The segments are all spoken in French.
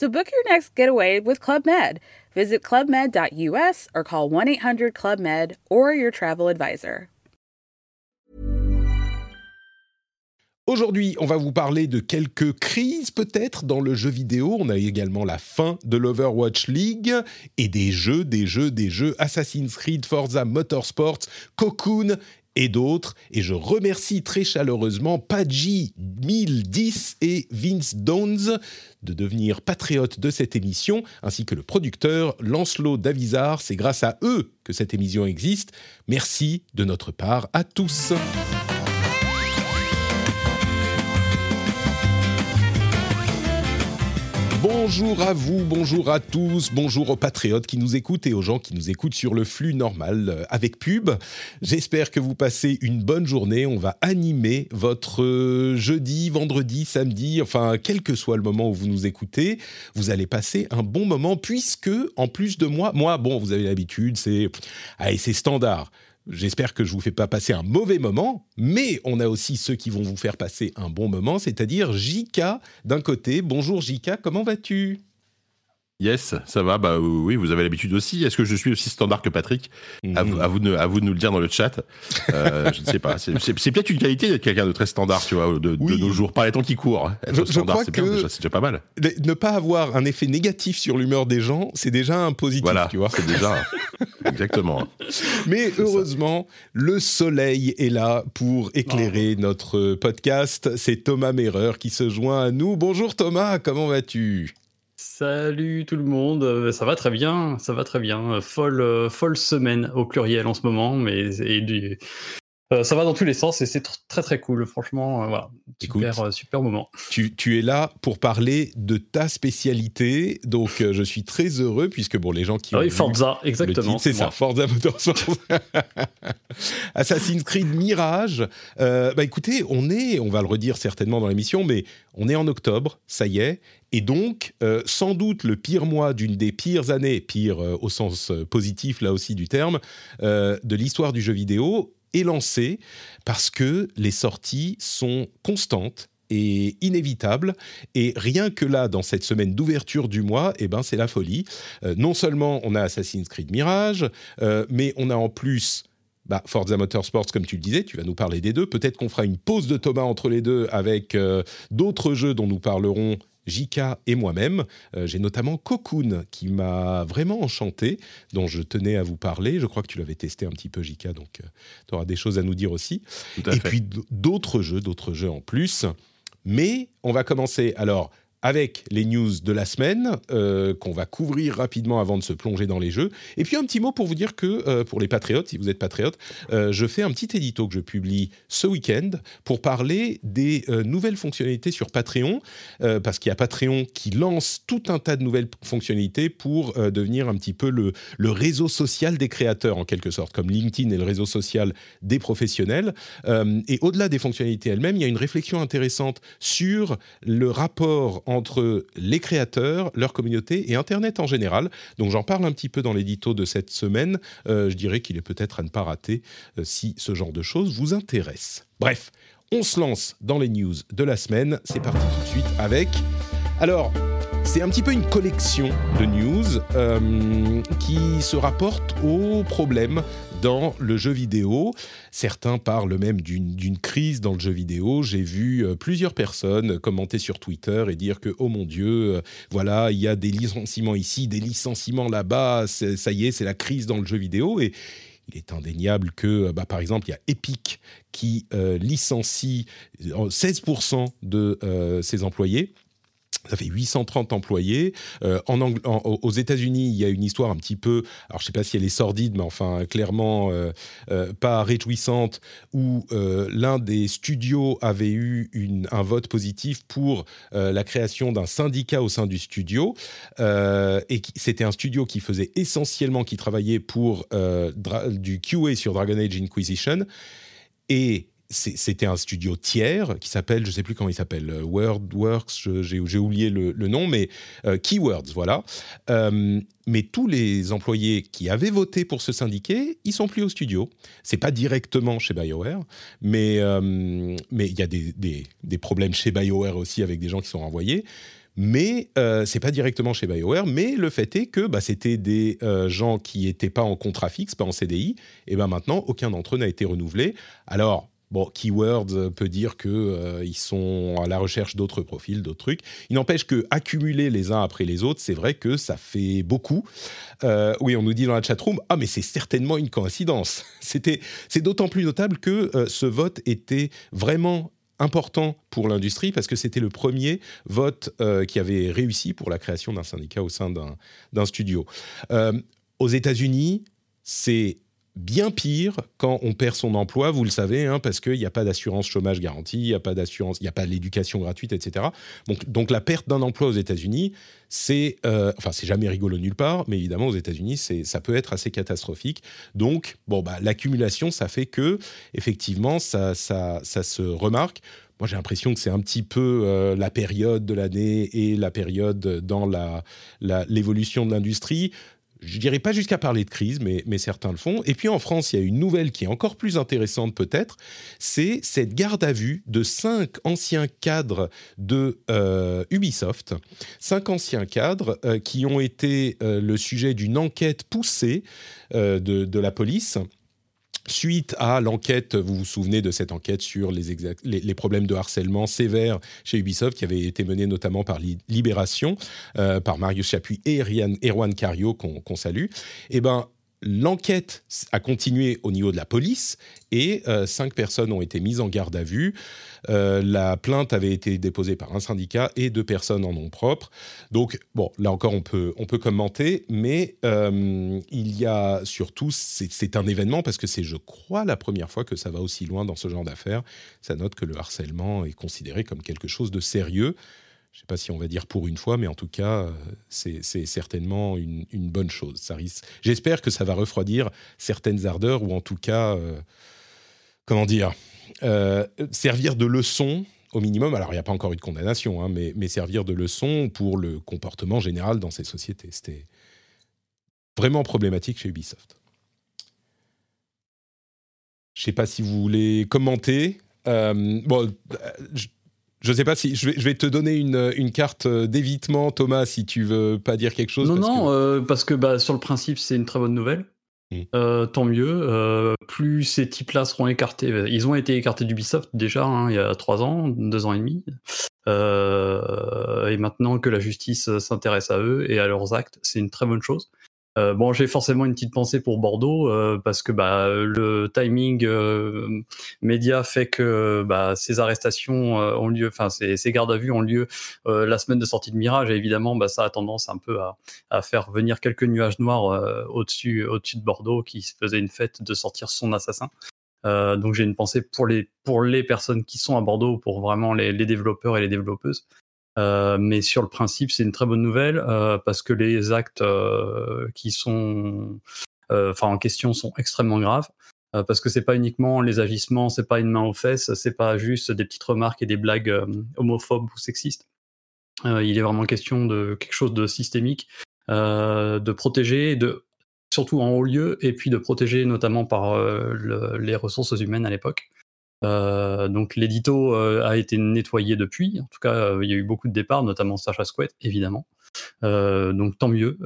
So book your next getaway with Club Med. Visit clubmed.us or call 1 800 Club Med or your travel advisor. Aujourd'hui, on va vous parler de quelques crises peut-être dans le jeu vidéo. On a également la fin de l'Overwatch League et des jeux, des jeux, des jeux Assassin's Creed, Forza Motorsports, Cocoon et d'autres. Et je remercie très chaleureusement Padgy 1010 et Vince Downs de devenir patriotes de cette émission, ainsi que le producteur Lancelot Davizard. C'est grâce à eux que cette émission existe. Merci de notre part à tous. Bonjour à vous, bonjour à tous, bonjour aux patriotes qui nous écoutent et aux gens qui nous écoutent sur le flux normal euh, avec pub. J'espère que vous passez une bonne journée. On va animer votre euh, jeudi, vendredi, samedi, enfin quel que soit le moment où vous nous écoutez, vous allez passer un bon moment puisque en plus de moi, moi bon, vous avez l'habitude, c'est allez, c'est standard. J'espère que je vous fais pas passer un mauvais moment, mais on a aussi ceux qui vont vous faire passer un bon moment, c'est-à-dire Jika d'un côté. Bonjour Jika, comment vas-tu? Yes, ça va. Bah oui, vous avez l'habitude aussi. Est-ce que je suis aussi standard que Patrick? À, vous, Mhm. à, vous de, à vous de nous le dire dans le chat. Euh, je ne sais pas. C'est peut-être une qualité d'être quelqu'un de très standard, tu vois, de, nos jours. Par les temps qui courent. Être Je- standard, crois c'est déjà, c'est déjà pas mal. Ne pas avoir un effet négatif sur l'humeur des gens, c'est déjà un positif, Voilà, tu vois. c'est déjà exactement. Mais heureusement, le soleil est là pour éclairer notre podcast. C'est Thomas Merreur qui se joint à nous. Bonjour Thomas, comment vas-tu? Salut tout le monde, Euh, ça va très bien, ça va très bien. Folle, euh, folle semaine au pluriel en ce moment, mais et du- euh, ça va dans tous les sens et c'est tr- très très cool. Franchement, euh, voilà, super, Écoute. euh, super moment. tu, tu es là pour parler de ta spécialité, donc je suis très heureux puisque bon, les gens qui Ah ont oui, Forza, exactement. c'est ça. Forza Motorsport, Assassin's Creed Mirage. Bah écoutez, on est, on va le redire certainement dans l'émission, mais on est en octobre, ça y est, et donc euh, sans doute le pire mois d'une des pires années, pire euh, au sens euh, positif là aussi du terme, de l'histoire du jeu vidéo est lancé parce que les sorties sont constantes et inévitables. Et rien que là, dans cette semaine d'ouverture du mois, eh ben, c'est la folie. Non seulement on a Assassin's Creed Mirage, mais on a en plus bah, Forza Motorsports, comme tu le disais, tu vas nous parler des deux. Peut-être qu'on fera une pause de Thomas entre les deux avec d'autres jeux dont nous parlerons. Jika et moi-même. Euh, J'ai notamment Cocoon qui m'a vraiment enchanté, dont je tenais à vous parler. Je crois que tu l'avais testé un petit peu, Jika, donc tu auras des choses à nous dire aussi et fait. puis d'autres jeux, d'autres jeux en plus. Mais on va commencer alors avec les news de la semaine euh, qu'on va couvrir rapidement avant de se plonger dans les jeux. Et puis un petit mot pour vous dire que euh, pour les patriotes, si vous êtes patriotes, euh, je fais un petit édito que je publie ce week-end pour parler des nouvelles fonctionnalités sur Patreon, parce qu'il y a Patreon qui lance tout un tas de nouvelles fonctionnalités pour devenir un petit peu le, le réseau social des créateurs en quelque sorte, comme LinkedIn est le réseau social des professionnels. Et au-delà des fonctionnalités elles-mêmes, il y a une réflexion intéressante sur le rapport entre les créateurs, leur communauté et Internet en général. Donc j'en parle un petit peu dans l'édito de cette semaine. Euh, je dirais qu'il est peut-être à ne pas rater euh, si ce genre de choses vous intéresse. Bref, on se lance dans les news de la semaine. C'est parti tout de suite avec... Alors, c'est un petit peu une collection de news euh, qui se rapportent aux problèmes dans le jeu vidéo. Certains parlent même d'une crise dans le jeu vidéo. J'ai vu euh, plusieurs personnes commenter sur Twitter et dire que, oh mon Dieu, euh, voilà, il y a des licenciements ici, des licenciements là-bas, ça y est, c'est la crise dans le jeu vidéo. Et il est indéniable que, bah, par exemple, il y a Epic qui euh, licencie euh, 16% de euh, ses employés. Ça fait 830 employés. Euh, aux États-Unis, il y a une histoire un petit peu, alors je ne sais pas si elle est sordide, mais enfin clairement euh, euh, pas réjouissante, où l'un des studios avait eu un vote positif pour la création d'un syndicat au sein du studio. et c'était un studio qui faisait essentiellement, qui travaillait pour du QA sur Dragon Age Inquisition. Et c'était un studio tiers qui s'appelle, je ne sais plus comment il s'appelle, euh, WordWorks, j'ai oublié le, nom, mais euh, Keywords, voilà. Euh, mais tous les employés qui avaient voté pour se syndiquer, ils sont plus au studio. C'est pas directement chez BioWare, mais il y a des, problèmes chez BioWare aussi avec des gens qui sont renvoyés. Mais c'est pas directement chez BioWare, mais le fait est que bah, c'était des gens qui n'étaient pas en contrat fixe, pas en CDI, et ben maintenant aucun d'entre eux n'a été renouvelé. Alors Bon, Keywords peut dire qu'ils euh, sont à la recherche d'autres profils, d'autres trucs. Il n'empêche que accumuler les uns après les autres, c'est vrai que ça fait beaucoup. Euh, oui, on nous dit dans la chatroom, ah mais c'est certainement une coïncidence. C'est d'autant plus notable que euh, ce vote était vraiment important pour l'industrie parce que c'était le premier vote qui avait réussi pour la création d'un syndicat au sein d'un studio. aux États-Unis, c'est bien pire quand on perd son emploi, vous le savez, hein, parce qu'il n'y a pas d'assurance chômage garantie, il n'y a pas d'assurance, il n'y a pas l'éducation gratuite, etc. Donc, la perte d'un emploi aux États-Unis, c'est, euh, enfin, c'est jamais rigolo nulle part, mais évidemment aux États-Unis, c'est, ça peut être assez catastrophique. Donc, bon, bah, l'accumulation, ça fait que, effectivement, ça, ça, ça se remarque. Moi, j'ai l'impression que c'est un petit peu euh, la période de l'année et la période dans la, l'évolution de l'industrie je dirais pas jusqu'à parler de crise, mais, certains le font. Et puis en France, il y a une nouvelle qui est encore plus intéressante peut-être, c'est cette garde à vue de cinq anciens cadres de euh, Ubisoft, cinq anciens cadres euh, qui ont été euh, le sujet d'une enquête poussée de, la police Suite à l'enquête, vous vous souvenez de cette enquête sur les, problèmes de harcèlement sévères chez Ubisoft, qui avait été menée notamment par Libération, euh, par Marius Chapuis et Erwan Cario, qu'on salue, eh ben, l'enquête a continué au niveau de la police et euh, cinq personnes ont été mises en garde à vue. Euh, la plainte avait été déposée par un syndicat et deux personnes en nom propre. Donc, bon, là encore, on peut, on peut commenter, mais euh, il y a surtout, c'est un événement parce que c'est, je crois, la première fois que ça va aussi loin dans ce genre d'affaires. Ça note que le harcèlement est considéré comme quelque chose de sérieux je ne sais pas si on va dire pour une fois, mais en tout cas, euh, c'est certainement une, bonne chose. J'espère que ça va refroidir certaines ardeurs, ou en tout cas, comment dire, euh, servir de leçon au minimum. Alors, il n'y a pas encore eu de condamnation, hein, mais, mais, servir de leçon pour le comportement général dans ces sociétés. C'était vraiment problématique chez Ubisoft. Je ne sais pas si vous voulez commenter. bon, je ne sais pas si je vais, te donner une, carte d'évitement, Thomas, si tu veux pas dire quelque chose. Non, non, euh, parce que bah, sur le principe, c'est une très bonne nouvelle. Euh, tant mieux. Euh, plus ces types-là seront écartés. Ils ont été écartés d'Ubisoft déjà hein, il y a trois ans, deux ans et demi. et maintenant que la justice s'intéresse à eux et à leurs actes, c'est une très bonne chose. Euh, bon, j'ai forcément une petite pensée pour Bordeaux euh, parce que bah, le timing euh, média fait que bah, ces arrestations ont lieu, enfin ces, gardes à vue ont lieu la semaine de sortie de Mirage et évidemment bah, ça a tendance un peu à, faire venir quelques nuages noirs au-dessus de Bordeaux qui se faisait une fête de sortir son assassin. donc j'ai une pensée pour les personnes qui sont à Bordeaux, pour vraiment les développeurs et les développeuses. Euh, mais sur le principe, c'est une très bonne nouvelle euh, parce que les actes euh, qui sont, en question, sont extrêmement graves. parce que c'est pas uniquement les agissements, c'est pas une main aux fesses, c'est pas juste des petites remarques et des blagues homophobes ou sexistes. il est vraiment question de quelque chose de systémique, de protéger, de surtout en haut lieu, et puis de protéger notamment par les ressources humaines à l'époque. Euh, donc l'édito euh, a été nettoyé depuis. En tout cas, euh, il y a eu beaucoup de départs, notamment Sacha Squet, évidemment. donc tant mieux.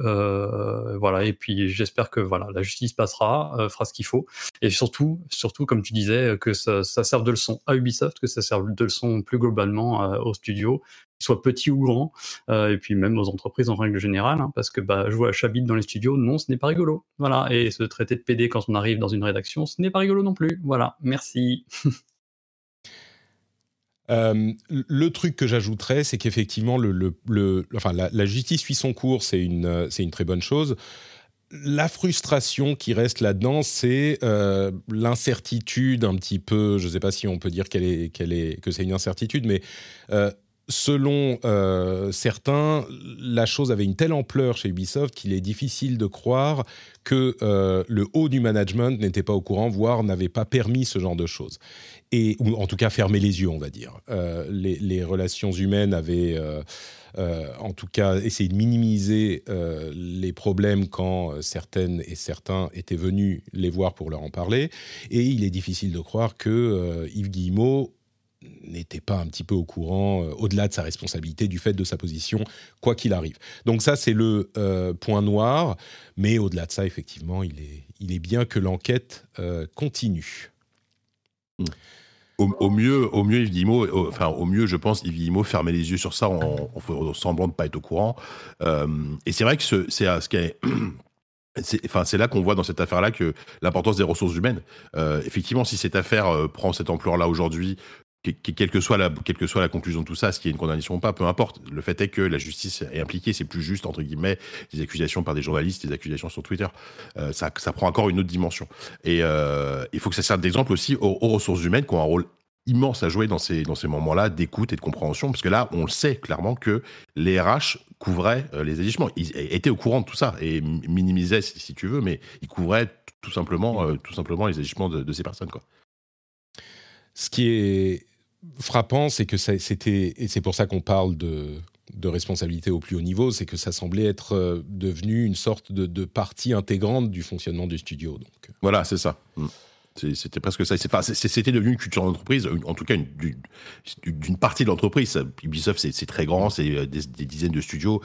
voilà. Et puis j'espère que voilà, la justice passera, fera ce qu'il faut. Et surtout, surtout comme tu disais, que ça, ça, serve de leçon à Ubisoft, que ça serve de leçon plus globalement aux studios, soit petits ou grands, et puis même aux entreprises en règle générale, hein, parce que bah, jouer à Chabit dans les studios, non, ce n'est pas rigolo. Voilà, et se traiter de PD quand on arrive dans une rédaction, ce n'est pas rigolo non plus. Voilà, merci. Euh, le truc que j'ajouterais, c'est qu'effectivement, le, le, enfin, la, justice suit son cours, c'est une, c'est une très bonne chose. La frustration qui reste là-dedans, c'est euh, l'incertitude un petit peu. Je ne sais pas si on peut dire qu'elle est, qu'elle est, que c'est une incertitude, mais euh, selon euh, certains, la chose avait une telle ampleur chez Ubisoft qu'il est difficile de croire que euh, le haut du management n'était pas au courant, voire n'avait pas permis ce genre de choses. Et, ou en tout cas fermé les yeux, on va dire. Euh, les, relations humaines avaient... En tout cas, essayé de minimiser les problèmes quand certaines et certains étaient venus les voir pour leur en parler. Et il est difficile de croire que Yves Guillemot n'était pas un petit peu au courant, euh, au-delà de sa responsabilité, du fait de sa position, quoi qu'il arrive. Donc ça, c'est le euh, point noir, mais au-delà de ça, effectivement, il est, il est bien que l'enquête euh, continue. Au, mieux, au mieux, Yves Guillemot, au, enfin, au mieux, je pense, Yves Guillemot fermait les yeux sur ça en, en semblant de pas être au courant. Et c'est vrai que c'est ce qui est c'est là qu'on voit dans cette affaire-là que l'importance des ressources humaines. Effectivement, si cette affaire prend cette ampleur-là aujourd'hui, quelle que, soit la, conclusion de tout ça, ce qui est une condamnation ou pas, peu importe. Le fait est que la justice est impliquée. C'est plus juste, entre guillemets, des accusations par des journalistes, des accusations sur Twitter. Euh, ça, prend encore une autre dimension. Et euh, il faut que ça serve d'exemple aussi aux, ressources humaines qui ont un rôle immense à jouer dans ces, moments-là d'écoute et de compréhension, parce que là, on le sait clairement que les RH couvraient euh, les agissements. Ils étaient au courant de tout ça et minimisaient, si, tu veux, mais ils couvraient tout simplement, tout simplement les agissements de, de ces personnes. Quoi. Ce qui est frappant, c'est que c'était, et c'est pour ça qu'on parle de, de responsabilité au plus haut niveau, c'est que ça semblait être euh, devenu une sorte de, de, partie intégrante du fonctionnement du studio. Donc. euh. Voilà, c'est ça. Mm. C'était presque ça. C'était devenu une culture d'entreprise, en tout cas d'une partie de l'entreprise. Ubisoft, c'est très grand, c'est des, des, dizaines de studios.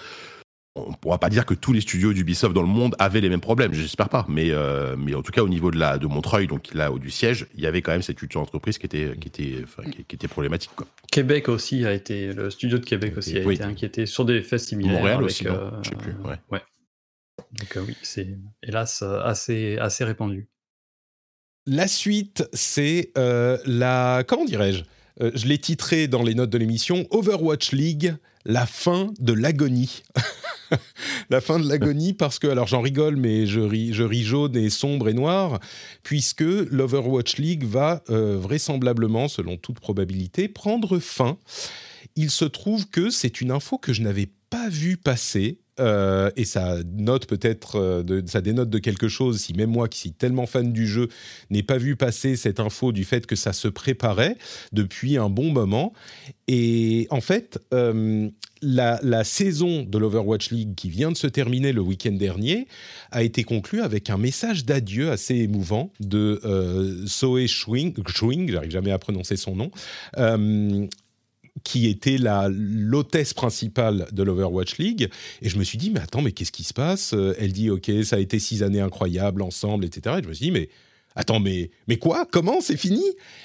On ne pourra pas dire que tous les studios d'Ubisoft dans le monde avaient les mêmes problèmes, j'espère pas. Mais, euh, mais en tout cas, au niveau de, la, de Montreuil, donc là, au du siège, il y avait quand même cette culture d'entreprise qui était, qui, était, enfin, qui, qui, était problématique. Quoi. Québec aussi a été, le studio de Québec aussi a oui. été inquiété sur des faits similaires. Montréal avec, aussi, euh, je sais plus. Ouais. ouais. Donc euh, oui, c'est hélas assez, assez répandu. La suite, c'est euh, la. Comment dirais-je euh, Je l'ai titré dans les notes de l'émission Overwatch League, la fin de l'agonie. la fin de l'agonie parce que, alors j'en rigole, mais je ris, jaune et sombre et noir, puisque l'Overwatch League va euh, vraisemblablement, selon toute probabilité, prendre fin. Il se trouve que c'est une info que je n'avais pas vue passer euh, et ça note peut-être, euh, ça dénote de quelque chose si même moi qui suis tellement fan du jeu n'ai pas vu passer cette info du fait que ça se préparait depuis un bon moment. Et en fait, euh, la, saison de l'Overwatch League qui vient de se terminer le week-end dernier a été conclue avec un message d'adieu assez émouvant de euh, Zoe Schwing, j'arrive jamais à prononcer son nom, qui était la l'hôtesse principale de l'Overwatch League. Et je me suis dit, mais attends, mais qu'est-ce qui se passe? Elle dit, ok, ça a été six années incroyables ensemble, etc. Et je me suis dit, mais attends, mais, mais quoi? Comment? C'est fini?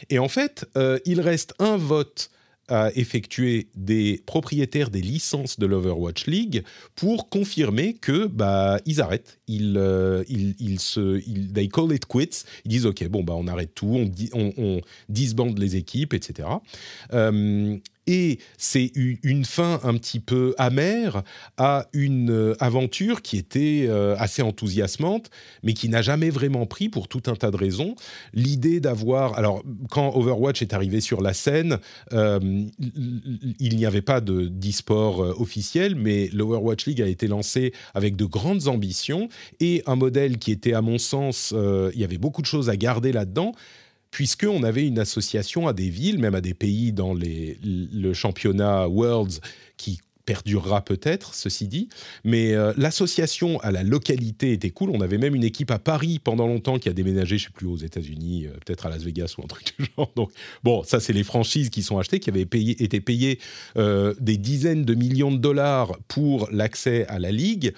Et en fait, euh, il reste un vote à effectuer des propriétaires des licences de l'Overwatch League pour confirmer que bah ils arrêtent, ils euh, ils, ils se ils, they call it quits, ils disent ok bon bah on arrête tout, on, on, on disbande les équipes etc. Euh, et c'est une fin un petit peu amère à une aventure qui était assez enthousiasmante, mais qui n'a jamais vraiment pris pour tout un tas de raisons. L'idée d'avoir, alors quand Overwatch est arrivé sur la scène, euh, il n'y avait pas de d'e-sport officiel, mais l'Overwatch League a été lancé avec de grandes ambitions et un modèle qui était, à mon sens, euh, il y avait beaucoup de choses à garder là-dedans puisqu'on avait une association à des villes, même à des pays dans le championnat Worlds qui perdurera peut-être, ceci dit. Mais euh, l'association à la localité était cool. On avait même une équipe à Paris pendant longtemps qui a déménagé, je sais plus, aux États-Unis, euh, peut-être à Las Vegas ou un truc du genre. Donc, bon, ça, c'est les franchises qui sont achetées, qui avaient été payées euh, des dizaines de millions de dollars pour l'accès à la ligue.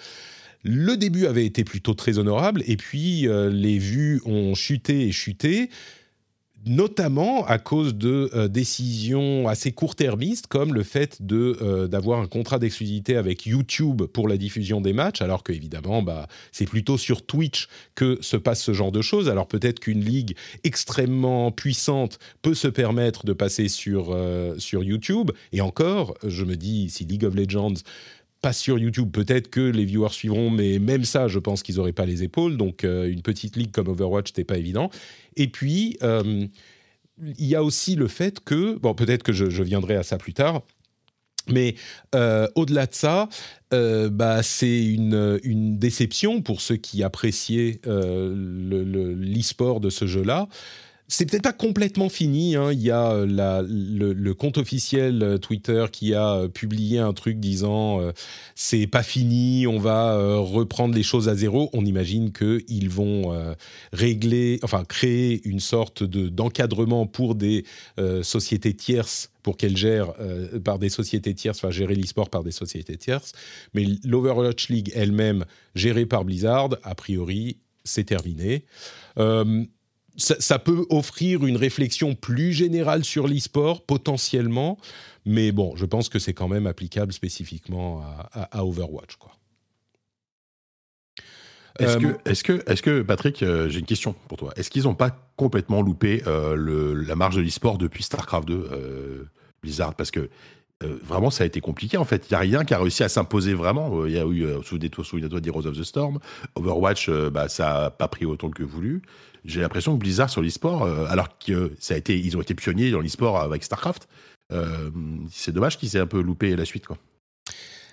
Le début avait été plutôt très honorable, et puis les vues ont chuté et chuté notamment à cause de euh, décisions assez court-termistes, comme le fait de euh, d'avoir un contrat d'exclusivité avec YouTube pour la diffusion des matchs, alors que évidemment, bah, c'est plutôt sur Twitch que se passe ce genre de choses. Alors peut-être qu'une ligue extrêmement puissante peut se permettre de passer sur euh, sur YouTube. Et encore, je me dis, si League of Legends passe sur YouTube, peut-être que les viewers suivront, mais même ça, je pense qu'ils n'auraient pas les épaules. Donc, une petite ligue comme Overwatch, n'était pas évident. Et puis, euh, il y a aussi le fait que, bon, peut-être que je, viendrai à ça plus tard, mais euh, au-delà de ça, euh, bah, c'est une, déception pour ceux qui appréciaient l'e-sport de ce jeu-là c'est peut-être pas complètement fini. Hein. Il y a euh, le, compte officiel euh, Twitter qui a euh, publié un truc disant c'est pas fini, on va reprendre les choses à zéro. On imagine qu'ils vont régler, enfin créer une sorte de d'encadrement pour des sociétés tierces pour qu'elles gèrent par des sociétés tierces, enfin gérer l'e-sport par des sociétés tierces. Mais l'Overwatch League elle-même, gérée par Blizzard, a priori, c'est terminé ça, peut offrir une réflexion plus générale sur l'e-sport, potentiellement, mais bon, je pense que c'est quand même applicable spécifiquement à, Overwatch. Quoi. Est-ce que, euh, est que, est que, Patrick, euh, j'ai une question pour toi. Est-ce qu'ils n'ont pas complètement loupé euh, le, la marge de l'e-sport depuis StarCraft 2, Blizzard? Parce que vraiment, ça a été compliqué en fait. Il n'y a rien qui a réussi à s'imposer vraiment. Il y a eu, souvenez-toi, souvenez-toi d'Heroes of the Storm. Overwatch, bah, ça n'a pas pris autant que voulu j'ai l'impression que Blizzard sur l'e-sport, euh, alors que ont été pionniers dans l'e-sport avec StarCraft, euh, c'est dommage qu'ils aient un peu loupé la suite, quoi.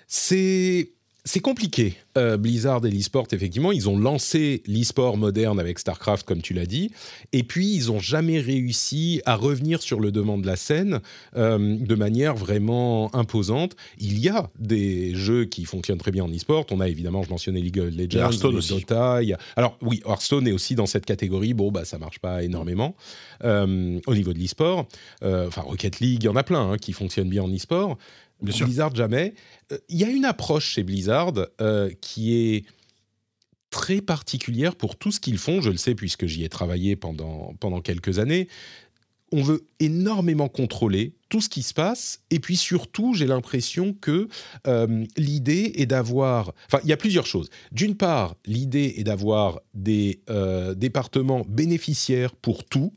C'est c'est compliqué. Euh, Blizzard et l'e-sport, effectivement, ils ont lancé l'e-sport moderne avec StarCraft, comme tu l'as dit, et puis ils n'ont jamais réussi à revenir sur le devant de la scène euh, de manière vraiment imposante. Il y a des jeux qui fonctionnent très bien en e-sport. On a évidemment, je mentionnais League of Legends, Hearthstone aussi. Dota. Alors oui, Hearthstone est aussi dans cette catégorie. Bon, bah ça marche pas énormément euh, au niveau de l'e-sport. enfin, Rocket League, il y en a plein hein, qui fonctionnent bien en e-sport. Blizzard jamais. Euh, il y a une approche chez Blizzard euh, qui est très particulière pour tout ce qu'ils font. Je le sais puisque j'y ai travaillé pendant, pendant quelques années. On veut énormément contrôler tout ce qui se passe. Et puis surtout, j'ai l'impression que euh, l'idée est d'avoir... Enfin, il y a plusieurs choses. D'une part, l'idée est d'avoir des départements bénéficiaires pour tout.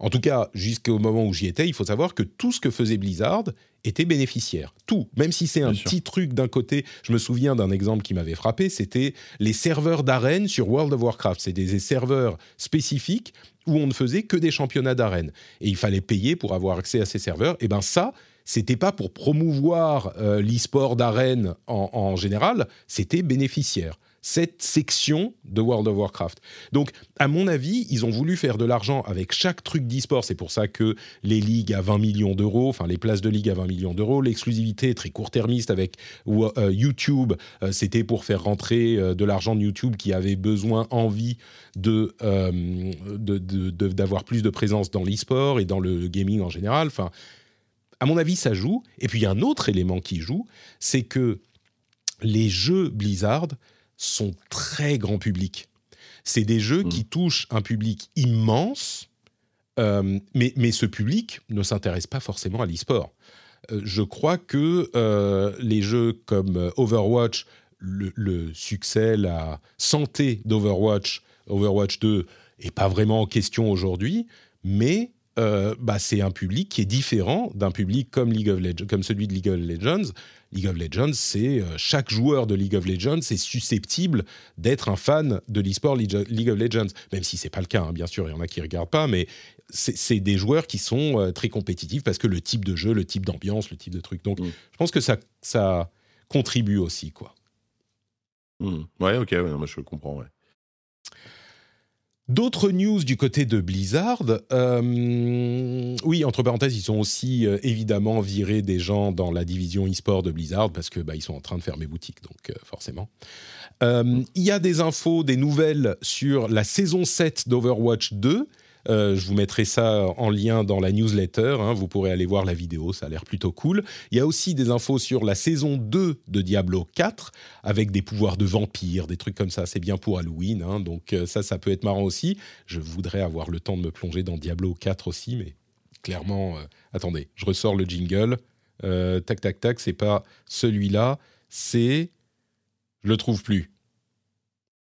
En tout cas, jusqu'au moment où j'y étais, il faut savoir que tout ce que faisait Blizzard était bénéficiaire. Tout, même si c'est un petit truc d'un côté. Je me souviens d'un exemple qui m'avait frappé, c'était les serveurs d'arène sur World of Warcraft. C'est des serveurs spécifiques où on ne faisait que des championnats d'arène. Et il fallait payer pour avoir accès à ces serveurs. Et bien ça, c'était pas pour promouvoir euh, l'e-sport d'arène en général, c'était bénéficiaire cette section de World of Warcraft. Donc, à mon avis, ils ont voulu faire de l'argent avec chaque truc d'e-sport. C'est pour ça que les ligues à 20 millions d'euros, enfin les places de ligue à 20 millions d'euros, l'exclusivité très court-termiste avec euh, YouTube, euh, c'était pour faire rentrer euh, de l'argent de YouTube qui avait besoin, envie de, d'avoir plus de présence dans l'e-sport et dans le gaming en général. Enfin, à mon avis, ça joue. Et puis, il y a un autre élément qui joue, c'est que les jeux Blizzard sont très grand public. C'est des jeux qui mm. touchent un public immense, euh, mais, mais, ce public ne s'intéresse pas forcément à l'e-sport. Euh, je crois que euh, les jeux comme Overwatch, le, succès, la santé d'Overwatch, Overwatch 2, est pas vraiment en question aujourd'hui, mais bah, c'est un public qui est différent d'un public comme, League of Legends, comme celui de League of Legends, League of Legends, c'est euh, chaque joueur de League of Legends est susceptible d'être un fan de l'e-sport League of Legends, même si c'est pas le cas, hein, bien sûr, il y en a qui regardent pas, mais c'est des joueurs qui sont euh, très compétitifs parce que le type de jeu, le type d'ambiance, le type de truc. Donc, mm. je pense que ça, ça contribue aussi, quoi. Mm. Ouais, ok, moi je comprends, ouais. D'autres news du côté de Blizzard. Euh, oui, entre parenthèses, ils ont aussi euh, évidemment viré des gens dans la division e-sport de Blizzard parce que bah, ils sont en train de fermer boutique, donc euh, forcément. Il y a des infos, des nouvelles sur la saison 7 d'Overwatch 2. Euh, je vous mettrai ça en lien dans la newsletter. hein. vous pourrez aller voir la vidéo, ça a l'air plutôt cool. Il y a aussi des infos sur la saison 2 de Diablo 4 avec des pouvoirs de vampire, des trucs comme ça. C'est bien pour Halloween, hein. donc euh, ça, ça peut être marrant aussi. Je voudrais avoir le temps de me plonger dans Diablo 4 aussi, mais clairement, euh, attendez, je ressors le jingle. Tac, tac, tac, c'est pas celui-là, c'est. Je le trouve plus.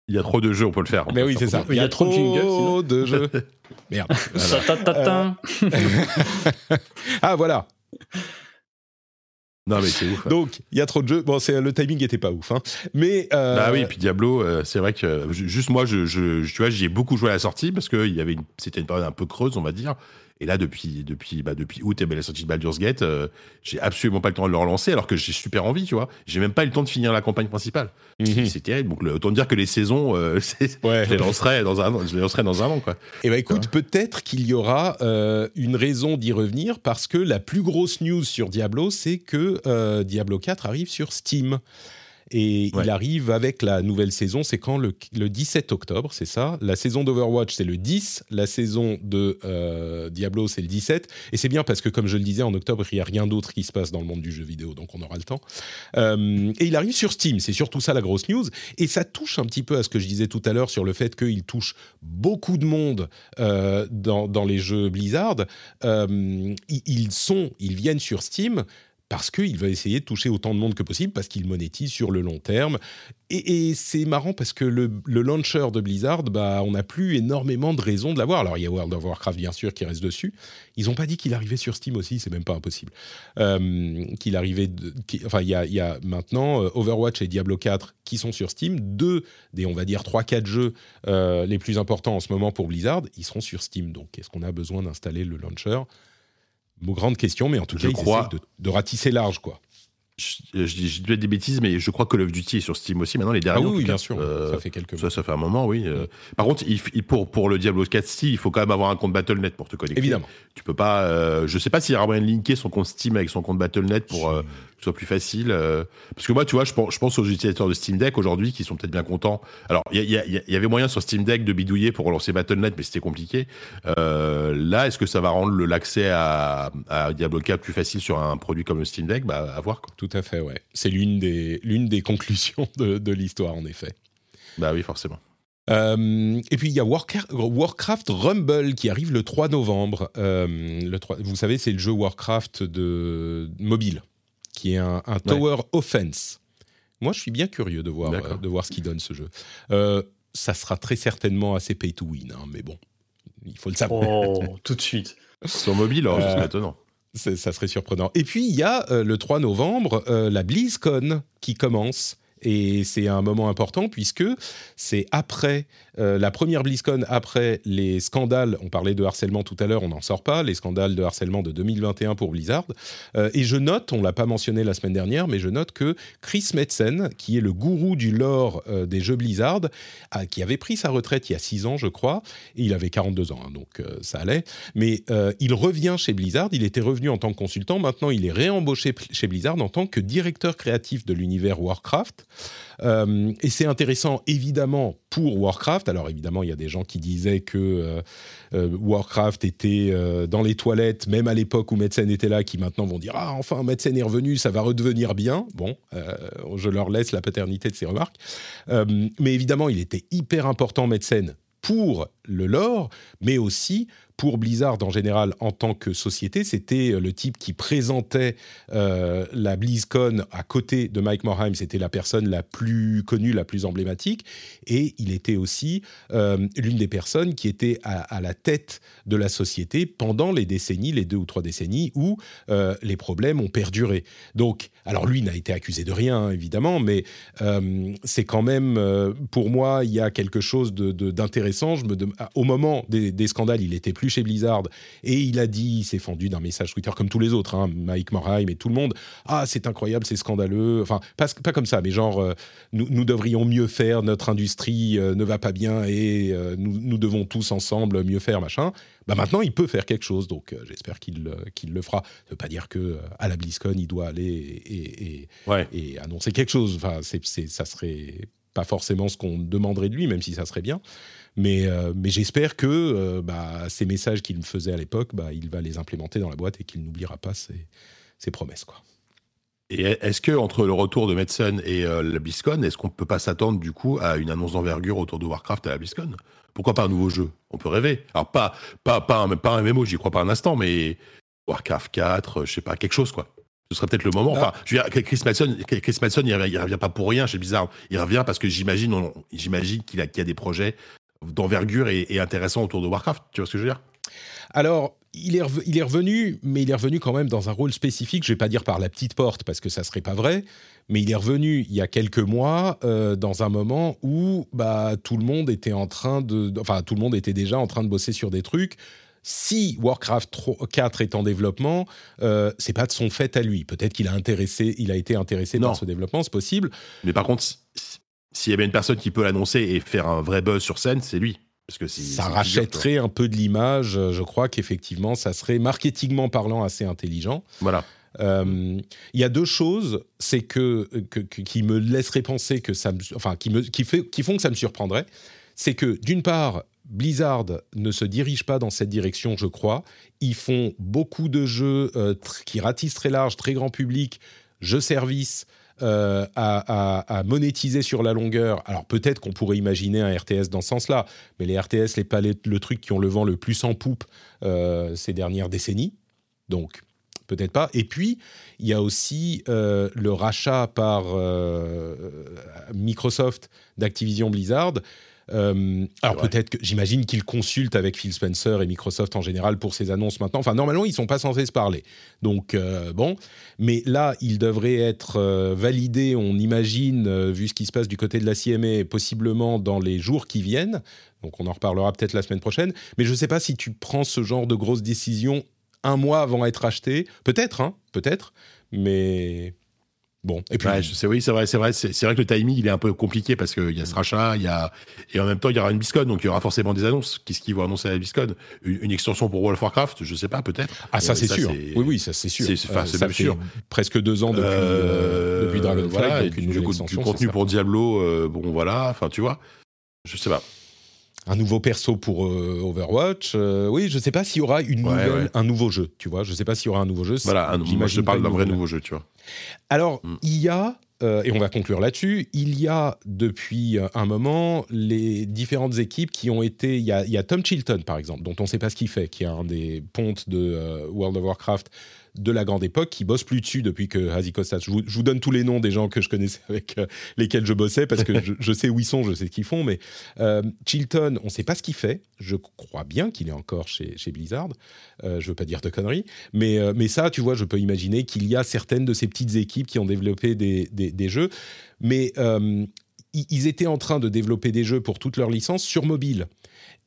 Il y a trop de jeux, on peut le faire. Mais oui, c'est ça. Il y a trop de jingles, sinon. de jeux. Merde. Voilà. Ta-ta-ta-ta. Ah, voilà. Non, mais c'est ouf. Donc, il y a trop de jeux. Bon, c'est, le timing était pas ouf. hein. Mais. euh, Bah oui, et puis Diablo, euh, c'est vrai que ju- juste moi, je, tu vois, j'y ai beaucoup joué à la sortie parce que il y avait une, c'était une période un peu creuse, on va dire. Et là, depuis, depuis, bah, depuis août et ben, la sortie de Baldur's Gate, euh, j'ai absolument pas le temps de le relancer alors que j'ai super envie, tu vois. J'ai même pas eu le temps de finir la campagne principale. mhm. C'est terrible. Donc, le- autant dire que les saisons, euh, Ouais. je les lancerai dans un, an- je les lancerai dans un an, quoi. Eh ben écoute, peut-être qu'il y aura euh, une raison d'y revenir parce que la plus grosse news sur Diablo, c'est que euh, Diablo 4 arrive sur Steam. Et Ouais. il arrive avec la nouvelle saison, c'est quand le, le 17 octobre, c'est ça? La saison d'Overwatch, c'est le 10, la saison de euh, Diablo, c'est le 17. Et c'est bien parce que, comme je le disais, en octobre, il n'y a rien d'autre qui se passe dans le monde du jeu vidéo, donc on aura le temps. Euh, et il arrive sur Steam, c'est surtout ça la grosse news. Et ça touche un petit peu à ce que je disais tout à l'heure sur le fait qu'il touche beaucoup de monde euh, dans, dans les jeux Blizzard. Ils sont, ils viennent sur Steam parce qu'il va essayer de toucher autant de monde que possible, parce qu'il monétise sur le long terme. Et, c'est marrant parce que le, launcher de Blizzard, bah, on n'a plus énormément de raisons de l'avoir. Alors il y a World of Warcraft bien sûr qui reste dessus. Ils n'ont pas dit qu'il arrivait sur Steam aussi, c'est même pas impossible. Euh, qu'il arrivait, qui- enfin il y a, il maintenant euh, Overwatch et Diablo 4 qui sont sur Steam, deux des on va dire 3-4 jeux euh, les plus importants en ce moment pour Blizzard, ils seront sur Steam. Donc est-ce qu'on a besoin d'installer le launcher? Grande question, mais en tout Je cas, crois. de, de ratisser large, quoi. Je, je dis je dis des bêtises, mais je crois que Call of Duty est sur Steam aussi. Maintenant, les Ah derniers. oui, en oui, tout bien sûr, Euh, ça fait quelques. Ça, ça fait un moment, oui. euh. Par contre, il, f- il- pour, pour le Diablo 4 Steam, il faut quand même avoir un compte Battle.net pour te connecter. Évidemment. Tu peux pas. euh, je sais pas s'il y a moyen de linker son compte Steam avec son compte Battle.net pour euh, que ce soit plus facile. euh. parce que moi, tu vois, je pense, je pense aux utilisateurs de Steam Deck aujourd'hui qui sont peut-être bien contents. Alors, il y, avait moyen sur Steam Deck de bidouiller pour relancer Battle.net, mais c'était compliqué. Euh, là, est-ce que ça va rendre l'accès à, à Diablo 4 plus facile sur un produit comme le Steam Deck? Bah, à voir. Quoi. Tout à fait, ouais. C'est l'une des, l'une des conclusions de, de l'histoire, en effet. Bah oui, forcément. Euh, et puis il y a Warcraft, Warcraft Rumble qui arrive le 3 novembre. Euh, le 3 vous savez, c'est le jeu Warcraft de mobile, qui est un, un tower offense. Moi, je suis bien curieux de voir, euh, de voir ce qu'il donne ce jeu. Euh, ça sera très certainement assez pay to win, hein, mais bon, il faut le savoir. Oh, tout de suite. Sur mobile, alors, Euh, étonnant. C'est- ça serait surprenant. Et puis, il y a euh, le 3 novembre, euh, la BlizzCon qui commence. Et c'est un moment important puisque c'est après euh, la première BlizzCon, après les scandales, on parlait de harcèlement tout à l'heure, on n'en sort pas, les scandales de harcèlement de 2021 pour Blizzard. Euh, et je note, on l'a pas mentionné la semaine dernière, mais je note que Chris Metzen, qui est le gourou du lore euh, des jeux Blizzard, qui avait pris sa retraite il y a 6 ans, je crois, et il avait 42 ans, hein, donc ça allait. Mais il revient chez Blizzard. Il était revenu en tant que consultant. Maintenant, il est réembauché chez Blizzard en tant que directeur créatif de l'univers Warcraft. Et c'est intéressant, évidemment, pour Warcraft. Alors, évidemment, il y a des gens qui disaient que euh, euh, Warcraft était euh, dans les toilettes, même à l'époque où Metzen était là, qui maintenant vont dire Ah, enfin, Metzen est revenu, ça va redevenir bien. Bon, je leur laisse la paternité de ces remarques. Mais évidemment, il était hyper important, Metzen, pour le lore, mais aussi pour Blizzard en général en tant que société. C'était euh, le type qui présentait euh, la BlizzCon à côté de Mike Morheim. C'était la personne la plus connue, la plus emblématique. Et il était aussi euh, l'une des personnes qui était à, la tête de la société pendant les décennies, les deux ou trois décennies, où les problèmes ont perduré. Donc, alors lui n'a été accusé de rien, hein, évidemment, mais c'est quand même, pour moi, il y a quelque chose de- de- d'intéressant. Dem- ah, Au moment des scandales, il était plus chez Blizzard et il a dit, il s'est fendu d'un message Twitter comme tous les autres, hein, Mike Morheim et tout le monde. Ah, c'est incroyable, c'est scandaleux. Enfin, pas, pas comme ça, mais genre, euh, nous, nous devrions mieux faire, notre industrie euh, ne va pas bien et euh, nous, nous devons tous ensemble mieux faire, machin. Bah maintenant, il peut faire quelque chose, donc j'espère qu'il qu'il le fera. Ça veut pas dire que à la BlizzCon, il doit aller et, et- et- Ouais. et annoncer quelque chose. Enfin, c'est- ça serait pas forcément ce qu'on demanderait de lui, même si ça serait bien. Mais, euh, mais j'espère que euh, bah, ces messages qu'il me faisait à l'époque, bah, il va les implémenter dans la boîte et qu'il n'oubliera pas ses, ses, promesses. Quoi. Et est-ce que entre le retour de Metzen et euh, la BlizzCon, est-ce qu'on peut pas s'attendre du coup à une annonce d'envergure autour de Warcraft à la BlizzCon? Pourquoi pas un nouveau jeu? On peut rêver. Alors pas pas pas un, pas un MMO, j'y crois pas un instant, mais Warcraft 4, je sais pas quelque chose quoi ce serait peut-être le moment. Enfin, je veux dire, Chris Madsen, Chris il, revient, revient pas pour rien chez Bizarre. Il revient parce que j'imagine, j'imagine qu'il a, y a des projets d'envergure et, et intéressants autour de Warcraft. Tu vois ce que je veux dire? Alors, il est, il est revenu, mais il est revenu quand même dans un rôle spécifique. Je vais pas dire par la petite porte parce que ça serait pas vrai, mais il est revenu il y a quelques mois euh, dans un moment où bah tout le monde était en train de, enfin tout le monde était déjà en train de bosser sur des trucs si Warcraft 4 est en développement, euh, c'est pas de son fait à lui. Peut-être qu'il a intéressé, il a été intéressé par ce développement, c'est possible. Mais par contre, s'il y avait une personne qui peut l'annoncer et faire un vrai buzz sur scène, c'est lui. Parce que ça rachèterait un peu de l'image. Je crois qu'effectivement, ça serait marketingment parlant assez intelligent. Voilà. Euh, il y a deux choses, c'est que, qui me laisseraient penser que ça, me, enfin, qui me, qui, fait, qui font que ça me surprendrait. C'est que d'une part, Blizzard ne se dirige pas dans cette direction, je crois. Ils font beaucoup de jeux euh, qui ratissent très large, très grand public, jeux services. Euh, à, monétiser sur la longueur. Alors peut-être qu'on pourrait imaginer un RTS dans ce sens-là, mais les RTS, les palais, le truc qui ont le vent le plus en poupe euh, ces dernières décennies. Donc peut-être pas. Et puis, il y a aussi le rachat par Microsoft d'Activision Blizzard, euh, alors peut-être que j'imagine qu'ils consultent avec Phil Spencer et Microsoft en général pour ces annonces maintenant. Enfin, normalement, ils sont pas censés se parler. Donc euh, bon, mais là, ils devraient être euh, validés. On imagine, vu ce qui se passe du côté de la CMA, possiblement dans les jours qui viennent. Donc on en reparlera peut-être la semaine prochaine. Mais je ne sais pas si tu prends ce genre de grosses décisions un mois avant d'être acheté. Peut-être, hein, peut-être. Mais Bon, et puis je sais, oui, c'est vrai, c'est vrai, c'est vrai que le timing il est un peu compliqué parce qu'il y a ce rachat, il y a et en même temps il y aura une BlizzCon, donc il y aura forcément des annonces. Qu'est-ce qu'ils vont annoncer à la BlizzCon une, extension pour World of Warcraft, je sais pas, peut-être. Ah ça c'est sûr. Oui oui, ça c'est sûr. C'est euh, sûr. Presque deux ans depuis, euh, depuis Dragonflight, voilà, donc une du, du contenu pour Diablo, euh, bon voilà, enfin tu vois, je sais pas un nouveau perso pour euh, Overwatch. Euh, oui, je sais pas s'il y aura une nouvelle, un nouveau jeu, tu vois. Je sais pas s'il y aura un nouveau jeu. Voilà, un, moi je parle d'un vrai nouveau jeu, tu vois. Alors, mm. il y a, euh, et on va conclure là-dessus, il y a depuis un moment les différentes équipes qui ont été. Il y a, il y a Tom Chilton, par exemple, dont on ne sait pas ce qu'il fait, qui est un des pontes de World of Warcraft de la grande époque qui bosse plus dessus depuis que Hazy Je vous, je vous donne tous les noms des gens que je connaissais avec euh, lesquels je bossais parce que je, sais où ils sont, je sais ce qu'ils font. Mais euh, Chilton, on ne sait pas ce qu'il fait. Je crois bien qu'il est encore chez, chez Blizzard. Euh, je veux pas dire de conneries, mais mais ça, tu vois, je peux imaginer qu'il y a certaines de ces petites équipes qui ont développé des, des, des jeux, mais ils étaient en train de développer des jeux pour toutes leurs licences sur mobile.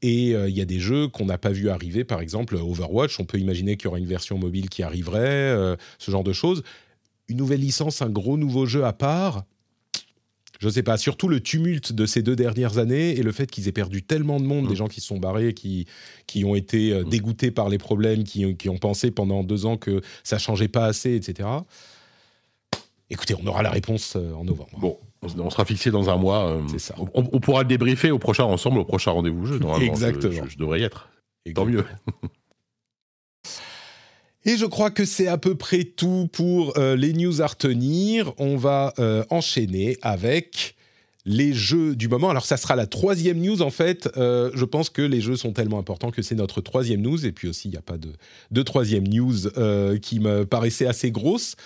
Et euh, il y a des jeux qu'on n'a pas vu arriver, par exemple Overwatch, on peut imaginer qu'il y aura une version mobile qui arriverait, euh, ce genre de choses. Une nouvelle licence, un gros nouveau jeu à part, je ne sais pas, surtout le tumulte de ces deux dernières années et le fait qu'ils aient perdu tellement de monde, des mm. gens qui se sont barrés, qui, qui ont été euh, mm. dégoûtés par les problèmes, qui, qui, ont pensé pendant deux ans que ça changeait pas assez, etc. Écoutez, on aura la réponse en novembre. Bon, on sera fixé dans un mois. Euh, ça. On, pourra le débriefer au prochain ensemble, au prochain rendez-vous jeu. Exactement. Je, devrais y être. Tant mieux. Et je crois que c'est à peu près tout pour euh, les news à retenir. On va euh, enchaîner avec les jeux du moment. Alors ça sera la troisième news en fait. je pense que les jeux sont tellement importants que c'est notre troisième news. Et puis aussi, il n'y a pas de, de troisième news qui me paraissait assez grosse.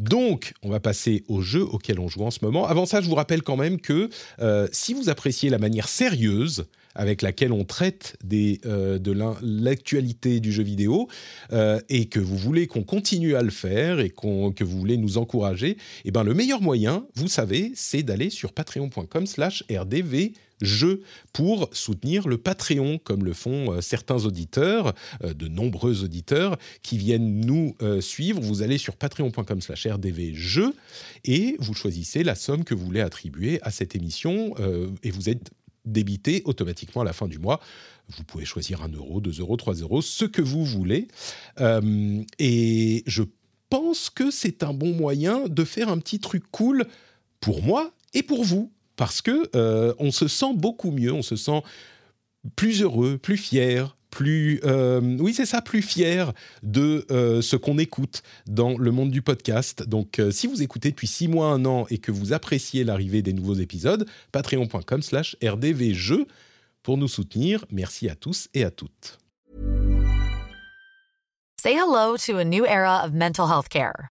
Donc, on va passer au jeu auquel on joue en ce moment. Avant ça, je vous rappelle quand même que euh, si vous appréciez la manière sérieuse avec laquelle on traite euh, de l'actualité du jeu vidéo euh, et que vous voulez qu'on continue à le faire et que vous voulez nous encourager, eh ben le meilleur moyen, vous savez, c'est d'aller sur patreon.com/rdv jeu pour soutenir le Patreon, comme le font euh, certains auditeurs, euh, de nombreux auditeurs qui viennent nous euh, suivre. Vous allez sur patreon.com slash rdvjeux et vous choisissez la somme que vous voulez attribuer à cette émission et vous êtes débité automatiquement à la fin du mois. Vous pouvez choisir 1 euro, 2 euros, 3 euros, ce que vous voulez. et je pense que c'est un bon moyen de faire un petit truc cool pour moi et pour vous parce que euh, on se sent beaucoup mieux, on se sent plus heureux, plus fier, plus, euh, oui, c'est ça, plus fier de euh, ce qu'on écoute dans le monde du podcast. Donc, si vous écoutez depuis six mois, un an et que vous appréciez l'arrivée des nouveaux épisodes, patreon.com/slash rdvjeux pour nous soutenir. Merci à tous et à toutes. Say hello to a new era of mental health care.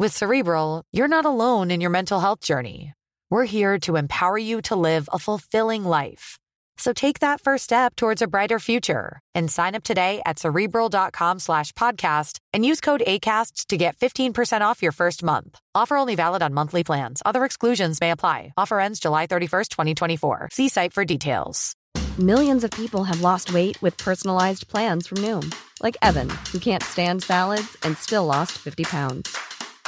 With Cerebral, you're not alone in your mental health journey. We're here to empower you to live a fulfilling life. So take that first step towards a brighter future and sign up today at cerebral.com slash podcast and use code ACAST to get 15% off your first month. Offer only valid on monthly plans. Other exclusions may apply. Offer ends July 31st, 2024. See site for details. Millions of people have lost weight with personalized plans from Noom, like Evan, who can't stand salads and still lost 50 pounds.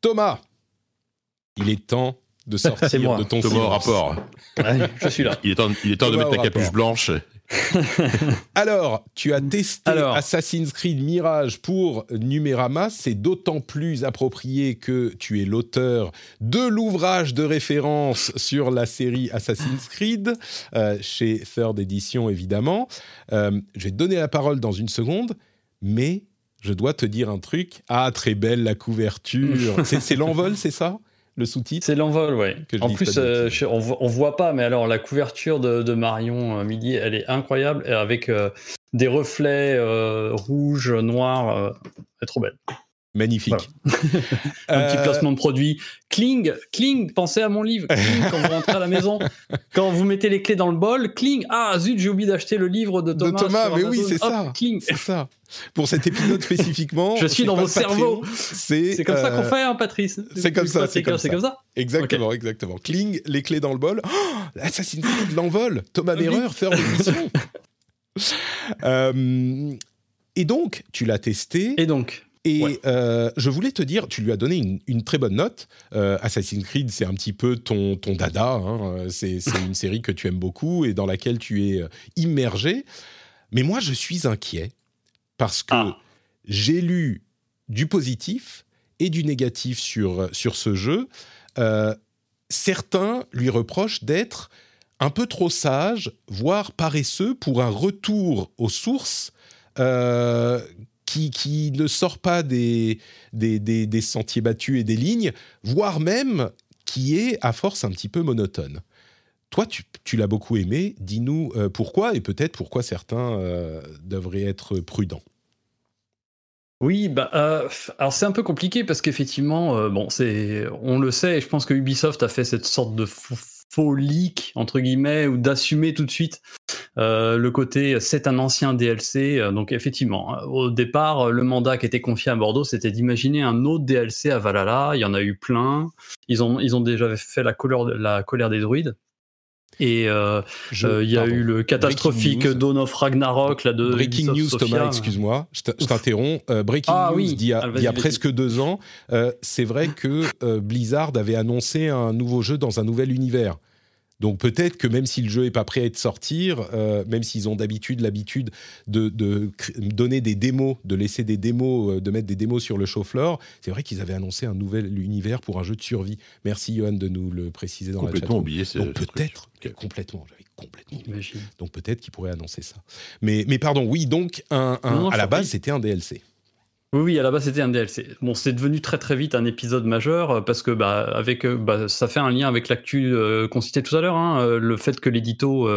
Thomas, il est temps de sortir moi. de ton Thomas silence. rapport. Ouais, je suis là. Il est temps, il est temps de mettre ta capuche blanche. Alors, tu as testé Alors. Assassin's Creed Mirage pour Numérama. C'est d'autant plus approprié que tu es l'auteur de l'ouvrage de référence sur la série Assassin's Creed, euh, chez Third Edition évidemment. Euh, je vais te donner la parole dans une seconde, mais je dois te dire un truc. Ah, très belle la couverture. c'est l'envol, c'est ça? Le sous-titre? C'est l'envol, ouais. Je En plus, euh, je- on, voit, on voit pas, mais alors la couverture de, de Marion euh, Midi, elle est incroyable, avec euh, des reflets euh, rouges, noirs. elle est trop belle. Magnifique. Un petit Euh, placement de produit. Kling, Kling, pensez à mon livre. Quand vous rentrez à la maison, quand vous mettez les clés dans le bol, Kling. Ah zut, j'ai oublié d'acheter le livre de De Thomas. Thomas, sur mais oui, c'est ça. Kling. C'est ça. Pour cet épisode spécifiquement. Je suis c'est dans vos cerveaux. C'est comme ça qu'on euh, fait, hein, Patrice c'est comme ça, c'est comme C'est ça. comme ça. Exactement, exactement. Kling, les clés dans le bol. Oh, Assassin's Creed, l'envol. Thomas. Merreur, third édition. Euh, et donc, tu l'as testé. Et donc, Et Ouais. euh, je voulais te dire, tu lui as donné une, une très bonne note. Euh, Assassin's Creed, c'est un petit peu ton, ton dada. hein. C'est une série que tu aimes beaucoup et dans laquelle tu es euh, immergé. Mais moi, je suis inquiet parce que Ah. j'ai lu du positif et du négatif sur, sur ce jeu. Euh, certains lui reprochent d'être un peu trop sage, voire paresseux pour un retour aux sources euh, qui, ne sort pas des, sentiers battus et des lignes, voire même qui est à force un petit peu monotone. Toi, tu, l'as beaucoup aimé. Dis-nous euh, pourquoi et peut-être pourquoi certains euh, devraient être prudents. Oui, bah, euh, alors c'est un peu compliqué parce qu'effectivement, bon, on le sait, et je pense que Ubisoft a fait cette sorte de faux leak entre guillemets ou d'assumer tout de suite euh, le côté c'est un ancien DLC. euh, donc effectivement, hein, au départ, euh, le mandat qui était confié à Bordeaux, c'était d'imaginer un autre DLC à Valhalla. Il y en a eu plein. Ils ont, ils ont déjà fait la colère, la colère des druides. Et euh, Je- euh, il y a pardon. eu le catastrophique. Dawn of Ragnarok là, de Breaking news, Sofia. Thomas, excuse-moi, je t'interromps. Euh, breaking Ah news oui. d'il y a, Ah, vas-y, d'il y a presque deux ans, c'est vrai que Blizzard avait annoncé un nouveau jeu dans un nouvel univers. Donc peut-être que même si le jeu est pas prêt à être sortir, euh, même s'ils ont d'habitude l'habitude de, donner des démos, de laisser des démos, euh, de mettre des démos sur le show floor, c'est vrai qu'ils avaient annoncé un nouvel univers pour un jeu de survie. Merci Johan de nous le préciser dans la Complètement chat. oublié. ce- Donc peut-être, complètement, j'avais complètement oublié. Imagine. Donc peut-être qu'il pourrait annoncer ça. Mais, mais pardon, oui, donc un, un- Non, non, à la base, c'était un DLC. Oui, oui, à la base c'était un DLC. Bon, c'est devenu très très vite un épisode majeur euh, parce que bah, avec, euh, bah, ça fait un lien avec l'actu euh, qu'on citait tout à l'heure. Hein, le fait que l'édito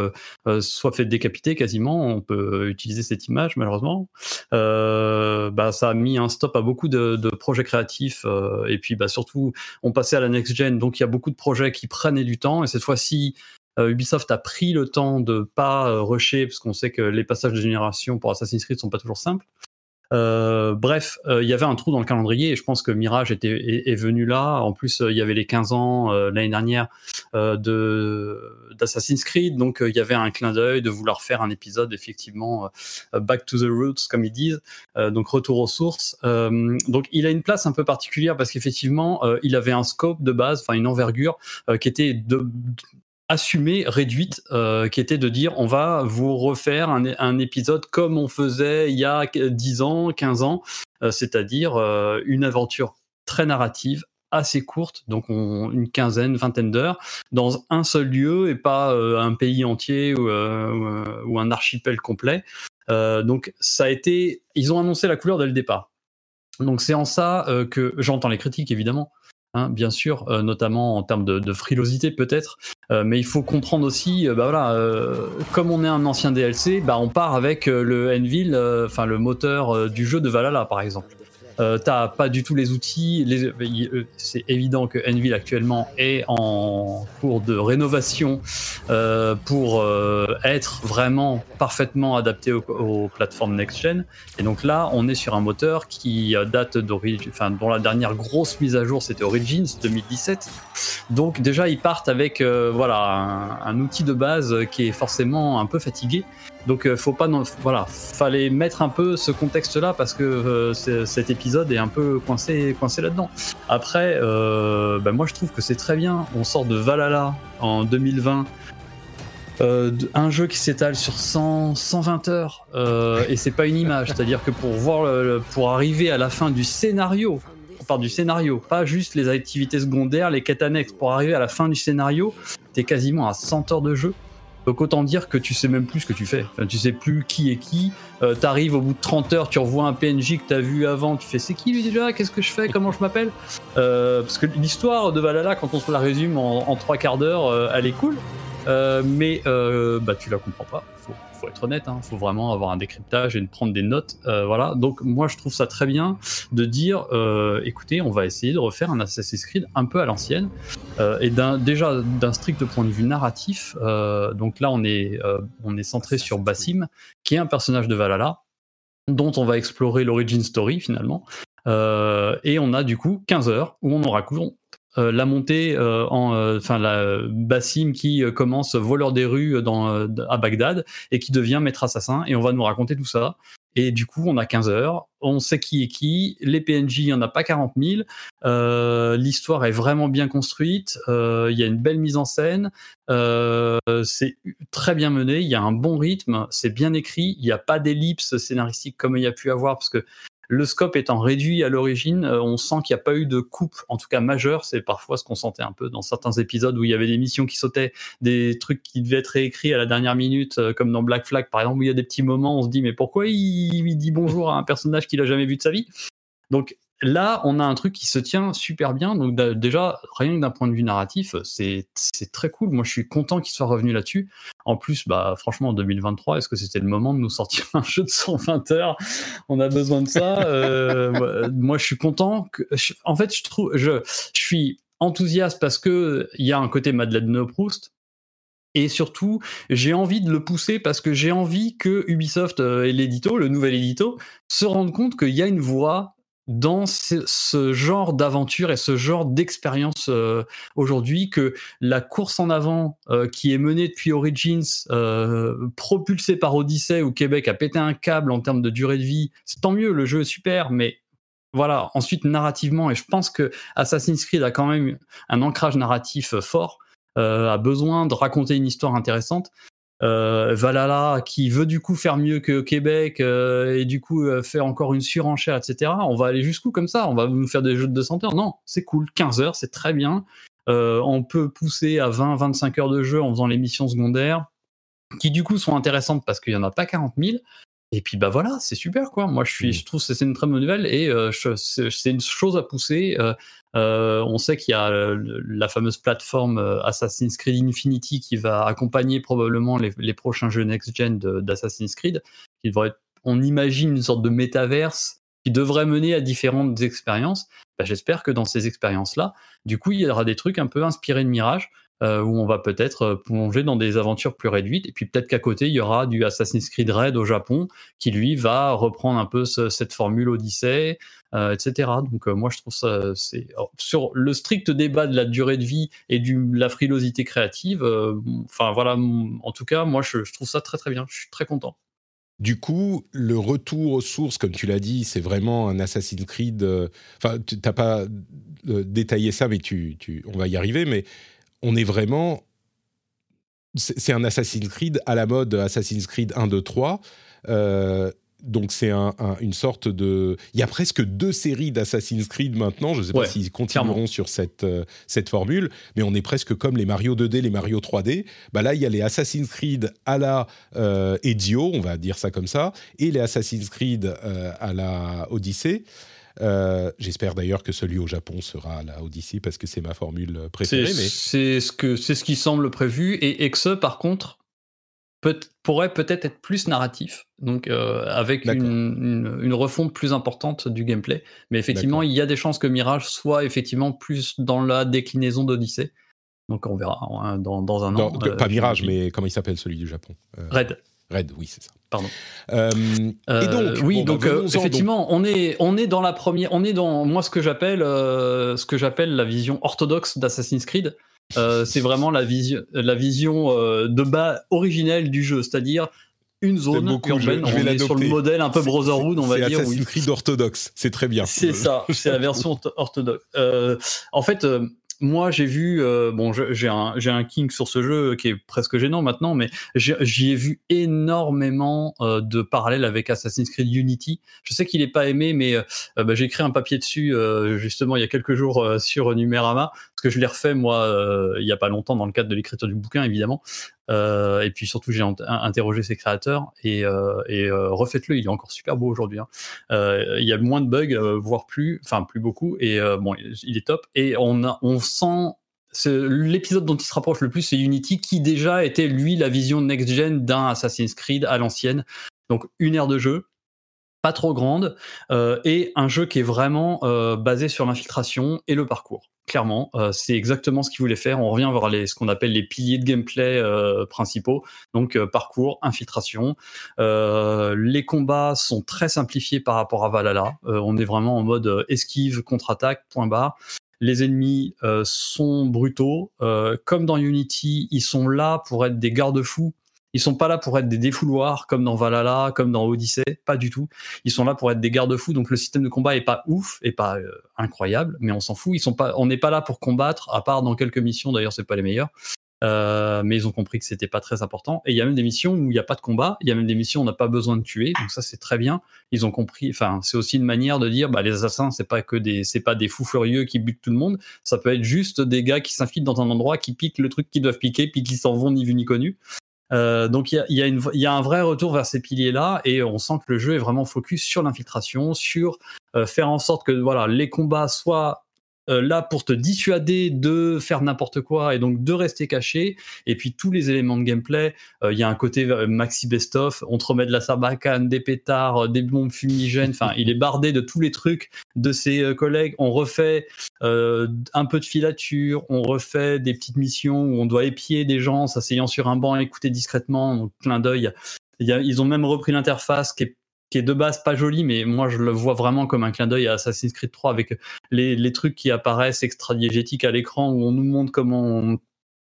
soit fait décapiter quasiment, on peut utiliser cette image malheureusement. Euh, bah, ça a mis un stop à beaucoup de, projets créatifs et puis bah, surtout on passait à la next gen, donc il y a beaucoup de projets qui prenaient du temps et cette fois-ci. Ubisoft a pris le temps de pas rusher parce qu'on sait que les passages de génération pour Assassin's Creed sont pas toujours simples. Euh, bref, euh, il y avait un trou dans le calendrier et je pense que Mirage était, est, est venu là. En plus, euh, il y avait les 15 ans euh, l'année dernière de d'Assassin's Creed, donc il y avait un clin d'œil de vouloir faire un épisode effectivement back to the roots comme ils disent, donc retour aux sources. Donc il a une place un peu particulière parce qu'effectivement il avait un scope de base, enfin une envergure qui était de assumée, réduite, euh, qui était de dire on va vous refaire un, épisode comme on faisait il y a 10 ans, 15 ans, euh, c'est-à-dire euh, une aventure très narrative, assez courte, donc on- une quinzaine, vingtaine d'heures, dans un seul lieu et pas un pays entier ou, un archipel complet. Donc ça a été, ils ont annoncé la couleur dès le départ. Donc c'est en ça que j'entends les critiques évidemment, hein, bien sûr, notamment en termes de frilosité peut-être, euh, mais il faut comprendre aussi, euh, bah voilà, euh, comme on est un ancien DLC, bah on part avec le Envil, enfin le moteur du jeu de Valhalla par exemple. Euh, T'as pas du tout les outils. Euh, c'est évident que Envil actuellement est en cours de rénovation euh, pour être vraiment parfaitement adapté aux, plateformes next-gen. Et donc là, on est sur un moteur qui date d'origine, dont la dernière grosse mise à jour c'était Origins 2017. Donc déjà ils partent avec voilà un outil de base qui est forcément un peu fatigué. Donc euh, faut pas non- voilà, fallait mettre un peu ce contexte là parce que euh, cet épisode est un peu coincé coincé là-dedans. Après euh, bah, moi je trouve que c'est très bien, on sort de Valhalla en 2020 euh, d- un jeu qui s'étale sur 100, 120 heures et c'est pas une image, c'est-à-dire que pour voir le- pour arriver à la fin du scénario, on parle du scénario, pas juste les activités secondaires, les quêtes annexes, pour arriver à la fin du scénario, t'es quasiment à 100 heures de jeu. Donc autant dire que tu sais même plus ce que tu fais. Enfin, tu sais plus qui est qui. Euh, T'arrives au bout de 30 heures, tu revois un PNJ que t'as vu avant, tu fais c'est qui lui déjà? Qu'est-ce que je fais? Comment je m'appelle? Euh, Parce que l'histoire de Valhalla, quand on se la résume en, trois quarts d'heure, euh, elle est cool. Mais bah tu la comprends pas. Faut être honnête. Hein. Faut vraiment avoir un décryptage et prendre des notes. Euh, voilà. Donc moi je trouve ça très bien de dire, euh, écoutez, on va essayer de refaire un Assassin's Creed un peu à l'ancienne euh, et d'un déjà d'un strict point de vue narratif. donc là on est on est centré sur Bassim, qui est un personnage de Valhalla dont on va explorer l'origin story finalement. Et on a du coup 15 heures où on aura euh, la montée euh, en euh, enfin la Bassim qui euh, commence voleur des rues dans euh, à Bagdad et qui devient maître assassin. Et on va nous raconter tout ça. Et du coup on a 15 heures. On sait qui est qui. Les PNJ il y en a pas 40 000 euh, l'histoire est vraiment bien construite. Il y a une belle mise en scène. C'est très bien mené. Il y a un bon rythme. C'est bien écrit. Il n'y a pas d'ellipse scénaristique comme il y a pu avoir parce que le scope étant réduit à l'origine, euh, on sent qu'il n'y a pas eu de coupe, en tout cas majeure. C'est parfois ce qu'on sentait un peu dans certains épisodes où il y avait des missions qui sautaient, des trucs qui devaient être réécrits à la dernière minute, euh, comme dans Black Flag par exemple, où il y a des petits moments, on se dit mais pourquoi il, il dit bonjour à un personnage qu'il a jamais vu de sa vie? Donc là, on a un truc qui se tient super bien. Donc déjà, rien que d'un point de vue narratif, c'est très cool. Moi, je suis content qu'il soit revenu là-dessus. En plus, bah franchement, en 2023, est-ce que c'était le moment de nous sortir un jeu de 120 heures? On a besoin de ça. Euh, moi- je suis content. En fait, je trouve, je, suis enthousiaste parce que il y a un côté Madeleine de Proust. Et surtout, j'ai envie de le pousser parce que j'ai envie que Ubisoft euh, et l'édito, le nouvel édito, se rendent compte qu'il y a une voie dans ce, genre d'aventure et ce genre d'expérience euh, aujourd'hui, que la course en avant euh, qui est menée depuis Origins, euh, propulsée par Odyssey, où Québec a pété un câble en termes de durée de vie, c'est tant mieux, le jeu est super, mais voilà, ensuite narrativement, et je pense que Assassin's Creed a quand même un ancrage narratif euh, fort, euh, a besoin de raconter une histoire intéressante. Euh, Valhalla qui veut du coup faire mieux que Québec euh, et du coup euh, faire encore une surenchère, etc. On va aller jusqu'où comme ça? On va nous faire des jeux de 200 heures? Non, c'est cool, 15 heures, c'est très bien. On peut pousser à 20-25 heures de jeu en faisant les missions secondaires qui du coup sont intéressantes parce qu'il n'y en a pas 40 000 Et puis bah voilà, c'est super quoi. Moi je suis, Mm. je trouve que c'est une très bonne nouvelle et euh, c'est une chose à pousser. Euh, euh, on sait qu'il y a la fameuse plateforme Assassin's Creed Infinity qui va accompagner probablement les, les prochains jeux next-gen d'Assassin's Creed. Qui devrait être- on imagine une sorte de métaverse qui devrait mener à différentes expériences. Bah, J'espère que dans ces expériences-là, du coup, il y aura des trucs un peu inspirés de Mirage euh, où on va peut-être euh, plonger dans des aventures plus réduites. Et puis peut-être qu'à côté, il y aura du Assassin's Creed Red au Japon qui, lui, va reprendre un peu ce- cette formule Odyssey, euh, etc. Donc moi, je trouve ça... c'est alors, Sur le strict débat de la durée de vie et de la frilosité créative, enfin voilà, en tout cas, moi, je, trouve ça très très bien. Je suis très content. Du coup, le retour aux sources, comme tu l'as dit, c'est vraiment un Assassin's Creed. Enfin, tu n'as pas détaillé ça, mais tu, tu- on va y arriver. Mais on est vraiment. C'est un Assassin's Creed à la mode Assassin's Creed 1, 2, 3. Euh, donc c'est un- un- une sorte de... Il y a presque deux séries d'Assassin's Creed maintenant. Je ne sais pas Ouais, s'ils continueront clairement. sur cette, euh, cette formule, mais on est presque comme les Mario 2D, les Mario 3D. Bah là, il y a les Assassin's Creed à la euh, Ezio, on va dire ça comme ça, et les Assassin's Creed euh, à la Odyssey. Euh, J'espère d'ailleurs que celui au Japon sera à la Odyssey parce que c'est ma formule C'est préférée. Mais c'est ce, que- c'est ce qui semble prévu. Et Exe, par contre, peut, pourrait peut-être être plus narratif, donc euh, avec une, une- une refonte plus importante du gameplay. Mais effectivement, il y a des chances que Mirage soit effectivement plus dans la déclinaison d'Odyssey. Donc on verra hein, dans, dans un Dans- an. euh, pas Mirage, mais comment il s'appelle celui du Japon Euh, Red. Red, oui, c'est ça. Pardon. Euh, Euh, et donc, oui, bon, bah, donc euh, donc. effectivement, on est on est dans la première, on est dans moi ce que j'appelle euh, ce que j'appelle la vision orthodoxe d'Assassin's Creed. Euh, c'est vraiment la vision la vision euh, de bas originelle du jeu, c'est-à-dire une zone beaucoup, urbaine. je- je on est sur le modèle un peu Brotherhood, on va dire. Assassin's Creed orthodoxe, c'est très bien. c'est ça, c'est la version ortho- orthodoxe. Euh, en fait, euh, moi j'ai vu, euh, bon, j'ai un, j'ai un king sur ce jeu qui est presque gênant maintenant, mais j'y ai vu énormément euh, de parallèles avec Assassin's Creed Unity. Je sais qu'il n'est pas aimé, mais euh, euh, bah, j'ai écrit un papier dessus euh, justement il y a quelques jours euh, sur Numérama, parce que je l'ai refait moi il y a pas longtemps dans le cadre de l'écriture du bouquin évidemment. Euh, et puis surtout, j'ai int- interrogé ses créateurs et, euh, euh, refaites-le, il est encore super beau aujourd'hui. hein. Il y a moins de bugs, voire plus, enfin plus beaucoup, et bon, il est top. Et on, on sent l'épisode dont il se rapproche le plus, c'est Unity, qui déjà était lui la vision next-gen d'un Assassin's Creed à l'ancienne. Donc une ère de jeu, pas trop grande, euh, et un jeu qui est vraiment euh, basé sur l'infiltration et le parcours. Clairement, euh, c'est exactement ce qu'il voulait faire. On revient vers les, ce qu'on appelle les piliers de gameplay principaux. Donc parcours, infiltration. Les combats sont très simplifiés par rapport à Valhalla. On est vraiment en mode esquive, contre-attaque, point barre. Les ennemis sont brutaux. Comme dans Unity, ils sont là pour être des garde-fous. Ils sont pas là pour être des défouloirs comme dans Valhalla, comme dans Odyssey, pas du tout. Ils sont là pour être des garde-fous. Donc le système de combat est pas ouf, et pas euh, incroyable, mais on s'en fout. Ils sont pas, on n'est pas là pour combattre, à part dans quelques missions. D'ailleurs, c'est pas les meilleures. Euh, mais ils ont compris que c'était pas très important. Et il y a même des missions où il n'y a pas de combat. Il y a même des missions où on n'a pas besoin de tuer. Donc ça, c'est très bien. Ils ont compris. Enfin, c'est aussi une manière de dire, bah, les assassins, c'est pas que des, c'est pas des fous furieux qui butent tout le monde. Ça peut être juste des gars qui s'infiltrent dans un endroit, qui piquent le truc qu'ils doivent piquer, puis qui s'en vont ni vu ni connu. Euh, donc il y y, y a un vrai retour vers ces piliers-là et on sent que le jeu est vraiment focus sur l'infiltration, sur euh, faire en sorte que voilà les combats soient euh, là pour te dissuader de faire n'importe quoi et donc de rester caché. Et puis tous les éléments de gameplay, euh, il y a un côté euh, maxi best-of, on te remet de la sarbacane, des pétards, des bombes fumigènes, enfin il est bardé de tous les trucs de ses collègues. On refait un peu de filature, on refait des petites missions où on doit épier des gens s'asseyant sur un banc, écouter discrètement, donc clin d'œil. Ils ont même repris l'interface qui est qui est de base pas jolie, mais moi je le vois vraiment comme un clin d'œil à Assassin's Creed 3 avec les, trucs qui apparaissent extra-diégétiques à l'écran où on nous montre comment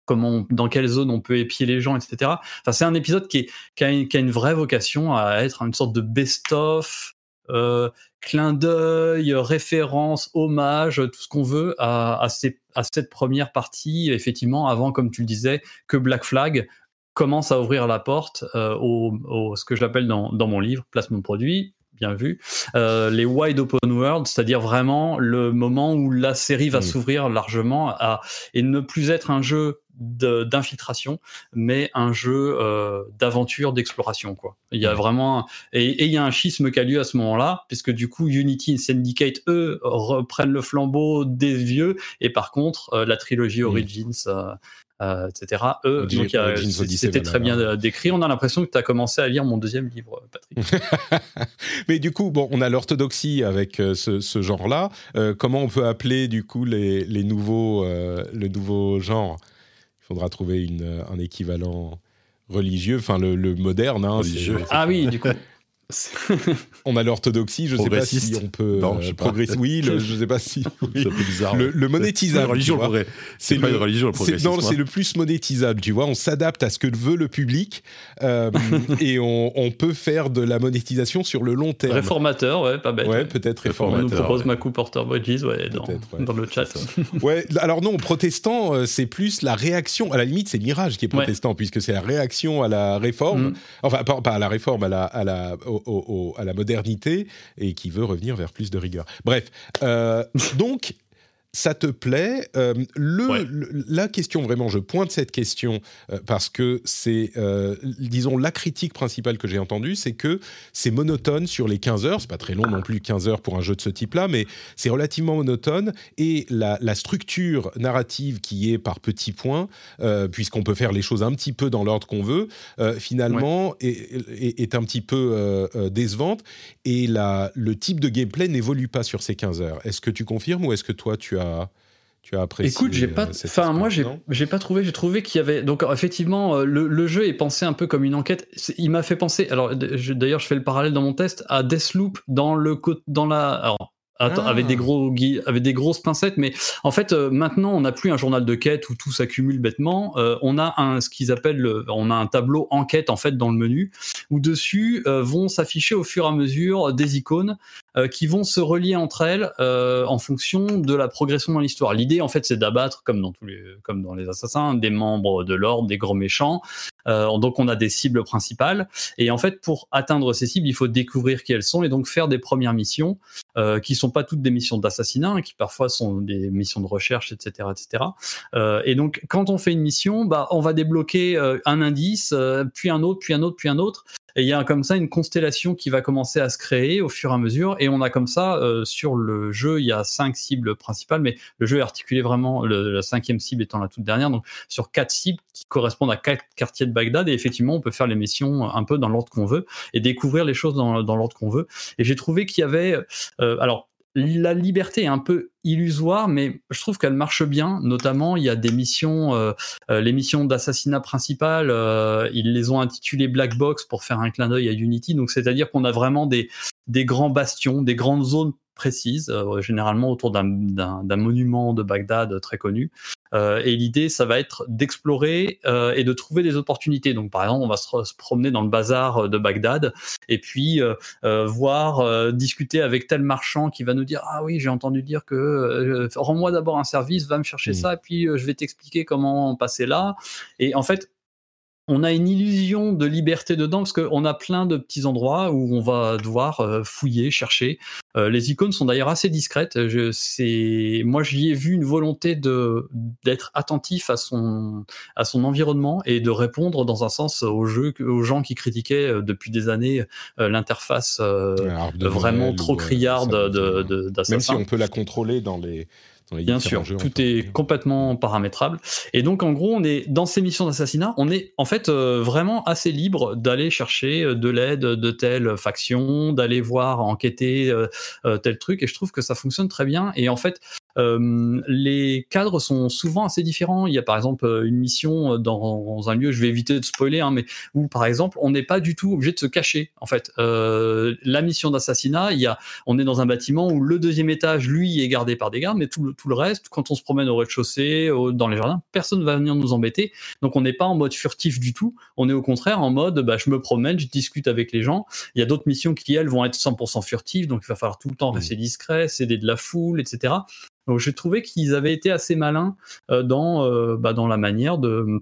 comment dans quelle zone on peut épier les gens, etc. Enfin, c'est un épisode qui, a une, vraie vocation à être une sorte de best-of, euh, clin d'œil, référence, hommage, tout ce qu'on veut à cette première partie, effectivement, avant, comme tu le disais, que Black Flag commence à ouvrir la porte euh, au, au- ce que je l'appelle dans, dans mon livre, placement de produit, bien vu, euh, les wide open world, c'est-à-dire vraiment le moment où la série va Mm. s'ouvrir largement à, et ne plus être un jeu d'infiltration, mais un jeu euh, d'aventure, d'exploration. Quoi. Il y a vraiment et, il y a un schisme qui a lieu à ce moment-là, puisque du coup Unity et Syndicate eux reprennent le flambeau des vieux, et par contre la trilogie Origins. Euh, etc. Eux, c'était très bien décrit. On a l'impression que tu as commencé à lire mon deuxième livre, Patrick. Mais du coup, bon, on a l'orthodoxie avec euh, ce, genre-là. Euh, comment on peut appeler du coup les, les nouveaux, le nouveau genre? Il faudra trouver une, un équivalent religieux, enfin le, moderne. Hein, ah oui, du coup. on a l'orthodoxie, je sais pas si on peut non, euh, progresser. Oui, je sais pas si. Bizarre. Le, monétisable. C'est pas une religion le progressisme. Non, c'est le plus monétisable. Tu vois, on s'adapte à ce que veut le public euh, et on, peut faire de la monétisation sur le long terme. Réformateur, ouais, pas bête. Ouais, peut-être réformateur. On nous propose ouais. Porter Bridges, ouais, dans, le chat. ouais, alors non, protestant, euh, c'est plus la réaction. À la limite, c'est Mirage qui est protestant puisque c'est la réaction à la réforme. Mm. Enfin, pas, à la réforme, à la, à la à la modernité et qui veut revenir vers plus de rigueur. Bref, euh, donc ça te plaît euh, le, La question, vraiment, je pointe cette question euh, parce que c'est, euh, disons, la critique principale que j'ai entendue, c'est que c'est monotone sur les 15 heures. C'est pas très long non plus, 15 heures pour un jeu de ce type-là, mais c'est relativement monotone. Et la, structure narrative qui est par petits points, puisqu'on peut faire les choses un petit peu dans l'ordre qu'on veut, finalement, est, est, un petit peu décevante. Et la, le type de gameplay n'évolue pas sur ces 15 heures. Est-ce que tu confirmes ou est-ce que toi, tu as tu as apprécié Écoute, j'ai pas, euh, enfin moi j'ai pas trouvé, j'ai trouvé qu'il y avait donc effectivement euh, le, jeu est pensé un peu comme une enquête. Il m'a fait penser, alors d'ailleurs je fais le parallèle dans mon test à Deathloop dans le dans la, avec des ah. gros avec des grosses pincettes mais en fait euh, maintenant on n'a plus un journal de quête où tout s'accumule bêtement euh, on a un ce qu'ils appellent on a un tableau enquête en fait dans le menu où dessus euh, vont s'afficher au fur et à mesure des icônes qui vont se relier entre elles en fonction de la progression dans l'histoire l'idée en fait c'est d'abattre comme dans tous les comme dans les assassins des membres de l'ordre des gros méchants donc on a des cibles principales et en fait pour atteindre ces cibles il faut découvrir qui elles sont et donc faire des premières missions qui sont pas toutes des missions d'assassinat, hein, qui parfois sont des missions de recherche, etc., etc. Euh, et donc, quand on fait une mission, bah, on va débloquer euh, un indice, euh, puis un autre, puis un autre, puis un autre. Et il y a comme ça une constellation qui va commencer à se créer au fur et à mesure. Et on a comme ça sur le jeu, il y a cinq cibles principales, mais le jeu est articulé vraiment, la cinquième cible étant la toute dernière, donc sur quatre cibles qui correspondent à quatre quartiers de Bagdad. Et effectivement, on peut faire les missions un peu dans l'ordre qu'on veut et découvrir les choses dans, dans l'ordre qu'on veut. Et j'ai trouvé qu'il y avait, alors la liberté est un peu illusoire, mais je trouve qu'elle marche bien. Notamment, il y a des missions, euh, euh, les missions d'assassinat principales, euh, ils les ont intitulées Black Box pour faire un clin d'œil à Unity. Donc, c'est-à-dire qu'on a vraiment des, des grands bastions, des grandes zones précises, euh, généralement autour d'un monument de Bagdad très connu. Euh, et l'idée, ça va être d'explorer euh, et de trouver des opportunités. Donc, par exemple, on va se, promener dans le bazar de Bagdad et puis voir, discuter avec tel marchand qui va nous dire ah oui, j'ai entendu dire que rends-moi d'abord un service, va me chercher mmh. ça, et puis je vais t'expliquer comment passer là. Et en fait, on a une illusion de liberté dedans parce qu'on a plein de petits endroits où on va devoir euh, fouiller, chercher. Euh, les icônes sont d'ailleurs assez discrètes. Je, moi, j'y ai vu une volonté de d'être attentif à son à son environnement et de répondre dans un sens aux jeux, aux gens qui critiquaient euh, depuis des années l'interface vraiment trop criarde de, Même si on peut la contrôler dans les Bien sûr, tout est complètement paramétrable. Et donc, en gros, on est dans ces missions d'assassinat, on est en fait euh, vraiment assez libre d'aller chercher euh, de l'aide de telle faction, d'aller voir, enquêter euh, tel truc. Et je trouve que ça fonctionne très bien. Et en fait, euh, les cadres sont souvent assez différents. Il y a par exemple euh, une mission dans un lieu, je vais éviter de spoiler, hein, mais où par exemple on n'est pas du tout obligé de se cacher. En fait, euh, la mission d'assassinat, il y a, on est dans un bâtiment où le deuxième étage, lui, est gardé par des gardes, mais tout le, tout le reste, quand on se promène au rez-de-chaussée, dans les jardins, personne va venir nous embêter. Donc on n'est pas en mode furtif du tout. On est au contraire en mode, bah, je me promène, je discute avec les gens. Il y a d'autres missions qui elles vont être 100% furtives, donc il va falloir tout le temps mmh. rester discret, céder de la foule, etc. Donc j'ai trouvé qu'ils avaient été assez malins euh, dans, euh, bah, dans la manière de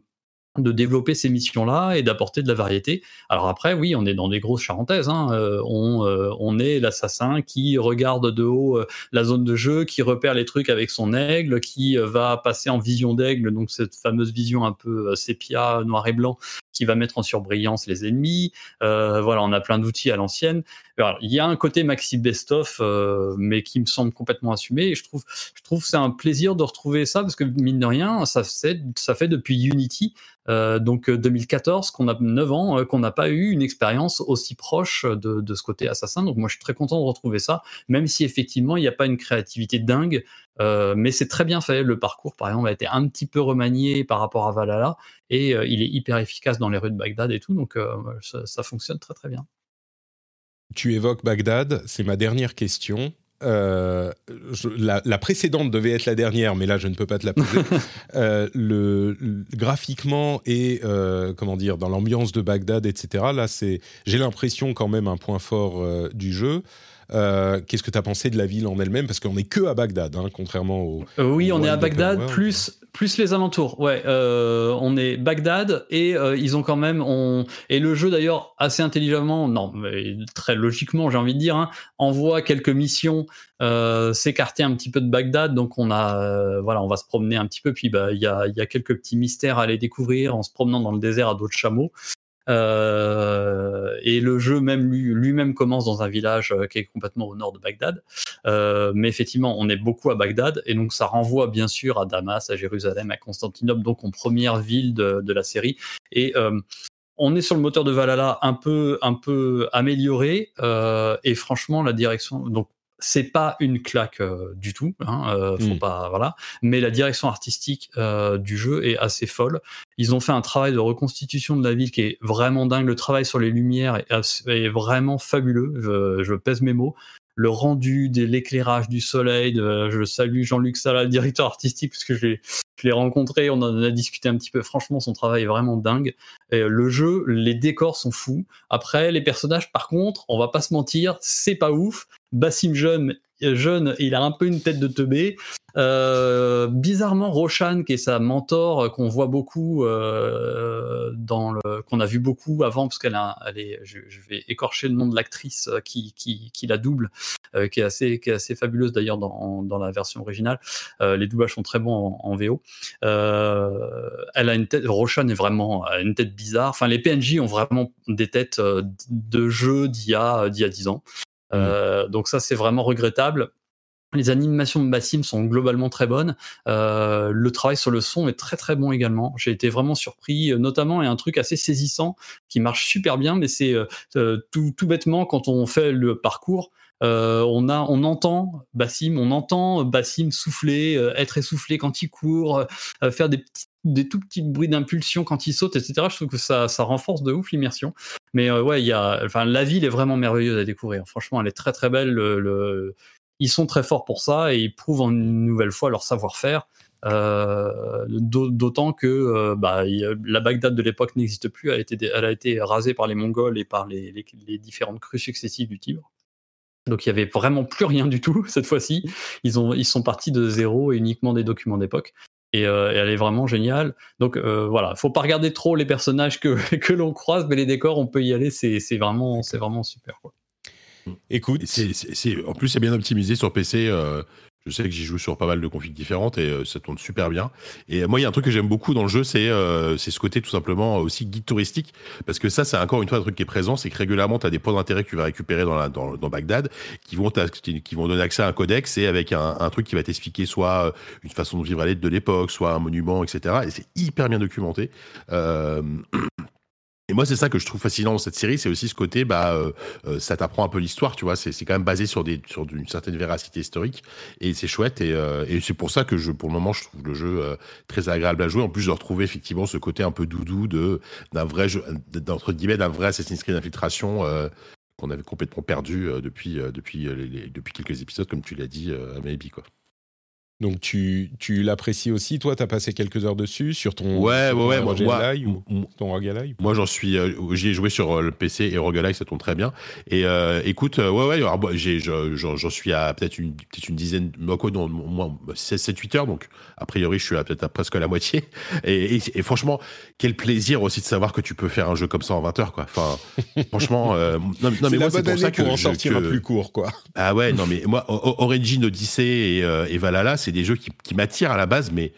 développer ces missions-là et d'apporter de la variété. Alors après, oui, on est dans des grosses charentaises. Hein. Euh, on, est l'assassin qui regarde de haut la zone de jeu, qui repère les trucs avec son aigle, qui va passer en vision d'aigle, donc cette fameuse vision un peu sépia, noir et blanc, qui va mettre en surbrillance les ennemis. voilà, on a plein d'outils à l'ancienne. Il y a un côté maxi best-of, mais qui me semble complètement assumé. Et je trouve, je trouve c'est un plaisir de retrouver ça parce que mine de rien, ça fait, ça fait depuis Unity euh, donc 2014, euh, qu'on a 9 ans, euh, qu'on n'a pas eu une expérience aussi proche de, ce côté assassin. Donc moi je suis très content de retrouver ça, même si effectivement il n'y a pas une créativité dingue, mais c'est très bien fait. Le parcours par exemple a été un petit peu remanié par rapport à Valhalla et il est hyper efficace dans les rues de Bagdad et tout, donc ça fonctionne très très bien. Tu évoques Bagdad, c'est ma dernière question. Euh, la, précédente devait être la dernière, mais là je ne peux pas te la poser. Euh, le, graphiquement et euh, comment dire dans l'ambiance de Bagdad, etc. Là, c'est j'ai l'impression quand même un point fort du jeu. Euh, qu'est-ce que tu as pensé de la ville en elle-même? Parce qu'on n'est que à Bagdad, hein, contrairement au. Euh, oui, on est à Bagdad, plus, plus les alentours. Ouais, euh, on est Bagdad et ils ont quand même. On... Et le jeu, d'ailleurs, assez intelligemment, non, mais très logiquement, j'ai envie de dire, hein, envoie quelques missions s'écarter un petit peu de Bagdad. Donc, on a. voilà, on va se promener un petit peu. Puis, bah, il y, a, y a quelques petits mystères à aller découvrir en se promenant dans le désert à d'autres chameaux. Euh, et le jeu même lui-même commence dans un village euh, qui est complètement au nord de Bagdad. Euh, mais effectivement, on est beaucoup à Bagdad et donc ça renvoie bien sûr à Damas, à Jérusalem, à Constantinople, donc en première ville de, la série. Et on est sur le moteur de Valhalla un peu un peu amélioré et franchement la direction donc c'est pas une claque euh, du tout, hein, euh, faut hmm. pas voilà. Mais la direction artistique euh, du jeu est assez folle. Ils ont fait un travail de reconstitution de la ville qui est vraiment dingue. Le travail sur les lumières est, vraiment fabuleux. Je, je, pèse mes mots le rendu de l'éclairage du soleil. De, je salue Jean-Luc Salah, le directeur artistique, parce que je l'ai rencontré, on en a discuté un petit peu. Franchement, son travail est vraiment dingue. Et le jeu, les décors sont fous. Après, les personnages, par contre, on va pas se mentir, c'est pas ouf. Bassim jeune, jeune, il a un peu une tête de teubé. Euh, bizarrement, Roshan, qui est sa mentor, euh, qu'on voit beaucoup euh, dans le, qu'on a vu beaucoup avant, parce qu'elle a, est, je, vais écorcher le nom de l'actrice qui, qui, qui, la double, qui est assez, qui est assez fabuleuse d'ailleurs dans, dans la version originale. les doublages sont très bons en, VO. elle a une tête, Roshan est vraiment une tête bizarre. Enfin, les PNJ ont vraiment des têtes de jeu d'il y a, d'il y a 10 ans. Mmh. donc ça, c'est vraiment regrettable. Les animations de Bassim sont globalement très bonnes. Euh, le travail sur le son est très très bon également. J'ai été vraiment surpris, euh, notamment et un truc assez saisissant qui marche super bien, mais c'est euh, tout, tout, bêtement quand on fait le parcours. on a, on entend Bassim, on entend Bassim souffler, être essoufflé quand il court, faire des petits, des tout petits bruits d'impulsion quand il saute, etc. Je trouve que ça, ça renforce de ouf l'immersion. Mais ouais, il y a, enfin, la ville est vraiment merveilleuse à découvrir. Franchement, elle est très très belle. le ils sont très forts pour ça et ils prouvent une nouvelle fois leur savoir-faire. Euh, d'autant que euh, bah, la Bagdad de l'époque n'existe plus, elle a, été, elle a été rasée par les Mongols et par les, différentes crues successives du Tibre. Donc il y avait vraiment plus rien du tout cette fois-ci. Ils, ils sont partis de zéro et uniquement des documents d'époque. Et, euh, elle est vraiment géniale. Donc voilà, faut pas regarder trop les personnages que, que l'on croise, mais les décors, on peut y aller. C'est vraiment, c'est vraiment super. Quoi. Écoute, c'est, en plus c'est bien optimisé sur PC. Euh, je sais que j'y joue sur pas mal de configs différentes et euh, ça tourne super bien. Et moi, il y a un truc que j'aime beaucoup dans le jeu, c'est euh, ce côté tout simplement aussi guide touristique, parce que ça, c'est encore une fois un truc qui est présent, c'est que régulièrement, tu as des points d'intérêt que tu vas récupérer dans, dans, Bagdad, qui vont, vont donner accès à un codex et avec un, truc qui va t'expliquer soit une façon de vivre à l'aide de l'époque, soit un monument, etc. Et c'est hyper bien documenté. Euh, Et moi, c'est ça que je trouve fascinant dans cette série, c'est aussi ce côté, bah, euh, euh, ça t'apprend un peu l'histoire, tu vois. C'est quand même basé sur des sur une certaine véracité historique, et c'est chouette. Et, euh, et c'est pour ça que je, pour le moment, je trouve le jeu très agréable à jouer. En plus, je retrouve effectivement ce côté un peu doudou de d'un vrai jeu, d'entre guillemets, d'un vrai Assassin's Creed d'infiltration qu'on avait complètement perdu depuis depuis depuis quelques épisodes, comme tu l'as dit, à Maybe, quoi. Donc tu, tu l'apprécies aussi, toi, tu as passé quelques heures dessus sur ton, Ouais, sur ouais, ton ouais, Rogue moi- ou ton Rogue Ally? Moi, j'en suis. euh, J'y ai joué sur euh, le PC et Roguelike, ça tourne très bien. Et euh, écoute, ouais, ouais, alors, je- j'en suis à peut-être une, peut-être une dizaine, bah, quoi, non, moins 7-8 heures, donc a priori, je suis à peut-être à presque la moitié. Et, et- et franchement, quel plaisir aussi de savoir que tu peux faire un jeu comme ça en 20 heures, quoi. Enfin, franchement, non, non, C'est mais moi, c'est pour ça que pour en sortir un plus court, quoi. ah ouais, non mais moi, Origin Odyssey et, et Valhalla, c'est des jeux qui, qui m'attirent à la base, mais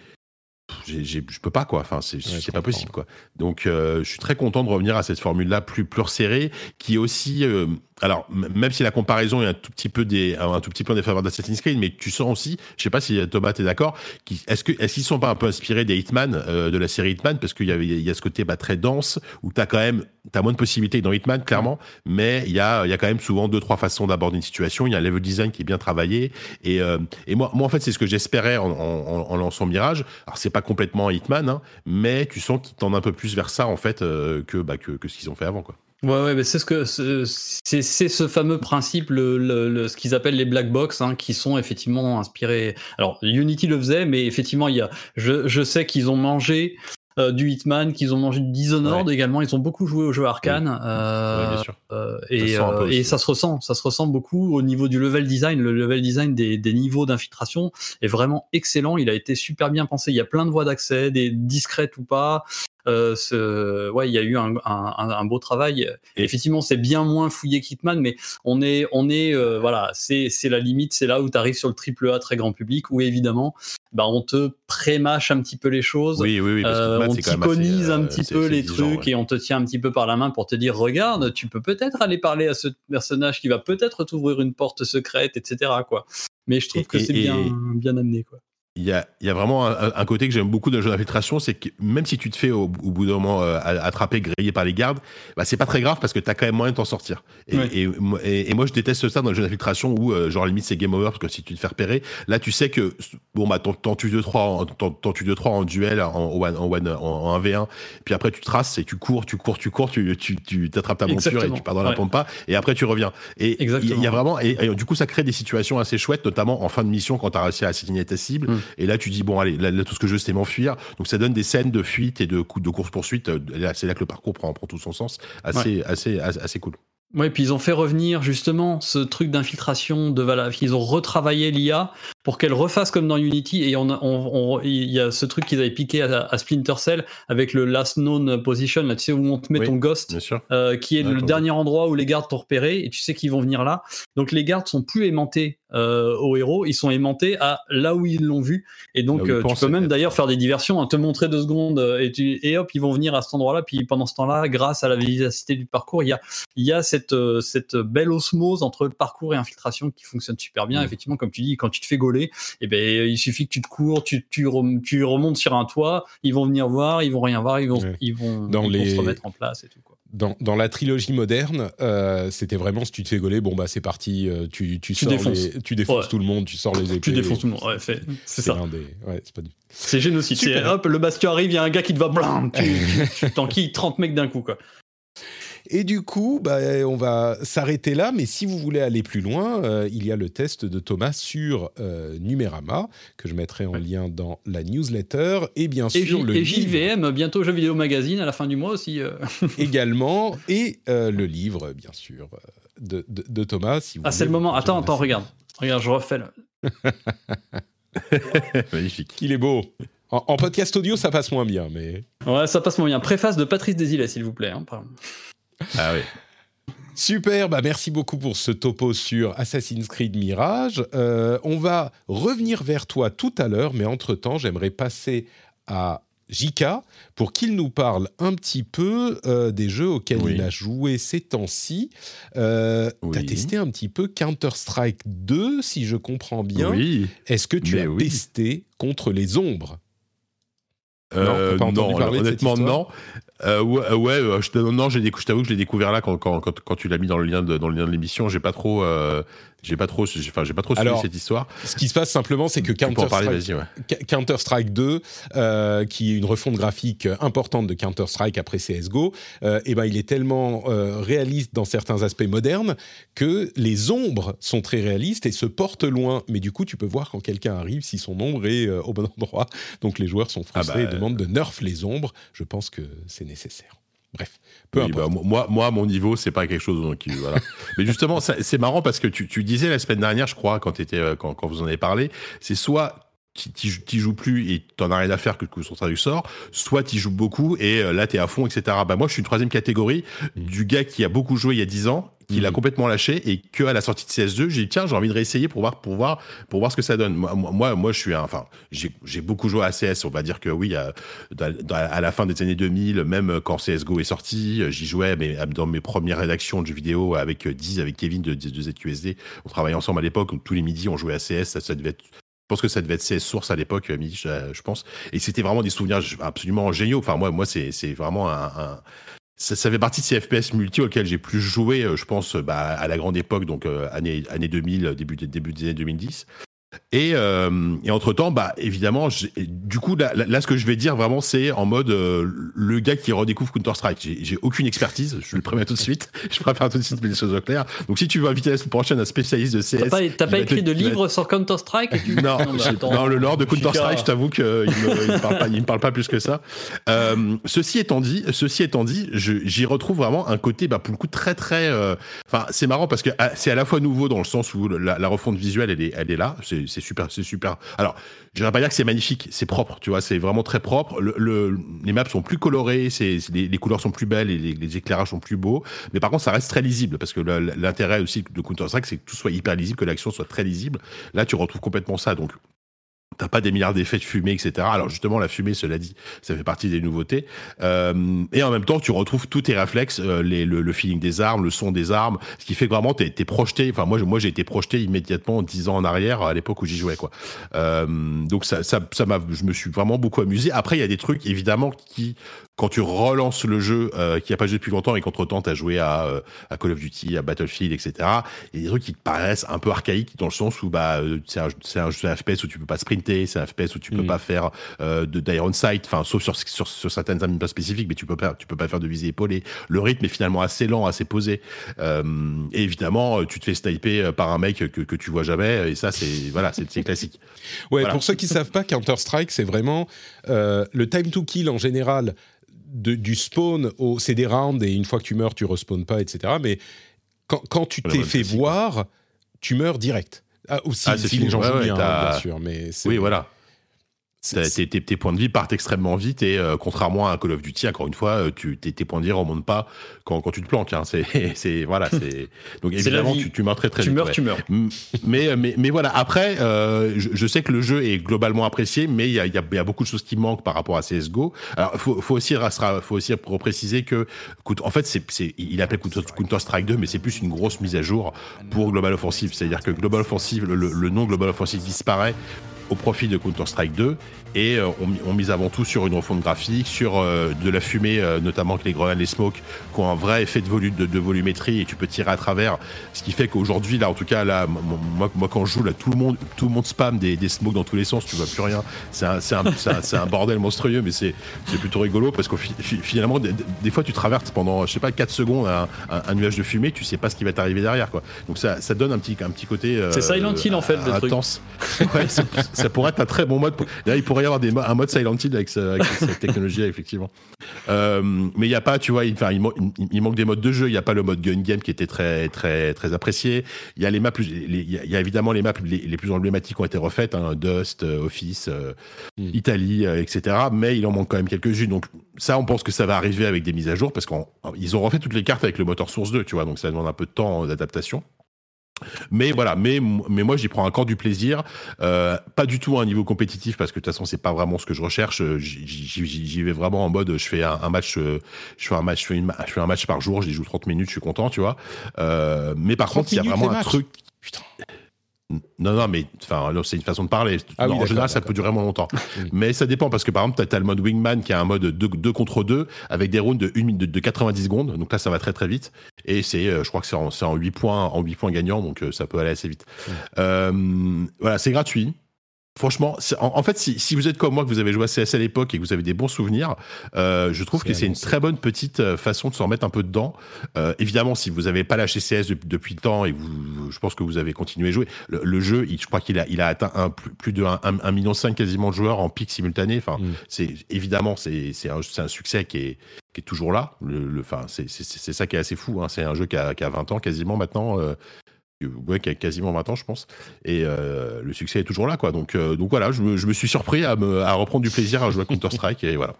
je peux pas quoi. Enfin, c'est c'est pas possible quoi. Donc, euh, je suis très content de revenir à cette formule-là plus plus resserrée, qui est aussi, euh, alors même si la comparaison est un tout petit peu des, un tout petit peu en défaveur d'Assassin's Creed, mais tu sens aussi, je sais pas si Thomas t'es d'accord, qui- est-ce que est-ce qu'ils sont pas un peu inspirés des Hitman euh, de la série Hitman? Parce qu'il y a, il y ce côté bah, très dense où t'as quand même t'as moins de possibilités dans Hitman clairement, mais il y a il y quand même souvent deux trois façons d'aborder une situation. Il y a un level design qui est bien travaillé et euh, moi moi en fait c'est ce que j'espérais en, en, en- lançant Mirage. Alors c'est pas complètement Hitman, hein, mais tu sens qu'ils tendent un peu plus vers ça en fait euh, que bah que, que ce qu'ils ont fait avant quoi. Ouais, ouais, mais c'est ce que c'est c'est ce fameux principe, le, le- le- ce qu'ils appellent les black box, hein, qui sont effectivement inspirés. Alors Unity le faisait, mais effectivement, il y a, je, je sais qu'ils ont mangé euh, du Hitman, qu'ils ont mangé du Dishonored également. Ils ont beaucoup joué aux jeux arcane. euh, Ouais, bien sûr. euh, Ça et, euh, et ça se ressent, ça se ressent beaucoup au niveau du level design. Le level design des, des niveaux d'infiltration est vraiment excellent. Il a été super bien pensé. Il y a plein de voies d'accès, des discrètes ou pas. Euh, ce- ouais, il y a eu un, un- un- beau travail. Et- Effectivement, c'est bien moins fouillé qu'Hitman, mais on est, on est, euh, voilà, c'est c'est la limite. C'est là où tu arrives sur le triple A très grand public, où évidemment, bah, on te pré-mâche un petit peu les choses. Oui oui oui. Parce Euh, on t'iconise un euh, petit peu les trucs ouais. et on te tient un petit peu par la main pour te dire regarde, tu peux peut-être aller parler à ce personnage qui va peut-être t'ouvrir une porte secrète, etc. Quoi. Mais je trouve Et- que c'est bien, bien amené. Quoi. Il y a, y a vraiment un, un côté que j'aime beaucoup d'un jeu d'infiltration, c'est que même si tu te fais au, au bout d'un moment euh, attraper, grillé par les gardes, bah c'est pas très grave parce que t'as quand même moyen de t'en sortir. Et, Ouais. et, moi- et- et moi je déteste ça dans le jeu d'infiltration où euh, genre limite c'est game over parce que si tu te fais repérer, là tu sais que bon bah t'en tues deux trois, en- duel, en one, en, one, en, en 1v1, puis après tu traces et tu cours, tu cours, tu cours, tu tu tu t'attrapes ta monture et tu pars dans la Ouais. pampa et après tu reviens. Et il y a- y vraiment et, et du coup ça crée des situations assez chouettes, notamment en fin de mission quand t'as réussi à assassiner ta cible. Mm. Et là, tu dis, bon, allez, là, là, tout ce que je veux, c'est m'enfuir. Donc, ça donne des scènes de fuite et de, de course-poursuite. Euh, C'est là que le parcours prend, prend tout son sens. Assez, assez, assez, assez cool. Ouais, puis ils ont fait revenir justement ce truc d'infiltration de Valhalla. Ils ont retravaillé l'IA pour qu'elle refasse comme dans Unity. Et on, a- on- on- il y a ce truc qu'ils avaient piqué à, à Splinter Cell avec le last known position, là, tu sais, où on te met Oui. ton ghost. Euh, qui est Ouais, le dernier endroit où les gardes t'ont repéré et tu sais qu'ils vont venir là. Donc les gardes sont plus aimantés euh, au héros, ils sont aimantés à là où ils l'ont vu. Et donc euh, tu peux même d'ailleurs faire des diversions, hein, te montrer deux secondes euh, et, tu, et hop, ils vont venir à cet endroit-là. Puis pendant ce temps-là, grâce à la vivacité du parcours, il y a, il y a cette, cette belle osmose entre parcours et infiltration qui fonctionne super bien. Mm. Effectivement, comme tu dis, quand tu te fais gauler, eh ben, il suffit que tu te cours, tu, tu, rem- tu remontes sur un toit, ils vont venir voir, ils vont rien voir, ils vont, Ouais. ils vont, Dans ils vont les- se remettre en place et tout. Quoi. Dans, dans la trilogie moderne, euh, c'était vraiment si tu te fais gauler, bon bah c'est parti, euh, tu, tu, Tu sors défonces. les- tu défonces Ouais. tout le monde, tu sors les épées. Tu défonces tout le monde, ouais, c'est c'est ça. l'un des- ouais, c'est pas du- C'est génocide. C'est hop, le bastion arrive, il y a un gars qui te va blam, tu, tu t'enquilles 30 mecs d'un coup, quoi. Et du coup, bah, on va s'arrêter là, mais si vous voulez aller plus loin, euh, il y a le test de Thomas sur euh, Numérama, que je mettrai en lien dans la newsletter, et bien Et, sûr J- le et livre JVM, bientôt jeu vidéo magazine à la fin du mois aussi. euh. également, et euh, le livre, bien sûr, de, de- de Thomas. Si vous Ah, c'est le moment. Attends, attends, regarde. Regarde, je refais le. Magnifique. Il est beau. En, en podcast audio, ça passe moins bien, mais Ouais, ça passe moins bien. Préface de Patrice Desilets, s'il vous plaît. hein, pardon. Ah oui. Super, bah merci beaucoup pour ce topo sur Assassin's Creed Mirage. Euh, on va revenir vers toi tout à l'heure, mais entre-temps, j'aimerais passer à Jika pour qu'il nous parle un petit peu euh, des jeux auxquels Oui. il a joué ces temps-ci. Euh, Tu as Oui. testé un petit peu Counter-Strike 2, si je comprends bien. Oui. Est-ce que tu Mais as oui. testé contre les ombres? Euh, non, parler de cette honnêtement, non. Euh, ouais, euh, ouais euh, je, non, je t'avoue que je l'ai découvert là quand, quand, quand, quand tu l'as mis dans le lien de, dans le lien de l'émission. J'ai pas trop, euh, j'ai pas trop, enfin, j'ai pas trop suivi cette histoire. Ce qui se passe simplement, c'est que Counter Strike, ouais. Counter Strike 2, euh, qui est une refonte graphique importante de Counter Strike après CS:GO, euh, et ben il est tellement euh, réaliste dans certains aspects modernes que les ombres sont très réalistes et se portent loin. Mais du coup, tu peux voir quand quelqu'un arrive si son ombre est au bon endroit. Donc les joueurs sont frustrés ah bah, et demandent de nerf les ombres. Je pense que c'est nécessaire. Bref, peu bah, moi, moi, mon niveau, c'est pas quelque chose. Donc, voilà. Mais justement, c'est marrant parce que tu, tu, disais la semaine dernière, je crois, quand, étais, euh, quand, quand vous en avez parlé, c'est soit tu joues plus et t'en as rien à faire que son traduit sort, soit tu joues beaucoup et euh, là t'es à fond, etc. Bah moi je suis une troisième catégorie mmh. du gars qui a beaucoup joué il y a 10 ans, qui l'a mmh. complètement lâché et que à la sortie de CS2, j'ai dit tiens j'ai envie de réessayer pour voir pour voir pour voir ce que ça donne. Moi moi, moi je suis un, enfin j'ai beaucoup joué à CS, on va dire que oui à, à, la fin des années 2000, même quand CS:GO est sorti, j'y jouais mais dans mes premières rédactions de jeux vidéo avec 10 avec Kevin de, de ZQSD, on travaillait ensemble à l'époque, tous les midis on jouait à CS, ça, ça devait être je pense que ça devait être CS Source à l'époque, euh, je, pense. Et c'était vraiment des souvenirs absolument géniaux. Enfin, moi, moi c'est vraiment un, ça, fait partie de ces FPS multi auxquels j'ai plus joué, euh, je pense, bah, à la grande époque, donc euh, année, année 2000, début, début des années 2010. Et, euh, et entre temps, bah évidemment, du coup là, là, ce que je vais dire vraiment, c'est en mode euh, le gars qui redécouvre Counter Strike. J'ai aucune expertise, je le préviens tout de suite. Je préfère tout de suite les choses au clair. Donc si tu veux inviter la semaine prochaine un spécialiste de CS, t'as pas, écrit de livre sur Counter Strike Non, non, le lore de Counter Strike, je t'avoue qu'il me, il me parle pas, il me parle pas plus que ça. Euh, ceci étant dit, ceci étant dit, j'y retrouve vraiment un côté, bah pour le coup très très. Enfin, c'est marrant parce que ah, c'est à la fois nouveau dans le sens où la, la refonte visuelle, elle est, elle est là. C'est c'est super, c'est super. Alors, je vais pas dire que c'est magnifique, c'est propre, tu vois, c'est vraiment très propre. Le, les maps sont plus colorées, les, les, couleurs sont plus belles et les, éclairages sont plus beaux. Mais par contre, ça reste très lisible parce que l'intérêt aussi de Counter Strike, c'est que tout soit hyper lisible, que l'action soit très lisible. Là, tu retrouves complètement ça. Donc, T'as pas des milliards d'effets de fumée, etc. Alors justement, la fumée, cela dit, ça fait partie des nouveautés. Euh, et en même temps, tu retrouves tous tes réflexes, euh, le, le, feeling des armes, le son des armes, ce qui fait que vraiment, t'es es projeté. Enfin, moi, moi, j'ai été projeté immédiatement dix ans en arrière à l'époque où j'y jouais, quoi. Euh, donc ça, ça, ça m'a, je me suis vraiment beaucoup amusé. Après, il y a des trucs évidemment qui quand tu relances le jeu euh, qui a pas joué depuis longtemps et qu'entre temps as joué à, euh, à, Call of Duty, à Battlefield, etc. Il y a des trucs qui te paraissent un peu archaïques dans le sens où bah euh, c'est un, un, un, FPS où tu peux pas sprinter, c'est un FPS où tu peux mm. pas faire euh, d'iron sight, enfin sauf sur, sur, sur certaines armes pas spécifiques, mais tu peux pas tu peux pas faire de visée épaulée. Le rythme est finalement assez lent, assez posé. Euh, et évidemment, tu te fais sniper par un mec que, que tu vois jamais et ça c'est voilà c'est classique. Ouais, pour ceux qui savent pas, Counter Strike c'est vraiment le time to kill en général du spawn au. C'est des rounds et une fois que tu meurs, tu respawns pas, etc. Mais quand, quand tu t'es fait voir, tu meurs direct. Ah, ou si, ah, si les gens jouent bien, bien sûr. Mais oui, voilà. Tes, tes, tes, points de vie partent extrêmement vite et euh, contrairement à un Call of Duty, encore une fois, euh, tu, tes, tes, points de vie remontent pas quand, quand tu te planques. Hein. C'est, voilà, c'est donc évidemment tu, tu, meurs très très tu vite. Meurs, Tu meurs, Mais, mais, mais voilà. Après, euh, je, je, sais que le jeu est globalement apprécié, mais il y a, y, a, y a, beaucoup de choses qui manquent par rapport à CS:GO. Alors, faut, faut aussi, faut aussi préciser que, en fait, c'est, il appelle Counter Strike 2, mais c'est plus une grosse mise à jour pour Global Offensive. C'est-à-dire que Global Offensive, le, le nom Global Offensive disparaît au profit de Counter-Strike 2 et euh, on, mise avant tout sur une refonte graphique, sur euh, de la fumée, euh, notamment avec les grenades, les smokes, qui ont un vrai effet de, volume, de, volumétrie et tu peux tirer à travers. Ce qui fait qu'aujourd'hui, là, en tout cas, là, moi, moi, quand je joue, là, tout le monde, tout le monde spam des, des smokes dans tous les sens, tu vois plus rien. C'est un, un, un, un, bordel monstrueux, mais c'est plutôt rigolo parce que finalement, des, des, fois, tu traverses pendant, je sais pas, 4 secondes un, nuage de fumée, tu sais pas ce qui va t'arriver derrière, quoi. Donc ça, ça donne un petit, un petit côté. c'est Silent Hill en fait, le intense. Ouais, ça pourrait être un très bon mode. Là, il pourrait y avoir des, un mode Silent Hill avec, cette technologie, effectivement. Euh, mais il n'y a pas, tu vois, il, il, il, manque des modes de jeu. Il n'y a pas le mode gun game qui était très, très, très apprécié. Il y a les maps, il y, a évidemment les maps les, plus emblématiques qui ont été refaites, hein, Dust, euh, Office, euh, mm. Italie, etc. Mais il en manque quand même quelques-unes. Donc ça, on pense que ça va arriver avec des mises à jour parce qu'ils ont refait toutes les cartes avec le moteur Source 2, tu vois. Donc ça demande un peu de temps d'adaptation. Mais voilà, mais, mais moi j'y prends encore du plaisir, euh, pas du tout à un niveau compétitif parce que de toute façon c'est pas vraiment ce que je recherche. Euh, j'y vais vraiment en mode je fais un, match, euh, je fais un match, je fais, une, je fais un match par jour, j'y joue 30 minutes, je suis content, tu vois. Euh, mais par contre il y a vraiment un truc. Putain. Non, non, mais enfin, c'est une façon de parler. Ah oui, en général, ça peut durer moins longtemps. Mais ça dépend parce que par exemple, tu as, le mode Wingman qui a un mode 2 contre 2 avec des rounds de, une, minute- de, de 90 secondes. Donc là, ça va très très vite. Et c'est, euh, je crois que c'est en, en 8 points, en 8 points gagnants, donc euh, ça peut aller assez vite. Euh, voilà, c'est gratuit. Franchement, en, en fait, si, si vous êtes comme moi, que vous avez joué à CS à l'époque et que vous avez des bons souvenirs, euh, je trouve que c'est une très bonne petite euh, façon de s'en remettre un peu dedans. Euh, évidemment, si vous n'avez pas lâché CS depuis, depuis le temps et vous, je pense que vous avez continué à jouer, le, le jeu, il- je crois qu'il a, il a atteint un, plus, plus de 1,5 million quasiment de joueurs en pic simultané. Enfin, Mm. c'est évidemment, c'est un, succès qui est, qui est toujours là. Le, c'est ça qui est assez fou. hein. C'est un jeu qui a, qui a 20 ans quasiment maintenant. euh, ouais, qui a quasiment 20 ans, je pense. Et euh, le succès est toujours là, quoi. Donc, euh, donc voilà, je me, je me suis surpris à, me, à reprendre du plaisir à jouer à Counter-Strike. et voilà.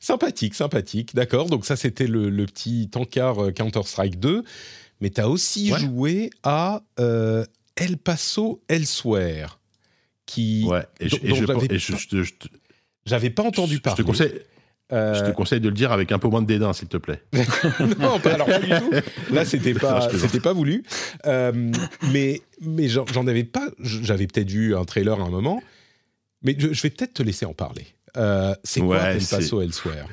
Sympathique, sympathique. D'accord, donc ça c'était le, le petit tankard euh, Counter-Strike 2. Mais tu as aussi Ouais. joué à euh, El Paso Elsewhere. Qui, Ouais. Et, je, dont- et je- j'avais et je- je je pas entendu je parler. te conseille, Euh, je te conseille de le dire avec un peu moins de dédain, s'il te plaît. non, pas, alors pas du tout. Là, c'était pas, c'était pas voulu. Euh, mais mais j'en avais pas. J'avais peut-être vu un trailer à un moment. Mais je, je vais peut-être te laisser en parler. Euh, c'est quoi El Paso Elsewhere?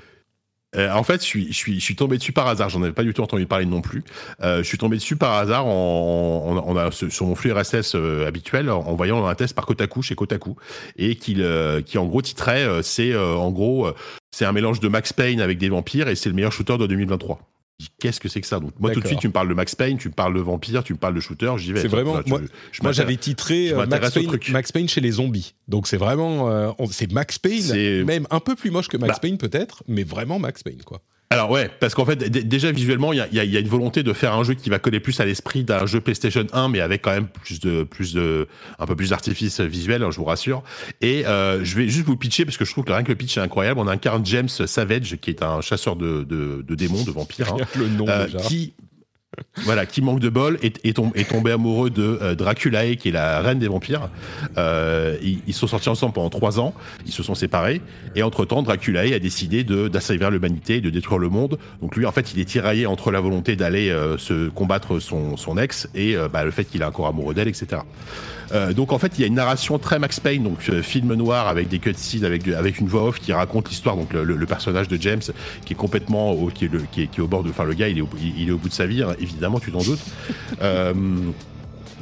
Euh, en fait, je suis, tombé dessus par hasard. J'en avais pas du tout entendu parler non plus. Euh, je suis tombé dessus par hasard en, en- sur mon flux RSS euh, habituel en, voyant un test par Kotaku chez Kotaku et qu'il, euh, qui en gros titrait, c'est en gros, c'est un mélange de Max Payne avec des vampires et c'est le meilleur shooter de 2023. Qu'est-ce que c'est que ça? Donc moi tout de suite tu me parles de Max Payne, tu me parles de vampire, tu me parles de shooter, j'y vais. C'est vraiment- tu- moi- j'avais titré euh, Max Payne, truc. Max Payne chez les zombies. Donc c'est vraiment, euh, c'est Max Payne, même un peu plus moche que Max Bah. Payne peut-être, mais vraiment Max Payne quoi. Alors ouais, parce qu'en fait, déjà visuellement, il y a, y y une volonté de faire un jeu qui va coller plus à l'esprit d'un jeu PlayStation 1, mais avec quand même plus de, plus de, un peu plus d'artifice visuel, hein, je vous rassure. Et euh, je vais juste vous pitcher parce que je trouve que rien que le pitch est incroyable. On incarne James Savage, qui est un chasseur de, de, de démons, de vampires, hein, le nom euh, déjà. qui voilà, qui manque de bol est, est, tom- est tombé amoureux de euh, Draculae, qui est la reine des vampires. Euh, ils, sont sortis ensemble pendant trois ans, ils se sont séparés, et entre-temps, Draculae a décidé de d'assaillir l'humanité, et de détruire le monde. Donc lui, en fait, il est tiraillé entre la volonté d'aller euh, se combattre son, ex et bah, le fait qu'il est encore amoureux d'elle, etc. Euh, donc en fait, il y a une narration très Max Payne, donc euh, film noir avec des cutscenes, avec, avec une voix off qui raconte l'histoire. Donc le, le- le personnage de James qui est complètement, au, qui, est le, qui, est, qui est au bord de, enfin le gars, il est au, il, est au bout de sa vie, hein, évidemment, tu t'en doutes. Euh,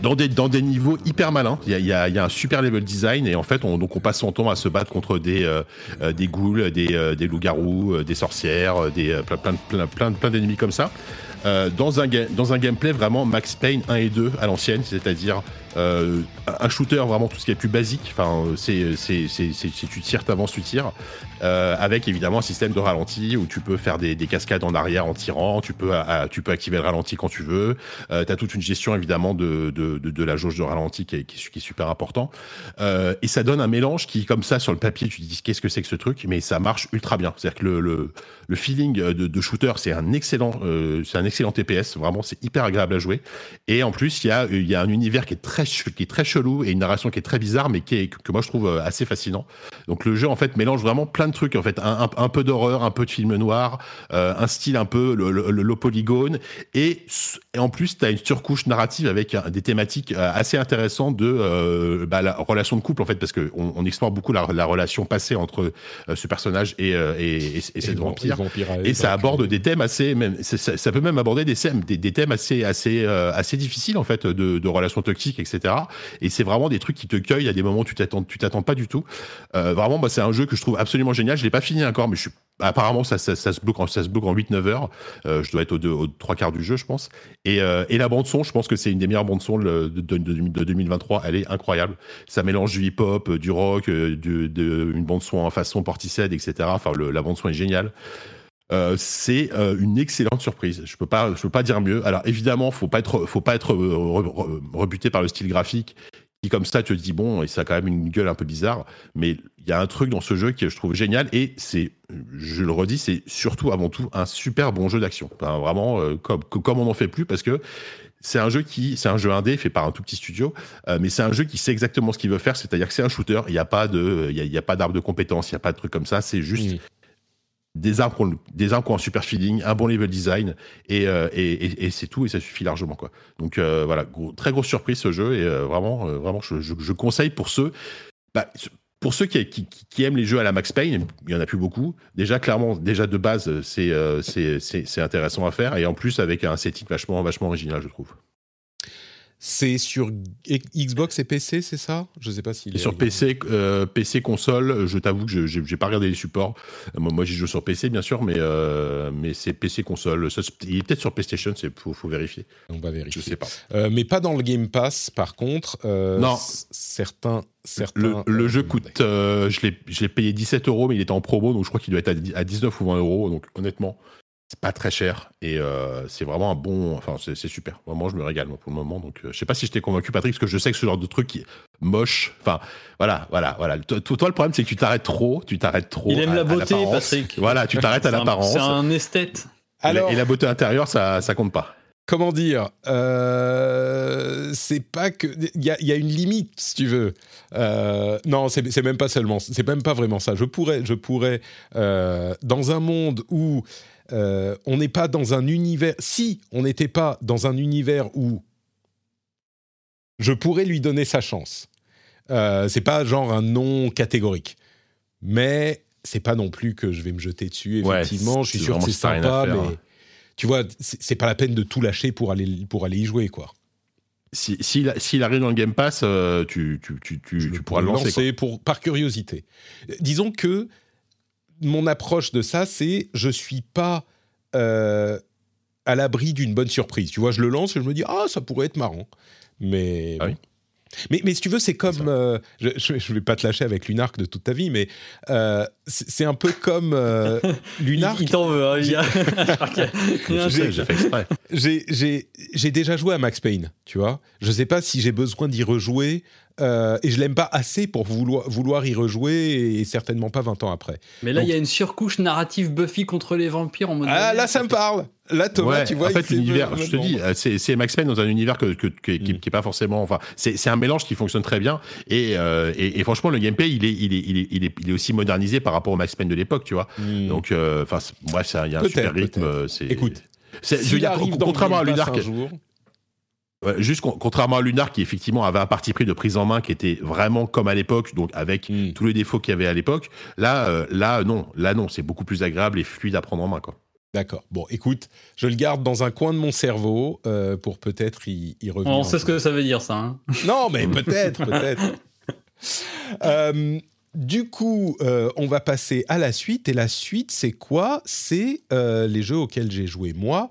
dans des, dans des niveaux hyper malins. Il y a, y, a, y a un super level design et en fait, on, donc on passe son temps à se battre contre des, euh, des ghouls, des, euh, des loups-garous, des sorcières, des, plein, plein, plein, plein, plein d'ennemis comme ça. Euh, dans, un, dans un gameplay vraiment Max Payne 1 et 2 à l'ancienne, c'est-à-dire un shooter vraiment tout ce qui est plus basique. Enfin, euh, c'est c'est- c'est tu tires, t'avances, tu tires, euh, avec évidemment un système de ralenti où tu peux faire des, des cascades en arrière en tirant, tu peux tu peux activer le ralenti quand tu veux. Euh, T'as toute une gestion évidemment de de, de, de la jauge de ralenti qui est, super important. Euh, et ça donne un mélange qui, comme ça, sur le papier, tu te dis qu'est-ce que c'est que ce truc, mais ça marche ultra bien. C'est-à-dire que le, le, feeling de, de shooter, c'est un excellent, euh, un excellent TPS. Vraiment, c'est hyper agréable à jouer. Et en plus, il y a, y a un univers qui est très, qui est très chelou et une narration qui est très bizarre, mais qui est, que moi je trouve assez fascinant. Donc le jeu, en fait, mélange vraiment plein de trucs. En fait, un, un, un peu d'horreur, un peu de film noir, euh, un style un peu le, le, le low polygone, et, en plus, tu as une surcouche narrative avec euh, des thématiques euh, assez intéressantes de euh, bah, la relation de couple, en fait, parce que on, on explore beaucoup la, la relation passée entre ce personnage et, et, et, et cette vampire. Et ça aborde des thèmes assez, même, ça, peut même aborder des thèmes, des, des thèmes assez, assez, assez difficiles en fait, de, de relations toxiques, etc. Et c'est vraiment des trucs qui te cueillent à des moments où tu t'attends, tu t'attends pas du tout. Euh, vraiment, moi, c'est un jeu que je trouve absolument génial. Je l'ai pas fini encore, mais je suis apparemment ça, se bloque en, en 8-9 heures. Euh, je dois être aux, deux, aux trois quarts du jeu, je pense. Et, euh, et la bande son, je pense que c'est une des meilleures bandes son de, de, de, de 2023. Elle est incroyable. Ça mélange du hip-hop, du rock, euh, du- de, une bande son en façon Portishead, etc. Enfin, la bande son est géniale. Euh, c'est euh, une excellente surprise. Je peux pas, je peux pas dire mieux. Alors évidemment, faut pas être, faut pas être euh, re- re- rebuté par le style graphique qui comme ça te dit bon et ça a quand même une gueule un peu bizarre. Mais il y a un truc dans ce jeu que je trouve génial et c'est, je le redis, c'est surtout avant tout un super bon jeu d'action. Vraiment euh, comme on n'en fait plus parce que c'est un jeu qui, c'est un jeu indé fait par un tout petit studio, euh, mais c'est un jeu qui sait exactement ce qu'il veut faire, c'est-à-dire que c'est un shooter. Il n'y a pas de, il y a, pas d'arbre de compétences, il y a pas de truc comme ça. C'est juste. Des armes, des armes qui ont un super feeling, un bon level design, et, et, c'est tout, et ça suffit largement. Quoi. Donc voilà, très grosse surprise ce jeu, et vraiment, vraiment je, conseille pour ceux. Bah, pour ceux qui, aiment les jeux à la Max Payne, il y en a plus beaucoup. Déjà, clairement, déjà de base, c'est intéressant à faire, et en plus avec un setting vachement original, je trouve. C'est sur Xbox et PC, c'est ça? Je sais pas s'il est. Sur PC, euh, PC console, je t'avoue que je n'ai pas regardé les supports. Moi, moi j'y joue sur PC, bien sûr, mais, euh, mais c'est PC console. il est peut-être sur PlayStation, il faut, faut, vérifier. On va vérifier. Je sais pas. Euh, mais pas dans le Game Pass, par contre. non. Certains. certains le, jeu coûte. je l'ai payé 17 euros, mais il était en promo, donc je crois qu'il doit être à 19 ou 20 euros. Donc honnêtement, c'est pas très cher et euh, c'est vraiment un bon. Enfin, c'est super. Vraiment, je me régale pour le moment. Donc, euh, je sais pas si je t'ai convaincu, Patrick, parce que je sais que ce genre de truc qui est moche. Enfin, voilà, voilà, voilà. Toi, toi le problème, c'est que tu t'arrêtes trop. Tu t'arrêtes trop. Il aime la beauté, Patrick. Voilà, tu t'arrêtes à l'apparence. C'est un esthète. Alors, et la beauté intérieure, ça, ça compte pas. Comment dire euh, C'est pas que il y, y, a une limite, si tu veux. non, c'est même pas seulement. C'est même pas vraiment ça. Je pourrais, je pourrais dans un monde où euh, on n'est pas dans un univers. Si on n'était pas dans un univers où je pourrais lui donner sa chance. Euh, c'est pas genre un nom catégorique, mais c'est pas non plus que je vais me jeter dessus. Effectivement, je suis sûr que c'est sympa, mais hein. tu vois, c'est pas la peine de tout lâcher pour aller pour aller y jouer, quoi. S'il si, arrive dans le Game Pass, euh, tu, pourras le lancer. pour, par curiosité. Disons que mon approche de ça, c'est je suis pas euh, à l'abri d'une bonne surprise. Tu vois, je le lance et je me dis ah ça pourrait être marrant, mais ah mais, mais si tu veux, c'est comme. Euh, je ne vais pas te lâcher avec Lunark de toute ta vie, mais euh, c'est un peu comme Lunark. il, t'en veut, hein, J'ai déjà joué à Max Payne, tu vois. Je ne sais pas si j'ai besoin d'y rejouer euh, et je l'aime pas assez pour vouloir, vouloir y rejouer et certainement pas 20 ans après. Mais là, il y a une surcouche narrative Buffy contre les vampires en mode. Ah, là, ça me parle Là, Thomas, tu vois. En fait, l'univers, je te dis, euh, c'est Max Payne dans un univers que, que, qui, n'est mm. pas forcément. Enfin, c'est un mélange qui fonctionne très bien. Et, euh, et, franchement, le gameplay, il est, il, est, il, est, il, est, il est aussi modernisé par rapport au Max Payne de l'époque, tu vois. Mm. Donc, enfin, bref, il y a un super rythme. Écoute, je veux dire, contrairement à Lunark. Juste contrairement à Lunar qui effectivement avait un parti pris de prise en main qui était vraiment comme à l'époque, donc avec hmm. tous les défauts qu'il y avait à l'époque. Là, euh, là non, là non, c'est beaucoup plus agréable et fluide à prendre en main quoi. D'accord. Bon, écoute, je le garde dans un coin de mon cerveau euh, pour peut-être y, revenir. On sait ce que ça veut dire ça. Hein. non, mais peut-être, peut-être. Euh, du coup, on va passer à la suite. Et la suite, c'est quoi? C'est les jeux auxquels j'ai joué moi.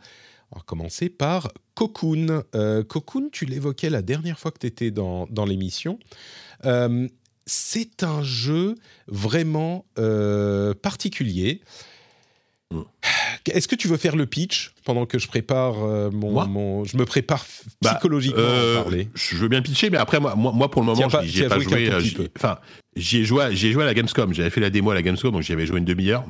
On va commencer par Cocoon. Euh, Cocoon, tu l'évoquais la dernière fois que tu étais dans, dans l'émission. Euh, c'est un jeu vraiment euh, particulier. Est-ce que tu veux faire le pitch pendant que je prépare mon, je me prépare bah, psychologiquement à parler Je veux bien pitcher, mais après moi, moi, pour le moment, j'y ai pas joué. Enfin, j'y ai joué, j'ai joué à la Gamescom. J'avais fait la démo à la Gamescom, donc j'y avais joué une demi-heure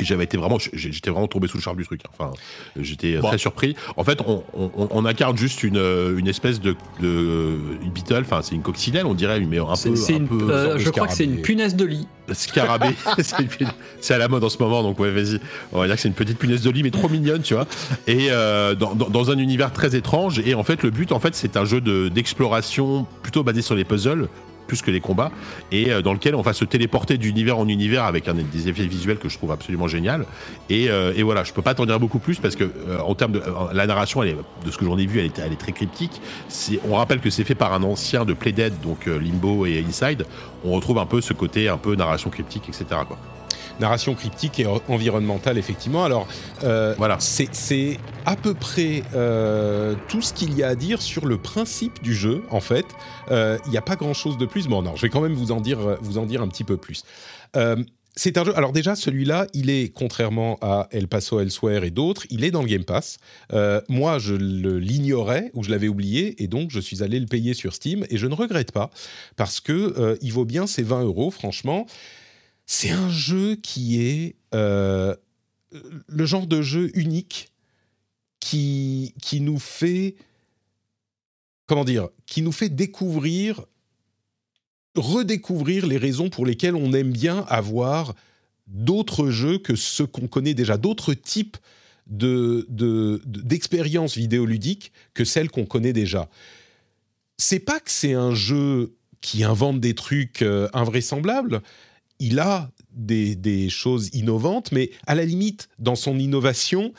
j'avais été vraiment, j'étais vraiment tombé sous le charme du truc. Hein. Enfin, j'étais très surpris. En fait, on, on, on, incarne juste une, une espèce de, de une beetle. Enfin, c'est une coccinelle, on dirait, mais un peu. Un peu euh, je crois que c'est une punaise de lit. Scarabée, c'est à la mode en ce moment, donc ouais, vas-y. On va dire que c'est une petite punaise de lit, mais trop mignonne, tu vois. Et euh, dans, dans, un univers très étrange. Et en fait, le but, en fait, c'est un jeu d'exploration plutôt basé sur les puzzles plus que les combats, et euh, dans lequel on va se téléporter d'univers en univers avec des effets visuels que je trouve absolument génial. Et, euh, voilà, je peux pas t'en dire beaucoup plus parce que euh, en termes de la narration, de ce que j'en ai vu, elle est, très cryptique. On rappelle que c'est fait par un ancien de Playdead, donc Limbo et Inside. On retrouve un peu ce côté un peu narration cryptique, etc. narration cryptique et environnementale, effectivement. Alors, euh, voilà. c'est à peu près euh, tout ce qu'il y a à dire sur le principe du jeu, en fait. Euh, il n'y a pas grand-chose de plus. Bon, non, je vais quand même vous en dire, vous en dire un petit peu plus. c'est un jeu. Alors déjà, celui-là, il est contrairement à El Paso Elsewhere et d'autres, il est dans le Game Pass. moi, je l'ignorais ou je l'avais oublié et donc je suis allé le payer sur Steam et je ne regrette pas parce que il vaut bien ses 20 euros, franchement. C'est un jeu qui est euh, le genre de jeu unique qui, qui nous fait comment dire qui nous fait découvrir redécouvrir les raisons pour lesquelles on aime bien avoir d'autres jeux que ceux qu'on connaît déjà, d'autres types de, d'expériences vidéoludiques que celles qu'on connaît déjà. C'est pas que c'est un jeu qui invente des trucs euh, invraisemblables. Il a des, choses innovantes, mais à la limite, dans son innovation,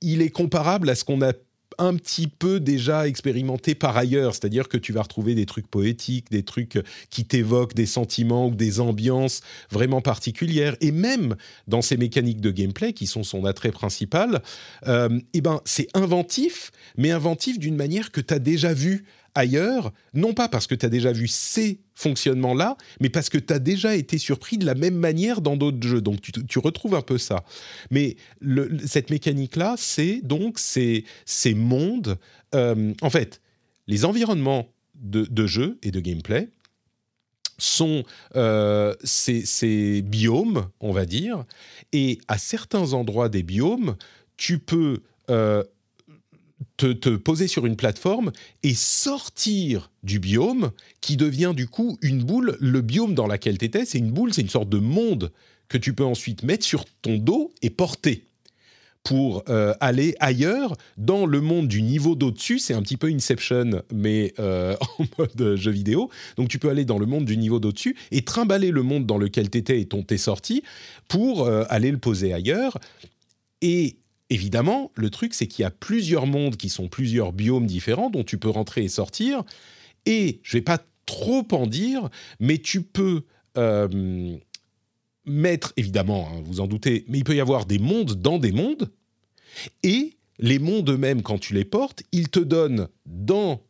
il est comparable à ce qu'on a un petit peu déjà expérimenté par ailleurs, c'est-à-dire que tu vas retrouver des trucs poétiques, des trucs qui t'évoquent des sentiments ou des ambiances vraiment particulières, et même dans ces mécaniques de gameplay qui sont son attrait principal, euh, eh ben c'est inventif, mais inventif d'une manière que tu as déjà vu ailleurs, non pas parce que tu as déjà vu ces fonctionnements-là, mais parce que tu as déjà été surpris de la même manière dans d'autres jeux. Donc tu, retrouves un peu ça. Mais cette mécanique-là, c'est donc ces, ces mondes. Euh, en fait, les environnements de, de jeu et de gameplay sont euh, ces, biomes, on va dire, et à certains endroits des biomes, tu peux euh, te, poser sur une plateforme et sortir du biome qui devient du coup une boule. Le biome dans lequel tu étais, c'est une boule, c'est une sorte de monde que tu peux ensuite mettre sur ton dos et porter pour euh, aller ailleurs dans le monde du niveau d'au-dessus. C'est un petit peu Inception, mais euh, en mode jeu vidéo. Donc tu peux aller dans le monde du niveau d'au-dessus et trimballer le monde dans lequel tu étais et dont tu es sorti pour euh, aller le poser ailleurs. Et Évidemment, le truc, c'est qu'il y a plusieurs mondes qui sont plusieurs biomes différents dont tu peux rentrer et sortir. Et je vais pas trop en dire, mais tu peux euh, mettre, évidemment, hein, vous en doutez, mais il peut y avoir des mondes dans des mondes. Et les mondes eux-mêmes, quand tu les portes, ils te donnent dans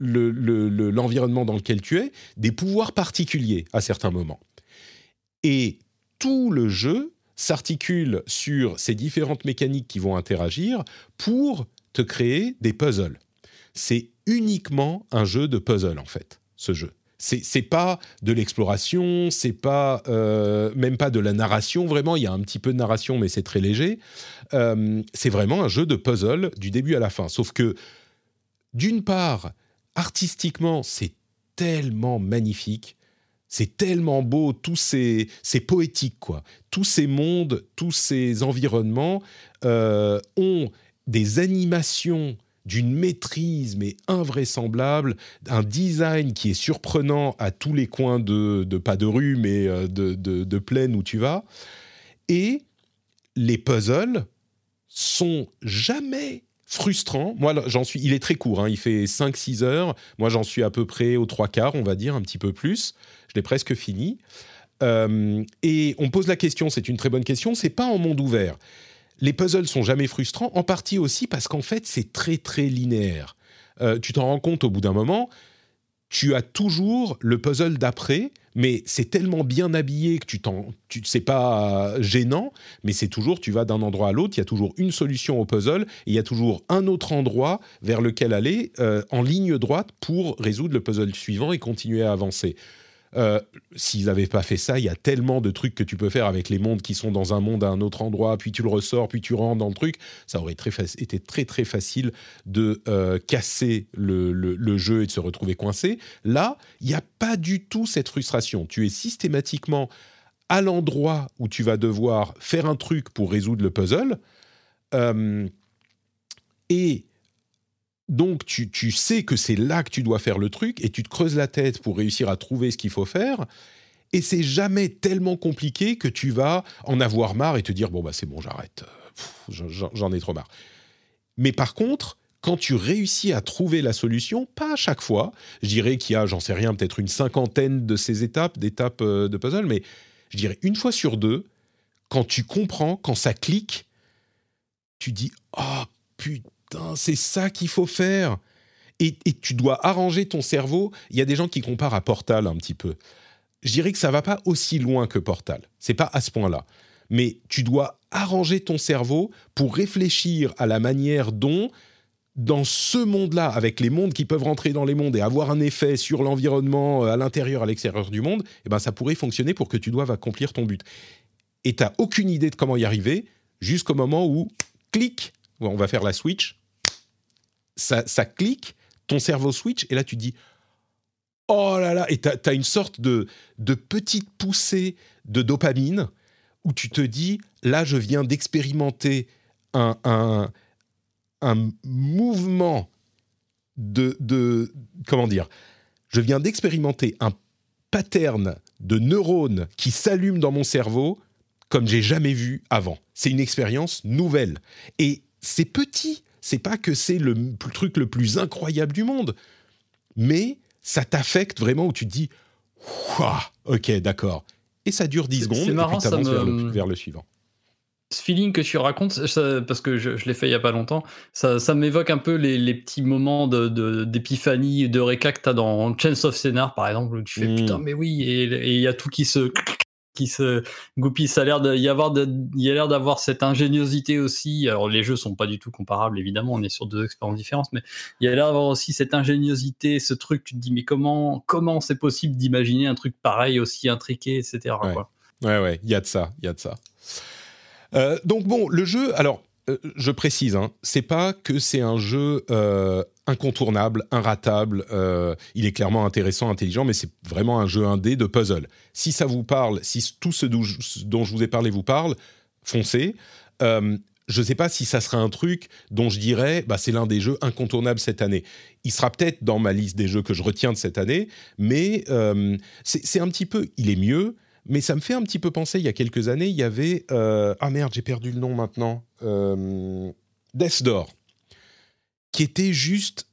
l'environnement dans lequel tu es des pouvoirs particuliers à certains moments. Et tout le jeu s'articule sur ces différentes mécaniques qui vont interagir pour te créer des puzzles. C'est uniquement un jeu de puzzle en fait, ce jeu. C'est pas de l'exploration, c'est pas euh, même pas de la narration. Vraiment, il y a un petit peu de narration, mais c'est très léger. Euh, c'est vraiment un jeu de puzzle du début à la fin. Sauf que, d'une part, artistiquement, c'est tellement magnifique. C'est tellement beau, tous ces, c'est poétique quoi. Tous ces mondes, tous ces environnements euh, ont des animations d'une maîtrise mais invraisemblable, un design qui est surprenant à tous les coins de, pas de rue mais euh, de, de plaine où tu vas. Et les puzzles sont jamais frustrant. Moi, j'en suis. Il est très court. Hein, il fait 5-6 heures. Moi, j'en suis à peu près aux trois quarts, on va dire, un petit peu plus. Je l'ai presque fini. Euh, et on pose la question. C'est une très bonne question. C'est pas en monde ouvert. Les puzzles sont jamais frustrants, en partie aussi parce qu'en fait, c'est très très linéaire. Euh, tu t'en rends compte au bout d'un moment tu as toujours le puzzle d'après, mais c'est tellement bien habillé que tu t'en, tu, c'est pas gênant, mais c'est toujours, tu vas d'un endroit à l'autre, il y a toujours une solution au puzzle, il y a toujours un autre endroit vers lequel aller euh, en ligne droite pour résoudre le puzzle suivant et continuer à avancer. Euh, s'ils n'avaient pas fait ça, il y a tellement de trucs que tu peux faire avec les mondes qui sont dans un monde à un autre endroit, puis tu le ressors, puis tu rentres dans le truc. Ça aurait très été très très facile de euh, casser le, jeu et de se retrouver coincé. Là, il n'y a pas du tout cette frustration. Tu es systématiquement à l'endroit où tu vas devoir faire un truc pour résoudre le puzzle. Euh, et donc tu, sais que c'est là que tu dois faire le truc et tu te creuses la tête pour réussir à trouver ce qu'il faut faire. Et c'est jamais tellement compliqué que tu vas en avoir marre et te dire bon bah c'est bon j'arrête, j'en ai trop marre. Mais par contre, quand tu réussis à trouver la solution, pas à chaque fois, je dirais qu'il y a, j'en sais rien, peut-être une cinquantaine de ces étapes, d'étapes euh, de puzzle, mais je dirais une fois sur deux, quand tu comprends, quand ça clique, tu dis oh putain c'est ça qu'il faut faire. Et, tu dois arranger ton cerveau. Il y a des gens qui comparent à Portal un petit peu. Je dirais que ça va pas aussi loin que Portal. C'est pas à ce point-là. Mais tu dois arranger ton cerveau pour réfléchir à la manière dont, dans ce monde-là, avec les mondes qui peuvent rentrer dans les mondes et avoir un effet sur l'environnement euh, à l'intérieur, à l'extérieur du monde, eh ben ça pourrait fonctionner pour que tu doives accomplir ton but. Et tu n'as aucune idée de comment y arriver jusqu'au moment où, clic, on va faire la switch, ça, clique, ton cerveau switch, et là tu dis oh là là, et tu as, une sorte de, de petite poussée de dopamine où tu te dis, là, je viens d'expérimenter un, un, un mouvement de, de, comment dire, je viens d'expérimenter un pattern de neurones qui s'allument dans mon cerveau comme j'ai jamais vu avant. C'est une expérience nouvelle. Et c'est petit, c'est pas que c'est le truc le plus incroyable du monde, mais ça t'affecte vraiment où tu te dis, ok, d'accord. Et ça dure 10 secondes, marrant, et puis tu vers, le, vers le suivant ce feeling que tu racontes, parce que je, l'ai fait il y a pas longtemps, ça, ça m'évoque un peu les, les, petits moments d'épiphanie, de, de réca que tu as dans Chance of Scénar, par exemple, où tu fais putain, mmh. mais oui, et il y a tout qui se qui se goupille. Ça a l'air d'y avoir, il y a l'air d'avoir cette ingéniosité aussi. Alors les jeux sont pas du tout comparables, évidemment, on est sur deux expériences différentes, mais il y a l'air d'avoir aussi cette ingéniosité, ce truc. Tu te dis mais comment, comment c'est possible d'imaginer un truc pareil aussi intriqué, etc. Ouais, ouais, ouais, il y a de ça, il y a de ça. Euh, donc bon, le jeu, alors euh, je précise, hein, c'est pas que c'est un jeu euh, incontournable, inratable. il est clairement intéressant, intelligent, mais c'est vraiment un jeu indé de puzzle. Si ça vous parle, si tout ce dont je vous ai parlé vous parle, foncez. je ne sais pas si ça sera un truc dont je dirais, bah, c'est l'un des jeux incontournables cette année. Il sera peut-être dans ma liste des jeux que je retiens de cette année, mais c'est un petit peu, il est mieux, mais ça me fait un petit peu penser, il y a quelques années, il y avait... Euh, ah merde, j'ai perdu le nom maintenant. Euh, Death Door, qui était juste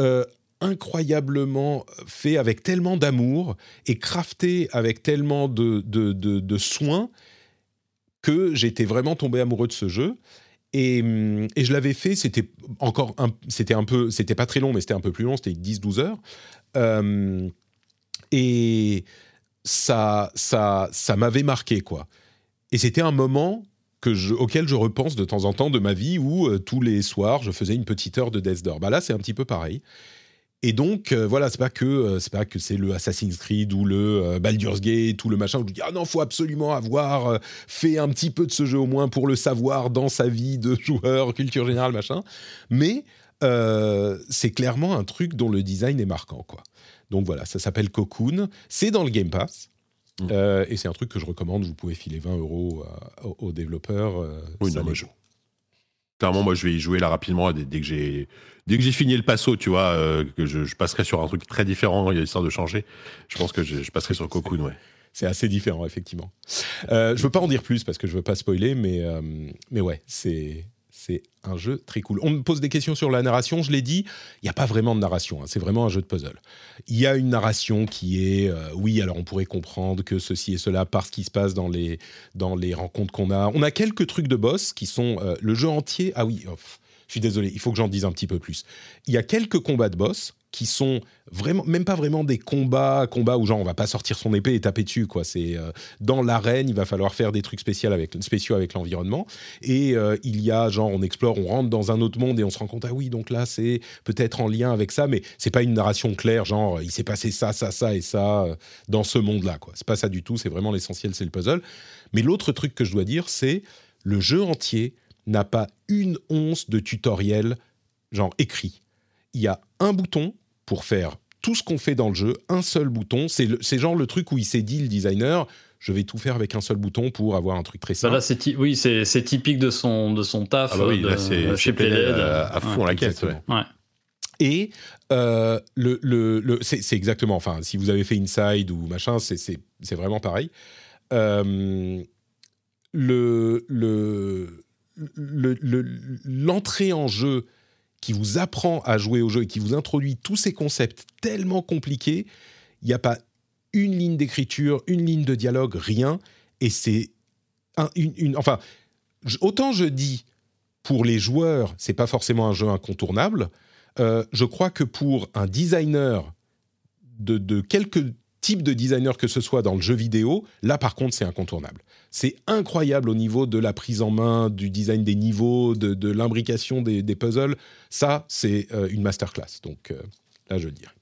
euh, incroyablement fait avec tellement d'amour et crafté avec tellement de, de, de, soins que j'étais vraiment tombé amoureux de ce jeu. Et, et je l'avais fait, c'était encore un, c'était un peu, c'était pas très long, mais c'était un peu plus long, c'était 10-12 heures. et ça, ça, ça m'avait marqué, quoi. Et c'était un moment auquel je repense de temps en temps de ma vie où euh, tous les soirs je faisais une petite heure de Death Door. Bah là, c'est un petit peu pareil. Et donc euh, voilà, c'est pas que euh, c'est pas que c'est le Assassin's Creed ou le Baldur's Gate ou le machin où je dis ah non, faut absolument avoir fait un petit peu de ce jeu au moins pour le savoir dans sa vie de joueur, culture générale machin. Mais c'est clairement un truc dont le design est marquant quoi. Donc voilà, ça s'appelle Cocoon. C'est dans le Game Pass. Mmh. Euh, et c'est un truc que je recommande. Vous pouvez filer 20 euros euh, aux, développeurs. Euh, oui, non, je... Clairement, moi, je vais y jouer là rapidement dès, que j'ai dès que j'ai fini le passo, tu vois, que je, passerai sur un truc très différent. Il y a l'histoire de changer. Je pense que je, passerai sur Cocoon, ouais. C'est assez différent, effectivement. Je veux pas en dire plus parce que je veux pas spoiler, mais mais ouais, c'est c'est un jeu très cool. On me pose des questions sur la narration, je l'ai dit, il n'y a pas vraiment de narration, hein. c'est vraiment un jeu de puzzle. Il y a une narration qui est, euh, oui, alors on pourrait comprendre que ceci et cela par ce qui se passe dans les, dans les rencontres qu'on a. On a quelques trucs de boss qui sont euh, le jeu entier. Ah oui, oh, je suis désolé, il faut que j'en dise un petit peu plus. Il y a quelques combats de boss qui sont vraiment, même pas vraiment des combats, combats où genre on va pas sortir son épée et taper dessus quoi. C'est euh, dans l'arène, il va falloir faire des trucs spéciaux avec spéciaux avec l'environnement. Et euh, il y a genre on explore, on rentre dans un autre monde et on se rend compte ah oui donc là c'est peut-être en lien avec ça, mais c'est pas une narration claire genre il s'est passé ça ça ça et ça euh, dans ce monde là quoi. C'est pas ça du tout. C'est vraiment l'essentiel, c'est le puzzle. Mais l'autre truc que je dois dire c'est le jeu entier n'a pas une once de tutoriel genre écrit. Il y a un bouton pour faire tout ce qu'on fait dans le jeu, un seul bouton. C'est genre le truc où il s'est dit, le designer, je vais tout faire avec un seul bouton pour avoir un truc très simple. Bah là, oui, c'est typique de son, de son taf. Ah bah oui, c'est chez à, fond la caisse. Ouais. Et euh, le, le, c'est exactement, enfin, si vous avez fait Inside ou machin, c'est vraiment pareil. Euh, le l'entrée en jeu qui vous apprend à jouer au jeu et qui vous introduit tous ces concepts tellement compliqués, il n'y a pas une ligne d'écriture, une ligne de dialogue, rien. Et c'est une, enfin, autant je dis pour les joueurs, c'est pas forcément un jeu incontournable. Euh, je crois que pour un designer de, de quelque type de designer que ce soit dans le jeu vidéo, là par contre c'est incontournable. C'est incroyable au niveau de la prise en main, du design des niveaux, de, l'imbrication des, puzzles. Ça, c'est euh, une masterclass. Donc euh, là, je le dirais.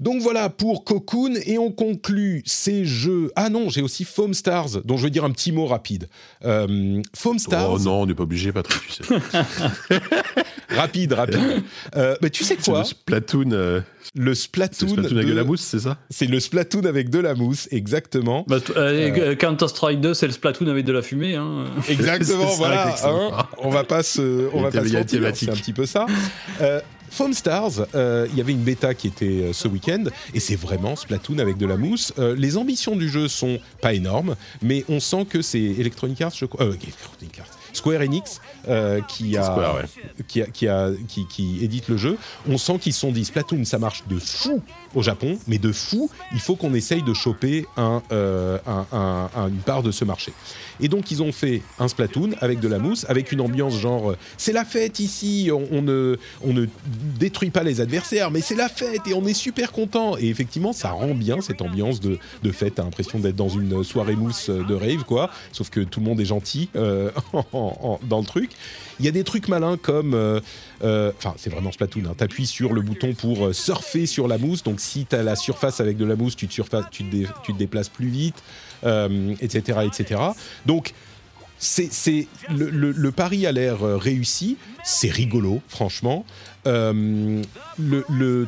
Donc voilà pour Cocoon et on conclut ces jeux. Ah non, j'ai aussi Foam Stars, dont je veux dire un petit mot rapide. Euh, Foam Stars. Oh non, on n'est pas obligé, Patrick, tu sais. rapide, rapide. Euh, mais tu sais C'est quoi le Splatoon, euh, Le c'est Splatoon, le Splatoon avec de- de la mousse, c'est ça C'est le Splatoon avec de la mousse, exactement. Bah, euh, Counter-Strike 2, c'est le Splatoon avec de la fumée. Hein. Exactement, ça, voilà. hein. on va pas se, on va pas se mentir, thématique. c'est un petit peu ça. Euh, Foam Stars, euh, il y avait une bêta qui était euh, ce week-end et c'est vraiment Splatoon avec de la mousse. Euh, les ambitions du jeu sont pas énormes, mais on sent que c'est Electronic Arts, je crois, euh, Electronic Arts, Square Enix euh, qui a Square, ouais. qui, a- qui, a- qui- qui édite le jeu, on sent qu'ils se sont dit Splatoon, ça marche de fou au Japon, mais de fou, il faut qu'on essaye de choper euh, un- un- un- une part de ce marché. Et donc ils ont fait un Splatoon avec de la mousse, avec une ambiance genre euh, c'est la fête ici, on, ne, détruit pas les adversaires, mais c'est la fête et on est super content. Et effectivement, ça rend bien cette ambiance de, fête. T'as l'impression d'être dans une soirée mousse de rave, quoi. Sauf que tout le monde est gentil euh, dans le truc. Il y a des trucs malins comme. euh, euh, Enfin, c'est vraiment Splatoon. Hein. T'appuies sur le bouton pour euh, surfer sur la mousse. Donc, si t'as la surface avec de la mousse, tu te, déplaces plus vite, etc., etc. Donc, c'est, le, le- pari a l'air réussi. C'est rigolo, franchement. Le,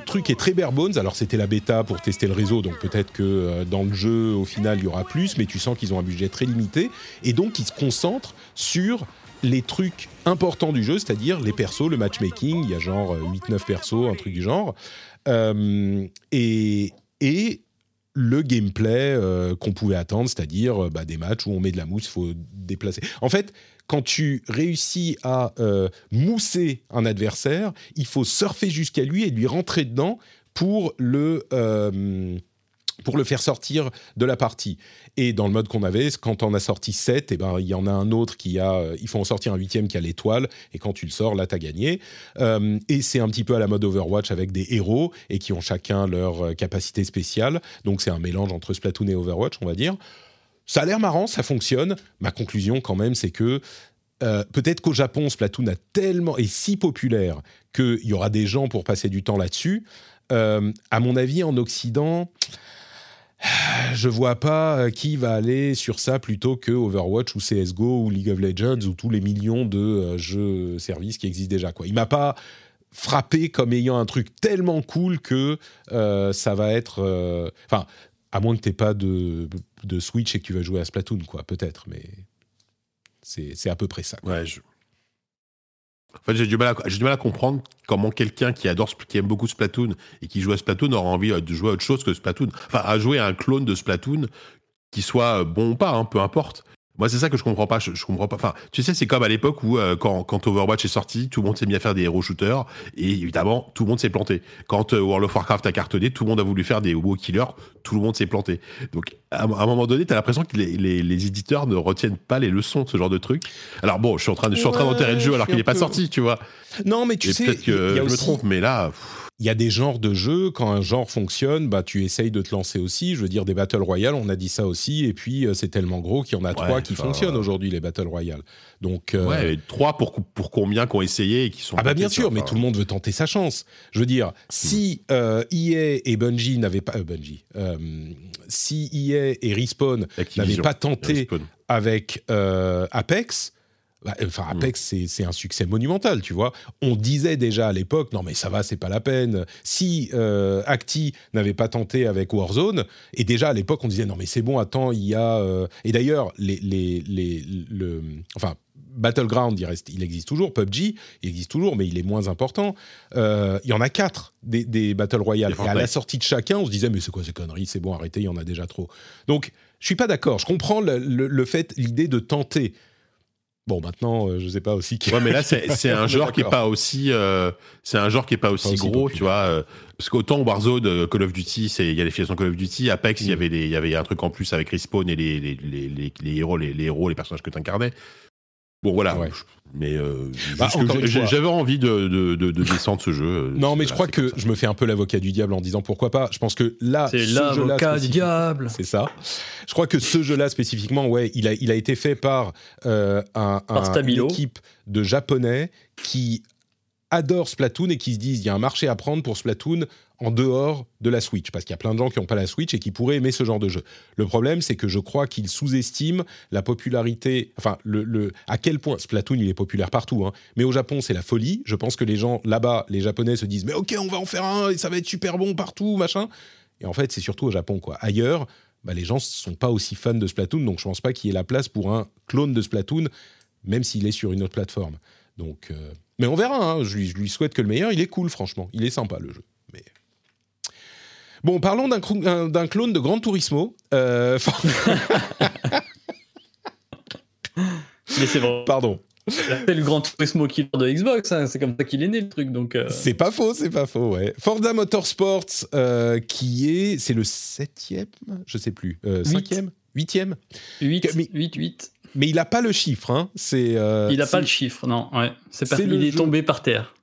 truc est très bare bones. Alors, c'était la bêta pour tester le réseau, donc peut-être que dans le jeu, au final, il y aura plus, mais tu sens qu'ils ont un budget très limité. Et donc, ils se concentrent sur les trucs importants du jeu, c'est-à-dire les persos, le matchmaking. Il y a genre euh, 8-9 persos, un truc du genre. Euh, et, et le gameplay euh, qu'on pouvait attendre, c'est-à-dire euh, bah, des matchs où on met de la mousse, il faut déplacer. En fait, quand tu réussis à euh, mousser un adversaire, il faut surfer jusqu'à lui et lui rentrer dedans pour le, euh, pour le faire sortir de la partie. Et dans le mode qu'on avait, quand on a sorti 7, et ben, il y en a un autre qui a... euh, il faut en sortir un huitième qui a l'étoile, et quand tu le sors, là, tu as gagné. Euh, et c'est un petit peu à la mode Overwatch avec des héros, et qui ont chacun leur euh, capacité spéciale. Donc c'est un mélange entre Splatoon et Overwatch, on va dire. Ça a l'air marrant, ça fonctionne. Ma conclusion, quand même, c'est que peut-être qu'au Japon, Splatoon a tellement est si populaire qu'il y aura des gens pour passer du temps là-dessus. Euh, à mon avis, en Occident, je vois pas euh, qui va aller sur ça plutôt que Overwatch ou CS:GO ou League of Legends ou tous les millions de euh, jeux services qui existent déjà. Quoi. Il m'a pas frappé comme ayant un truc tellement cool que euh, ça va être. Enfin, à moins que t'aies pas de, Switch et que tu vas jouer à Splatoon, quoi, peut-être, mais c'est à peu près ça. Ouais, je- En fait, j'ai du, mal à- comprendre comment quelqu'un qui adore, qui aime beaucoup Splatoon et qui joue à Splatoon aura envie euh, de jouer à autre chose que Splatoon. Enfin, à jouer à un clone de Splatoon qui soit bon ou pas, hein, peu importe. Moi, c'est ça que je comprends pas. Je, je comprends pas. Enfin, tu sais, c'est comme à l'époque où, euh, quand, quand Overwatch est sorti, tout le monde s'est mis à faire des héros shooters et évidemment, tout le monde s'est planté. Quand euh, World of Warcraft a cartonné, tout le monde a voulu faire des WoW killers, tout le monde s'est planté. Donc, à, à un moment donné, t'as l'impression que les, les- les éditeurs ne retiennent pas les leçons de ce genre de truc. Alors bon, je suis en train de, je suis en train Ouais, d'enterrer le jeu alors qu'il n'est pas sorti, tu vois. Non, mais tu et sais, peut-être que il y a je me trompe, mais là, pff, il y a des genres de jeux, quand un genre fonctionne, bah, tu essayes de te lancer aussi. Je veux dire, des Battle Royale, on a dit ça aussi, et puis euh, c'est tellement gros qu'il y en a trois qui fonctionnent euh, aujourd'hui, les Battle Royale. Donc, euh, ouais, trois pour, pour combien qui ont essayé et qui sont. ah bah bien sûr, mais tout le monde veut tenter sa chance. Je veux dire, si euh, EA et Bungie n'avaient pas... Bungie. si EA et Respawn n'avaient pas tenté avec Apex. Bah, Enfin, Mm. Apex, c'est- c'est un succès monumental, tu vois. On disait déjà à l'époque, non mais ça va, c'est pas la peine. Si euh, Acti n'avait pas tenté avec Warzone, et déjà à l'époque on disait, non mais c'est bon, attends, il y a... euh, Et d'ailleurs, les, les, les, le... Enfin, Battleground, il, reste, il existe toujours. PUBG, il existe toujours, mais il est moins important. Euh, il y en a quatre des, des Battle Royale. Et à la sortie de chacun, on se disait, mais c'est quoi ces conneries C'est bon, arrêtez, il y en a déjà trop. Donc, je suis pas d'accord. Je comprends le, le- le fait, l'idée de tenter. Bon, maintenant, euh, je sais pas aussi. qui- Ouais, mais là, c'est un genre qui est pas aussi, euh, c'est un genre qui est pas aussi, aussi gros, populaire. tu vois. euh, parce qu'autant Warzone, euh, Call of Duty, c'est il y a les filiations Call of Duty, Apex, il y Mm. avait il y avait un truc en plus avec Respawn et les les, les, les, les héros, les, les héros, les personnages que tu incarnais. Bon, voilà. Ouais. Je- Mais euh, Bah, j'avais envie de, de, de, de descendre ce jeu. Non, mais je crois que je me fais un peu l'avocat du diable en disant pourquoi pas. Je pense que là, C'est ce l'avocat du diable. C'est ça. Je crois que ce jeu-là spécifiquement, ouais, il a, il a été fait par, euh, un, Par un- Stabilo. une équipe de japonais qui adorent Splatoon et qui se disent il y a un marché à prendre pour Splatoon en dehors de la Switch, parce qu'il y a plein de gens qui n'ont pas la Switch et qui pourraient aimer ce genre de jeu. Le problème, c'est que je crois qu'ils sous-estiment la popularité, enfin, le, à quel point Splatoon, il est populaire partout, hein, mais au Japon, c'est la folie. Je pense que les gens là-bas, les Japonais se disent, mais ok, on va en faire un et ça va être super bon partout, machin. Et en fait, c'est surtout au Japon, quoi. Ailleurs, bah, les gens ne sont pas aussi fans de Splatoon, donc je ne pense pas qu'il y ait la place pour un clone de Splatoon, même s'il est sur une autre plateforme. Donc, euh, mais on verra. Hein. Je, lui, souhaite que le meilleur. Il est cool, franchement. Il est sympa le jeu. Mais bon, parlons d'un, clone de Gran Turismo. Euh... mais c'est bon. Pardon. C'est le Gran Turismo killer de Xbox, hein. c'est comme ça qu'il est né le truc. Donc euh. C'est pas faux, c'est pas faux, ouais. Forza Motorsports, euh, qui est. C'est le septième Je sais plus. Euh, cinquième Huitième 8, 8, 8. Mais il n'a pas le chiffre, hein. C'est. il n'a pas le chiffre, non. Ouais. C'est il est tombé par terre.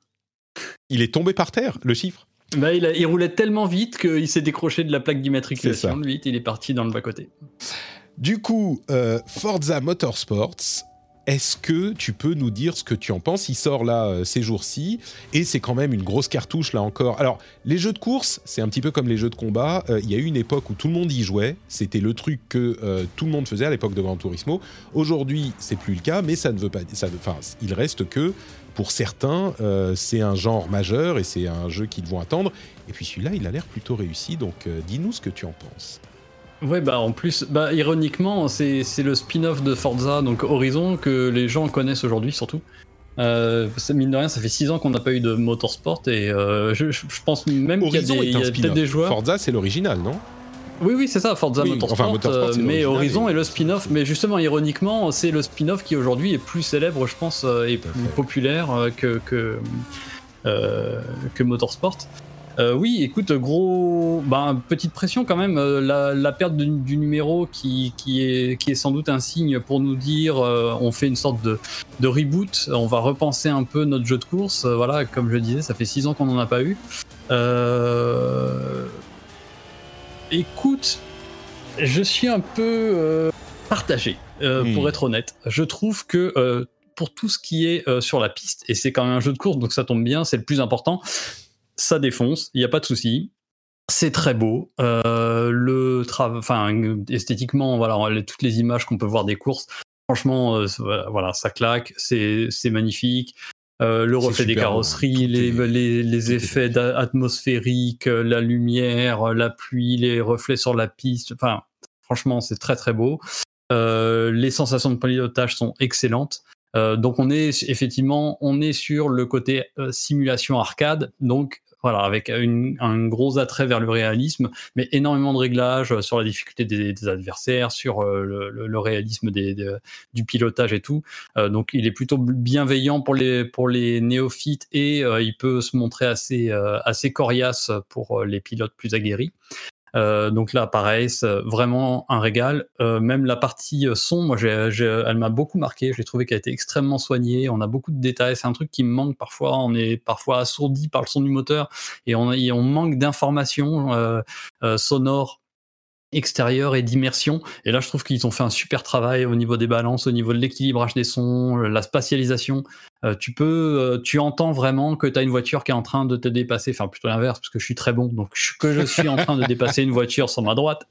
Il est tombé par terre, le chiffre bah, il, il, roulait tellement vite qu'il s'est décroché de la plaque d'immatriculation. Vite, il est parti dans le bas-côté. Du coup, Forza Motorsports, est-ce que tu peux nous dire ce que tu en penses? Il sort là euh, ces jours-ci et c'est quand même une grosse cartouche là encore. Alors, les jeux de course, c'est un petit peu comme les jeux de combat. Euh, il y a eu une époque où tout le monde y jouait. C'était le truc que euh, tout le monde faisait à l'époque de Gran Turismo. Aujourd'hui, c'est plus le cas, mais ça ne veut pas. Ça, enfin, il reste que pour certains, c'est un genre majeur et c'est un jeu qu'ils vont attendre. Et puis celui-là, il a l'air plutôt réussi. Donc, dis-nous ce que tu en penses. Ouais, bah en plus, bah ironiquement, c'est le spin-off de Forza, donc Horizon, que les gens connaissent aujourd'hui surtout. Euh, mine de rien, ça fait 6 ans qu'on n'a pas eu de motorsport et euh, je, pense même qu'il y a, peut-être des joueurs. Forza, c'est l'original, non? Oui, oui, c'est ça, Forza Motorsport, euh, mais Horizon est le spin-off. Mais justement, ironiquement, c'est le spin-off qui aujourd'hui est plus célèbre, je pense, et plus populaire que, que, que Motorsport. Euh, oui, écoute, gros, bah, petite pression quand même. Euh, la, perte du, numéro qui, est, qui est sans doute un signe pour nous dire euh, on fait une sorte de, reboot, on va repenser un peu notre jeu de course. voilà, comme je disais, ça fait six ans qu'on n'en a pas eu. Écoute, je suis un peu partagé, hmm. pour être honnête. Je trouve que pour tout ce qui est sur la piste, et c'est quand même un jeu de course, donc ça tombe bien, c'est le plus important ça défonce, il n'y a pas de souci. C'est très beau. Euh, le enfin esthétiquement, voilà, toutes les images qu'on peut voir des courses, franchement, euh, voilà, ça claque, c'est magnifique. Euh, le reflet des carrosseries, les, les, effets atmosphériques, la lumière, la pluie, les reflets sur la piste. Enfin, franchement, c'est très très beau. les sensations de pilotage sont excellentes. donc on est effectivement, on est sur le côté simulation arcade. Donc voilà, avec un gros attrait vers le réalisme, mais énormément de réglages sur la difficulté des, adversaires, sur euh, le, réalisme du pilotage et tout. Euh, donc il est plutôt bienveillant pour les, pour les néophytes et euh, il peut se montrer assez, assez coriace pour les pilotes plus aguerris. Euh, donc là, pareil, c'est vraiment un régal. Euh, même la partie euh, son, moi, elle m'a beaucoup marqué. J'ai trouvé qu'elle était extrêmement soignée. On a beaucoup de détails. C'est un truc qui me manque parfois. On est parfois assourdi par le son du moteur et on, manque d'informations sonores extérieur et d'immersion. Et là, je trouve qu'ils ont fait un super travail au niveau des balances, au niveau de l'équilibrage des sons, la spatialisation. Euh, tu peux, euh, tu entends vraiment que tu as une voiture qui est en train de te dépasser, enfin plutôt l'inverse, parce que je suis très bon, donc que je suis en train de dépasser une voiture sur ma droite.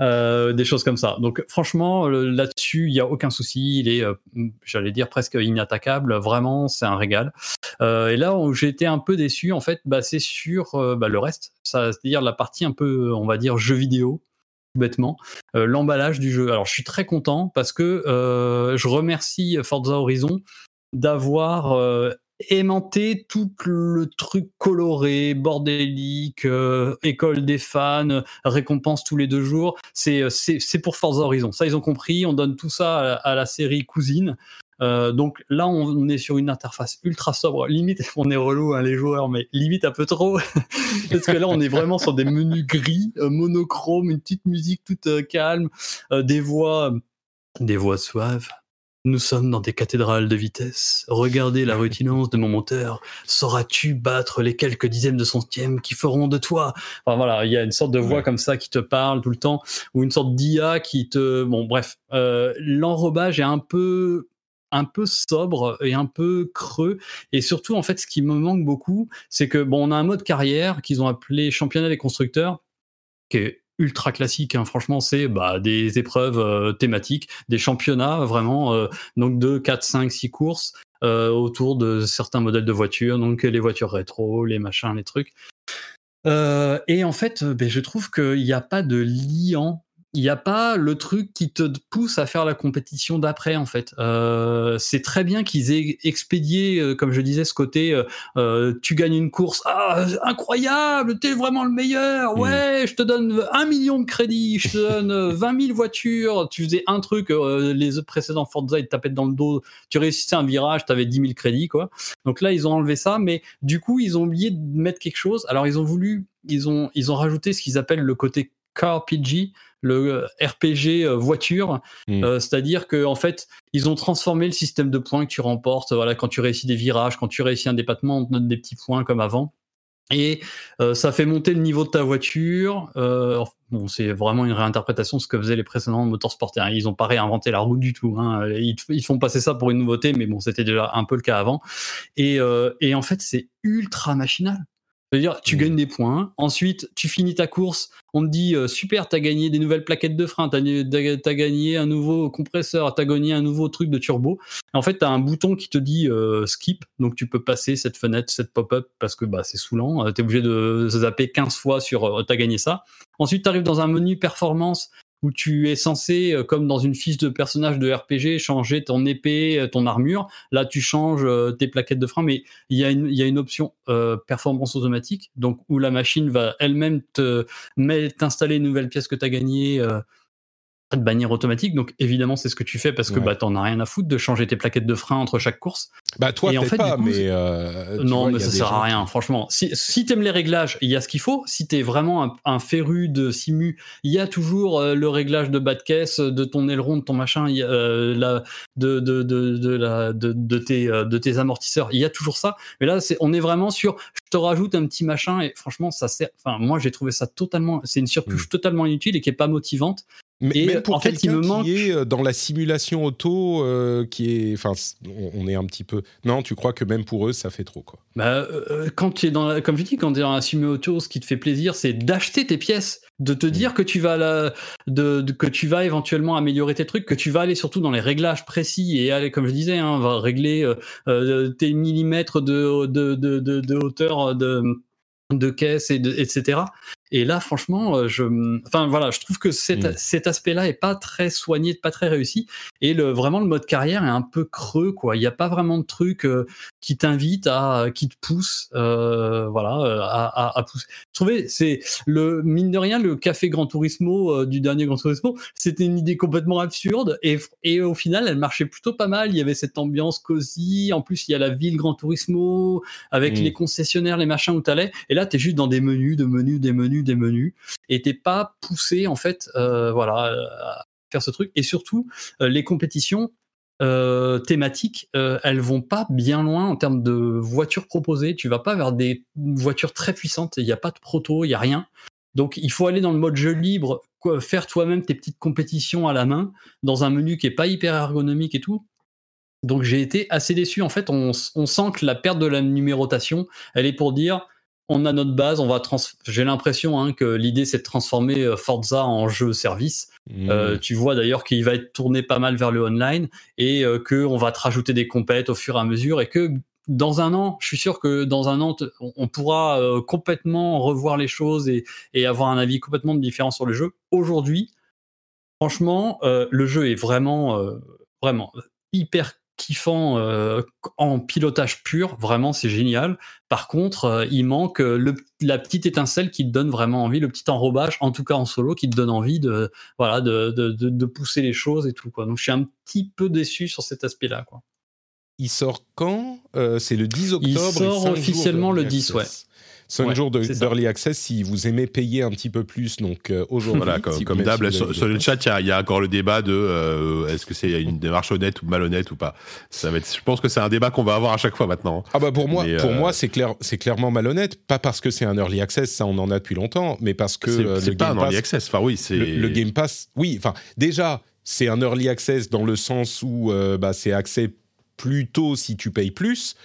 Euh, des choses comme ça. Donc franchement, là-dessus, il n'y a aucun souci. Il est, j'allais dire, presque inattaquable. Vraiment, c'est un régal. et là où j'ai été un peu déçu, en fait, bah, c'est sur bah, le reste. C'est-à-dire la partie un peu, on va dire, jeu vidéo bêtement, l'emballage du jeu. Alors je suis très content parce que je remercie Forza Horizon d'avoir euh, aimanté tout le truc coloré, bordélique, école des fans, récompense tous les deux jours. C'est c'est pour Forza Horizon. Ça ils ont compris. On donne tout ça à la série cousine. Euh, donc là, on est sur une interface ultra sobre. Limite, on est relou, hein, les joueurs, mais limite un peu trop. Parce que là, on est vraiment sur des menus gris, euh, monochrome, une petite musique toute euh, calme, des voix, des voix suaves. Nous sommes dans des cathédrales de vitesse. Regardez la rutinance de mon moteur. Sauras-tu battre les quelques dizaines de centièmes qui feront de toi? Enfin voilà, il y a une sorte de voix comme ça qui te parle tout le temps, ou une sorte d'IA qui te... Bon bref, l'enrobage est un peu un peu sobre et un peu creux. Et surtout, en fait, ce qui me manque beaucoup, c'est que bon, on a un mode carrière qu'ils ont appelé championnat des constructeurs, qui est ultra classique. Hein. Franchement, c'est bah, des épreuves euh, thématiques, des championnats vraiment, euh, donc de 4, 5, 6 courses euh, autour de certains modèles de voitures, donc les voitures rétro, les machins, les trucs. et en fait, ben, je trouve qu'il n'y a pas de liant il n'y a pas le truc qui te pousse à faire la compétition d'après en fait. Euh, c'est très bien qu'ils aient expédié, euh, comme je disais, ce côté euh, euh, tu gagnes une course, ah incroyable, t'es vraiment le meilleur, mm. ouais, je te donne un million de crédits, je te donne 20 000 voitures, tu faisais un truc, les précédents Forza ils te tapaient dans le dos, tu réussissais un virage, t'avais 10 000 crédits quoi. Donc là ils ont enlevé ça, mais du coup ils ont oublié de mettre quelque chose. Alors ils ont voulu, ils ont ils ont rajouté ce qu'ils appellent le côté car PG, le RPG euh, voiture, mm. euh, c'est-à-dire que en fait ils ont transformé le système de points que tu remportes. Voilà, quand tu réussis des virages, quand tu réussis un dépassement, on te donne des petits points comme avant. Et euh, ça fait monter le niveau de ta voiture. bon, c'est vraiment une réinterprétation de ce que faisaient les précédents motorsports. Hein. Ils n'ont pas réinventé la route du tout. Hein. Ils, ils, font passer ça pour une nouveauté, mais bon, c'était déjà un peu le cas avant. Et, et en fait, c'est ultra machinal. C'est-à-dire, tu mmh. gagnes des points. Ensuite, tu finis ta course. On te dit, euh, super, tu as gagné des nouvelles plaquettes de frein, tu as, gagné un nouveau compresseur, tu as gagné un nouveau truc de turbo. En fait, tu as un bouton qui te dit euh, skip. Donc, tu peux passer cette fenêtre, cette pop-up, parce que bah, c'est saoulant. Euh, tu es obligé de zapper 15 fois sur tu as gagné ça. Ensuite, tu arrives dans un menu performance où tu es censé, euh, comme dans une fiche de personnage de RPG, changer ton épée, euh, ton armure. Là, tu changes euh, tes plaquettes de frein, mais il y a une, option performance automatique, donc où la machine va elle-même te t'installer une nouvelle pièce que tu as gagnée de bannière automatique. Donc évidemment, c'est ce que tu fais parce que bah t'en as rien à foutre de changer tes plaquettes de frein entre chaque course. Bah toi, en fait, pas, mais euh, non, mais ça sert à rien. Franchement, si si t'aimes les réglages, il y a ce qu'il faut. Si t'es vraiment un, féru de simu, il y a toujours euh, le réglage de bas de caisse, de ton aileron, de ton machin, y euh, la, de de de de la de, de tes de tes amortisseurs. Il y a toujours ça. Mais là, c'est on est vraiment sur. Je te rajoute un petit machin et franchement, ça sert. Enfin, moi, j'ai trouvé ça totalement. C'est une surcouche mm. totalement inutile et qui est pas motivante. Mais même pour quelqu'un qui manque... est euh, dans la simulation auto, euh, qui est, enfin, on est un petit peu. Non, tu crois que même pour eux, ça fait trop quoi bah, euh, quand tu es dans, la... comme je dis, quand tu es dans la simulation auto, ce qui te fait plaisir, c'est d'acheter tes pièces, de te dire que tu vas la... de, que tu vas éventuellement améliorer tes trucs, que tu vas aller surtout dans les réglages précis et aller, comme je disais, hein, va régler tes millimètres de, de, de, de hauteur de de caisse et etc. Et là, franchement, euh, je, enfin voilà, je trouve que cet, mm. cet aspect-là est pas très soigné, pas très réussi. Et le, vraiment, le mode carrière est un peu creux, quoi. Il n'y a pas vraiment de truc euh, qui t'invite à, qui te pousse, euh, voilà, à, à, pousser. Trouvez, c'est le mine de rien, le café Gran Turismo du dernier Gran Turismo, c'était une idée complètement absurde et, et au final, elle marchait plutôt pas mal. Il y avait cette ambiance cosy. En plus, il y a la ville Gran Turismo avec mm. les concessionnaires, les machins où t'allais. Et là, t'es juste dans des menus, de menus, des menus des menus et t'es pas poussé en fait euh, voilà à faire ce truc et surtout euh, les compétitions euh, thématiques, elles vont pas bien loin en termes de voitures proposées. Tu vas pas vers des voitures très puissantes. Il n'y a pas de proto, il y a rien. Donc il faut aller dans le mode jeu libre, faire toi-même tes petites compétitions à la main dans un menu qui est pas hyper ergonomique et tout. Donc j'ai été assez déçu. En fait, on, on, sent que la perte de la numérotation, elle est pour dire on a notre base, on va j'ai l'impression hein, que l'idée c'est de transformer euh, Forza en jeu service. Mmh. Euh, tu vois d'ailleurs qu'il va être tourné pas mal vers le online et euh, que on va te rajouter des compètes au fur et à mesure et que dans un an, je suis sûr que dans un an, on pourra complètement revoir les choses et, et, avoir un avis complètement différent sur le jeu. Aujourd'hui, franchement, le jeu est vraiment, vraiment hyper kiffant euh, en pilotage pur, vraiment c'est génial. Par contre, euh, il manque euh, le, la petite étincelle qui te donne vraiment envie, le petit enrobage, en tout cas en solo, qui te donne envie de voilà de, de, de, pousser les choses et tout quoi. Donc je suis un petit peu déçu sur cet aspect-là quoi. Il sort quand? C'est le 10 octobre. Il sort officiellement le 10, ouais. 5 jours d'early access si vous aimez payer un petit peu plus. Donc euh, aujourd'hui, voilà, comme, d'hab, sur, le chat, il y, a encore le débat de euh, est-ce que c'est une démarche honnête ou malhonnête ou pas. Ça va être, je pense que c'est un débat qu'on va avoir à chaque fois maintenant. Ah bah pour moi, pour euh, moi, c'est clair, c'est clairement malhonnête. Pas parce que c'est un early access, ça on en a depuis longtemps, mais parce que c'est pas un early access. Enfin oui, c'est le, Game Pass. Oui, enfin déjà c'est un early access dans le sens où bah, c'est accès plutôt si tu payes plus.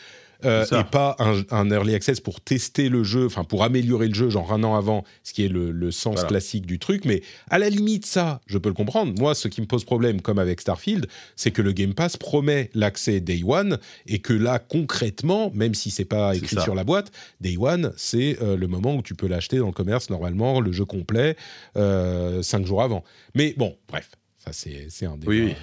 Euh, et pas un, un early access pour tester le jeu, enfin pour améliorer le jeu, genre un an avant, ce qui est le, le sens Voilà. classique du truc. Mais à la limite, ça, je peux le comprendre. Moi, ce qui me pose problème, comme avec Starfield, c'est que le Game Pass promet l'accès Day One et que là, concrètement, même si c'est pas écrit sur la boîte, Day One, c'est euh, le moment où tu peux l'acheter dans le commerce normalement, le jeu complet, euh, cinq jours avant. Mais bon, bref, ça c'est c'est un débat. Oui, oui.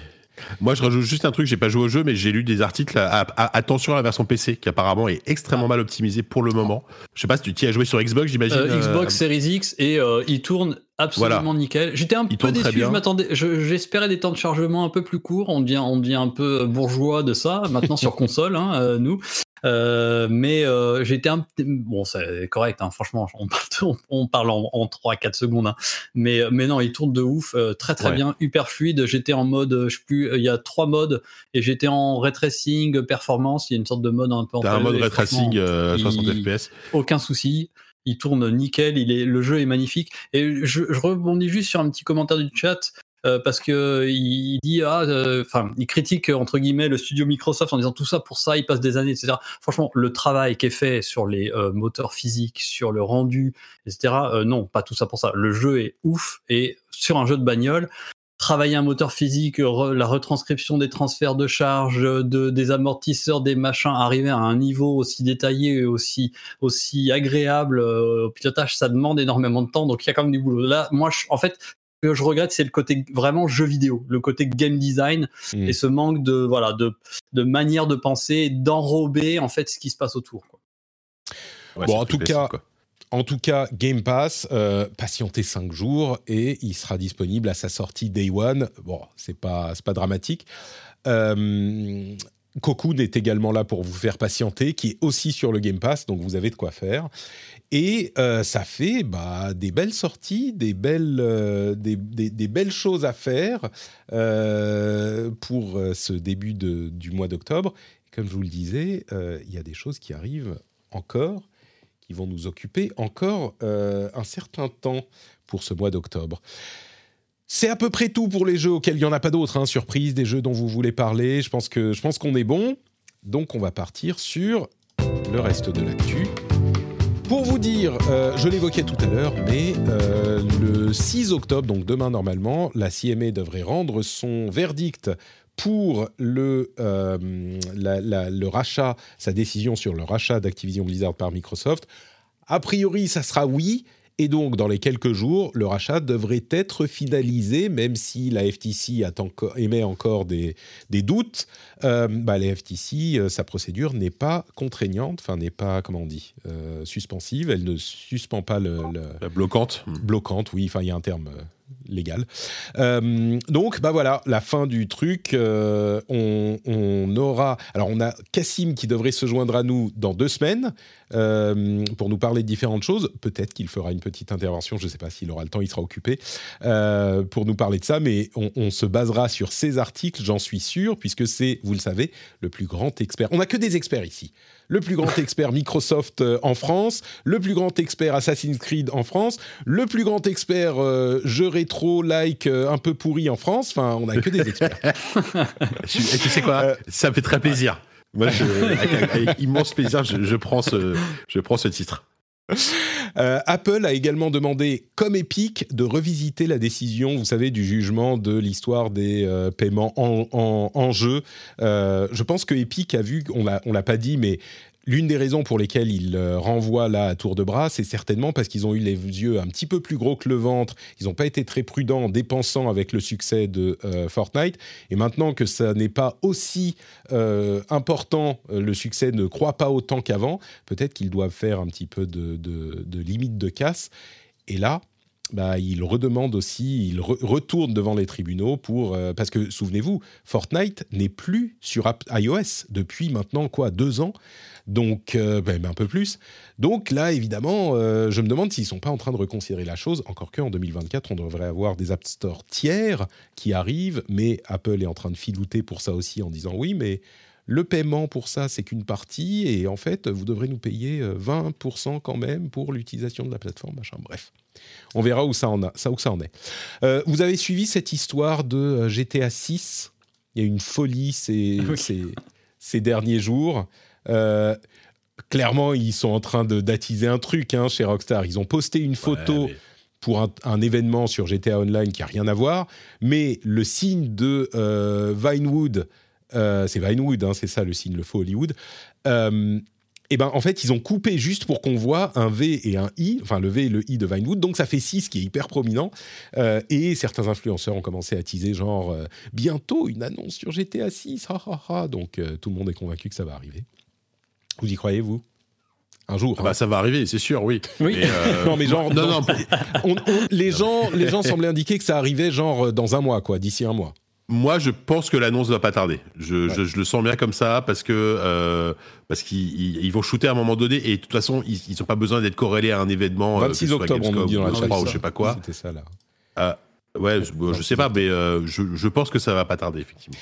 Moi, je rajoute juste un truc. J'ai pas joué au jeu, mais j'ai lu des articles. À, à- attention à la version PC, qui apparemment est extrêmement mal optimisée pour le moment. Je sais pas si tu t'y as joué sur Xbox, j'imagine. Euh, euh, Xbox Series X et euh, il tourne absolument Voilà. nickel. J'étais un Il peu déçu, je m'attendais, je- j'espérais des temps de chargement un peu plus courts. On devient, on devient un peu bourgeois de ça maintenant sur console, hein, euh, nous. Euh, mais euh, j'étais un bon, c'est correct, hein, franchement, on parle, on, parle en, en 3-4 secondes, hein. mais mais non, il tourne de ouf, euh, très très Ouais. bien, hyper fluide. J'étais en mode, euh, je sais plus, euh, il y a trois modes et j'étais en ray tracing, performance. Il y a une sorte de mode un peu. T'as un mode deux, et ray tracing franchement, euh, 60 il- FPS. aucun souci. Il tourne nickel, il est, le jeu est magnifique. Et je, je rebondis juste sur un petit commentaire du chat euh, parce que il dit ah, euh, enfin, il critique entre guillemets le studio Microsoft en disant tout ça pour ça, il passe des années, etc. Franchement, le travail qui est fait sur les euh, moteurs physiques, sur le rendu, etc. euh, non, pas tout ça pour ça. Le jeu est ouf et sur un jeu de bagnole. Travailler un moteur physique, re- la retranscription des transferts de charge, de, des amortisseurs, des machins, arriver à un niveau aussi détaillé et aussi aussi agréable euh, au pilotage, ça demande énormément de temps. Donc il y a quand même du boulot. Là, moi, je- en fait, ce que je regrette, c'est le côté vraiment jeu vidéo, le côté game design Mm. et ce manque de voilà de, de manière de penser, d'enrober en fait ce qui se passe autour. quoi. Ouais, Bon, en tout cas, quoi. En tout cas, Game Pass, euh, patientez 5 jours et il sera disponible à sa sortie Day One. Bon, c'est pas, pas dramatique. Euh, Cocoon est également là pour vous faire patienter, qui est aussi sur le Game Pass, donc vous avez de quoi faire. Et euh, ça fait bah, des belles sorties, des belles, des, belles choses à faire pour ce début de- du mois d'octobre. Comme je vous le disais, il y a des choses qui arrivent encore qui vont nous occuper encore euh, un certain temps pour ce mois d'octobre. C'est à peu près tout pour les jeux auxquels il n'y en a pas d'autres, hein, surprise, des jeux dont vous voulez parler. Je pense que je pense qu'on est bon. Donc on va partir sur le reste de l'actu. Pour vous dire, euh, je l'évoquais tout à l'heure, mais euh, le 6 octobre, donc demain normalement, la CMA devrait rendre son verdict pour le, euh, le rachat, sa décision sur le rachat d'Activision Blizzard par Microsoft. A priori, ça sera oui. Et donc, dans les quelques jours, le rachat devrait être finalisé, même si la FTC émet encore des, des doutes. Euh, bah, FTC, euh, sa procédure n'est pas contraignante, enfin n'est pas, comment on dit, euh, suspensive. Elle ne suspend pas le- le, La bloquante. bloquante, oui, enfin il y a un terme euh, légal. Donc, bah voilà, la fin du truc. on, on aura. Alors, on a Cassim qui devrait se joindre à nous dans deux semaines pour nous parler de différentes choses. Peut-être qu'il fera une petite intervention, je ne sais pas s'il aura le temps, il sera occupé, pour nous parler de ça, mais on, on se basera sur ces articles, j'en suis sûr, puisque c'est, vous le savez, le plus grand expert. On n'a que des experts ici. Le plus grand expert Microsoft euh, en France, le plus grand expert Assassin's Creed en France, le plus grand expert euh, jeu rétro like euh, un peu pourri en France. Enfin, on n'a que des experts. Et tu sais quoi? Euh, Ça me fait très plaisir. Moi, je- avec, avec immense plaisir, je, je prends ce, je prends ce titre. Euh, Apple a également demandé, comme Epic, de revisiter la décision, vous savez, du jugement de l'histoire des euh, paiements en, jeu. Euh, je pense que Epic a vu, on l'a, on l'a pas dit, mais l'une des raisons pour lesquelles ils euh, renvoient là à tour de bras, c'est certainement parce qu'ils ont eu les yeux un petit peu plus gros que le ventre. Ils n'ont pas été très prudents en dépensant avec le succès de euh, Fortnite. Et maintenant que ça n'est pas aussi euh, important, le succès ne croît pas autant qu'avant, peut-être qu'ils doivent faire un petit peu de, de- de limite de casse. Et là, bah, ils redemandent aussi, ils re- retournent devant les tribunaux pour parce que souvenez-vous, Fortnite n'est plus sur iOS depuis maintenant quoi deux ans, donc euh, bah, même un peu plus. Donc là, évidemment, euh, je me demande s'ils sont pas en train de reconsidérer la chose. Encore que en 2024, on devrait avoir des App Store tiers qui arrivent, mais Apple est en train de filouter pour ça aussi en disant oui, mais le paiement pour ça, c'est qu'une partie, et en fait, vous devrez nous payer euh, 20% quand même pour l'utilisation de la plateforme, machin. Bref, on verra où ça en, a, ça, où ça en est. Euh, vous avez suivi cette histoire de euh, GTA 6 Il y a une folie. Oui. ces derniers jours. Euh, clairement, ils sont en train d'attiser un truc hein, chez Rockstar. Ils ont posté une photo Ouais, mais- pour un, un événement sur GTA Online qui a rien à voir, mais le signe de euh, Vinewood, euh, c'est Vinewood, hein, c'est ça le signe, le faux Hollywood. euh, et ben en fait, ils ont coupé juste pour qu'on voit un V et un I, enfin le V et le I de Vinewood, donc ça fait 6 qui est hyper prominent. Et certains influenceurs ont commencé à teaser genre bientôt une annonce sur GTA 6, ha, ha, ha. donc tout le monde est convaincu que ça va arriver. Vous y croyez vous? Un jour. Ah hein. bah, ça va arriver, c'est sûr, oui. Oui. Mais, euh, Non, mais genre, non, non, pour- On- on- les, gens, les gens semblaient indiquer que ça arrivait genre euh, dans un mois, quoi, d'ici un mois. Moi, je pense que l'annonce va pas tarder. Je, Ouais. je, je le sens bien comme ça parce que euh, parce qu'ils ils- ils vont shooter à un moment donné et de toute façon, ils ils ont pas besoin d'être corrélés à un événement. euh, que 26 ce soit octobre, on dit dans la ou je sais pas, ou je sais pas quoi. C'était ça, là. Ah, ouais, je, bon, je sais pas, mais euh, je, je pense que ça va pas tarder effectivement.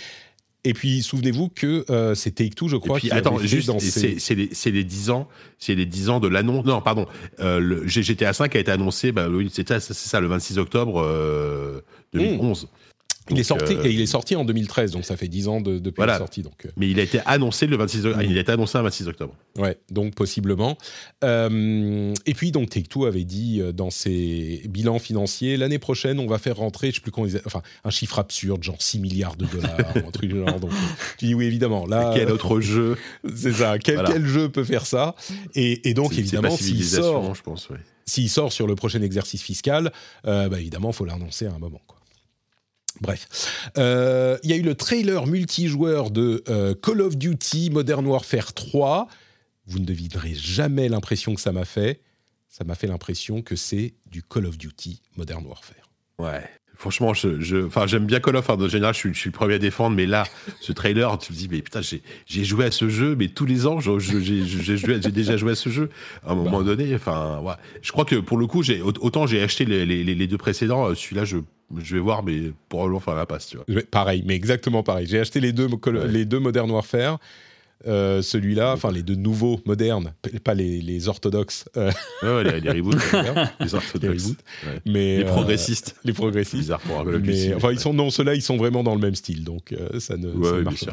Et puis, souvenez-vous que euh, c'est Take-Two, je Et crois, puis qui attends, juste, c'est c'est les, c'est les 10 ans, c'est les 10 ans de l'annonce. Non, pardon, euh, le GTA 5 a été annoncé, bah oui, c'est ça, c'est ça, le 26 octobre euh, 2011. Il est sorti, euh, et il est sorti en 2013, donc ça fait 10 ans de- depuis Voilà. la sortie. Donc, euh, Mais il a été annoncé le 26 octobre. Mm. Il a été annoncé le 26 octobre. Ouais, donc possiblement. Euh, et puis, donc, Take-Two avait dit dans ses bilans financiers, l'année prochaine, on va faire rentrer, je sais plus comment ils... Enfin, un chiffre absurde, genre 6 milliards de dollars, ou un truc du genre. Donc, tu dis oui, évidemment. Là, Quel autre jeu c'est ça. Quel, Voilà. quel jeu peut faire ça? Et, et donc, évidemment, s'il sort, je pense. ouais. s'il sort sur le prochain exercice fiscal, euh, bah, évidemment, il faut l'annoncer à un moment. Quoi. Bref, Euh, il y a eu le trailer multijoueur de euh, Call of Duty Modern Warfare 3. Vous ne devinerez jamais l'impression que ça m'a fait. Ça m'a fait l'impression que c'est du Call of Duty Modern Warfare. Ouais. Franchement, je, je, enfin, j'aime bien Call of. En général, je suis, je suis le premier à défendre, mais là, ce trailer, tu te dis, mais putain, j'ai, joué à ce jeu, mais tous les ans, j'ai, déjà joué à ce jeu. À un moment donné, enfin, ouais. Je crois que pour le coup, j'ai, autant j'ai acheté les, les, les deux précédents, euh, celui-là, je, je vais voir, mais probablement faire la passe, tu vois. Je- Pareil, mais exactement pareil. J'ai acheté les deux, Ouais. les deux Modern Warfare. Euh, celui-là, enfin les deux nouveaux modernes, pas les, les orthodoxes, euh, Ouais, les, les reboots, les les orthodoxes, Ouais. mais les euh, progressistes. les progressistes. Bizarre pour un Mais, enfin, ils sont non, ceux-là, ils sont vraiment dans le même style, donc euh, ça ne, Ouais, ça marche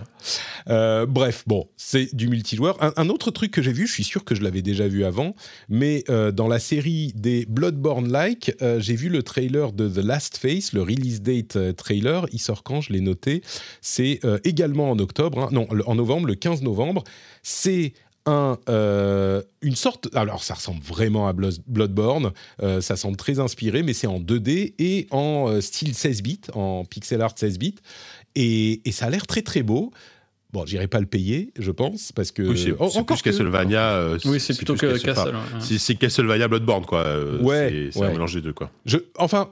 pas. bref, bon, c'est du multijoueur. Un, un autre truc que j'ai vu, je suis sûr que je l'avais déjà vu avant, mais dans la série des Bloodborne-like, j'ai vu le trailer de The Last Face, le release date trailer. Il sort quand Je l'ai noté? C'est également en octobre, hein. non, en novembre, le 15 novembre. C'est un, euh, une sorte. Alors, ça ressemble vraiment à Blo- Bloodborne. euh, ça semble très inspiré, mais c'est en 2D et en euh, style 16 bits, en pixel art 16 bits. Et, et ça a l'air très très beau. Bon, j'irai pas le payer, je pense, parce que. Oui, c'est, Oh, plus que- Castlevania. euh, Oui, c'est plutôt que Castle- enfin, ouais. C'est, c'est Castlevania Bloodborne, quoi. euh, Ouais, c'est, c'est ouais. un mélange des deux, quoi. Je, enfin,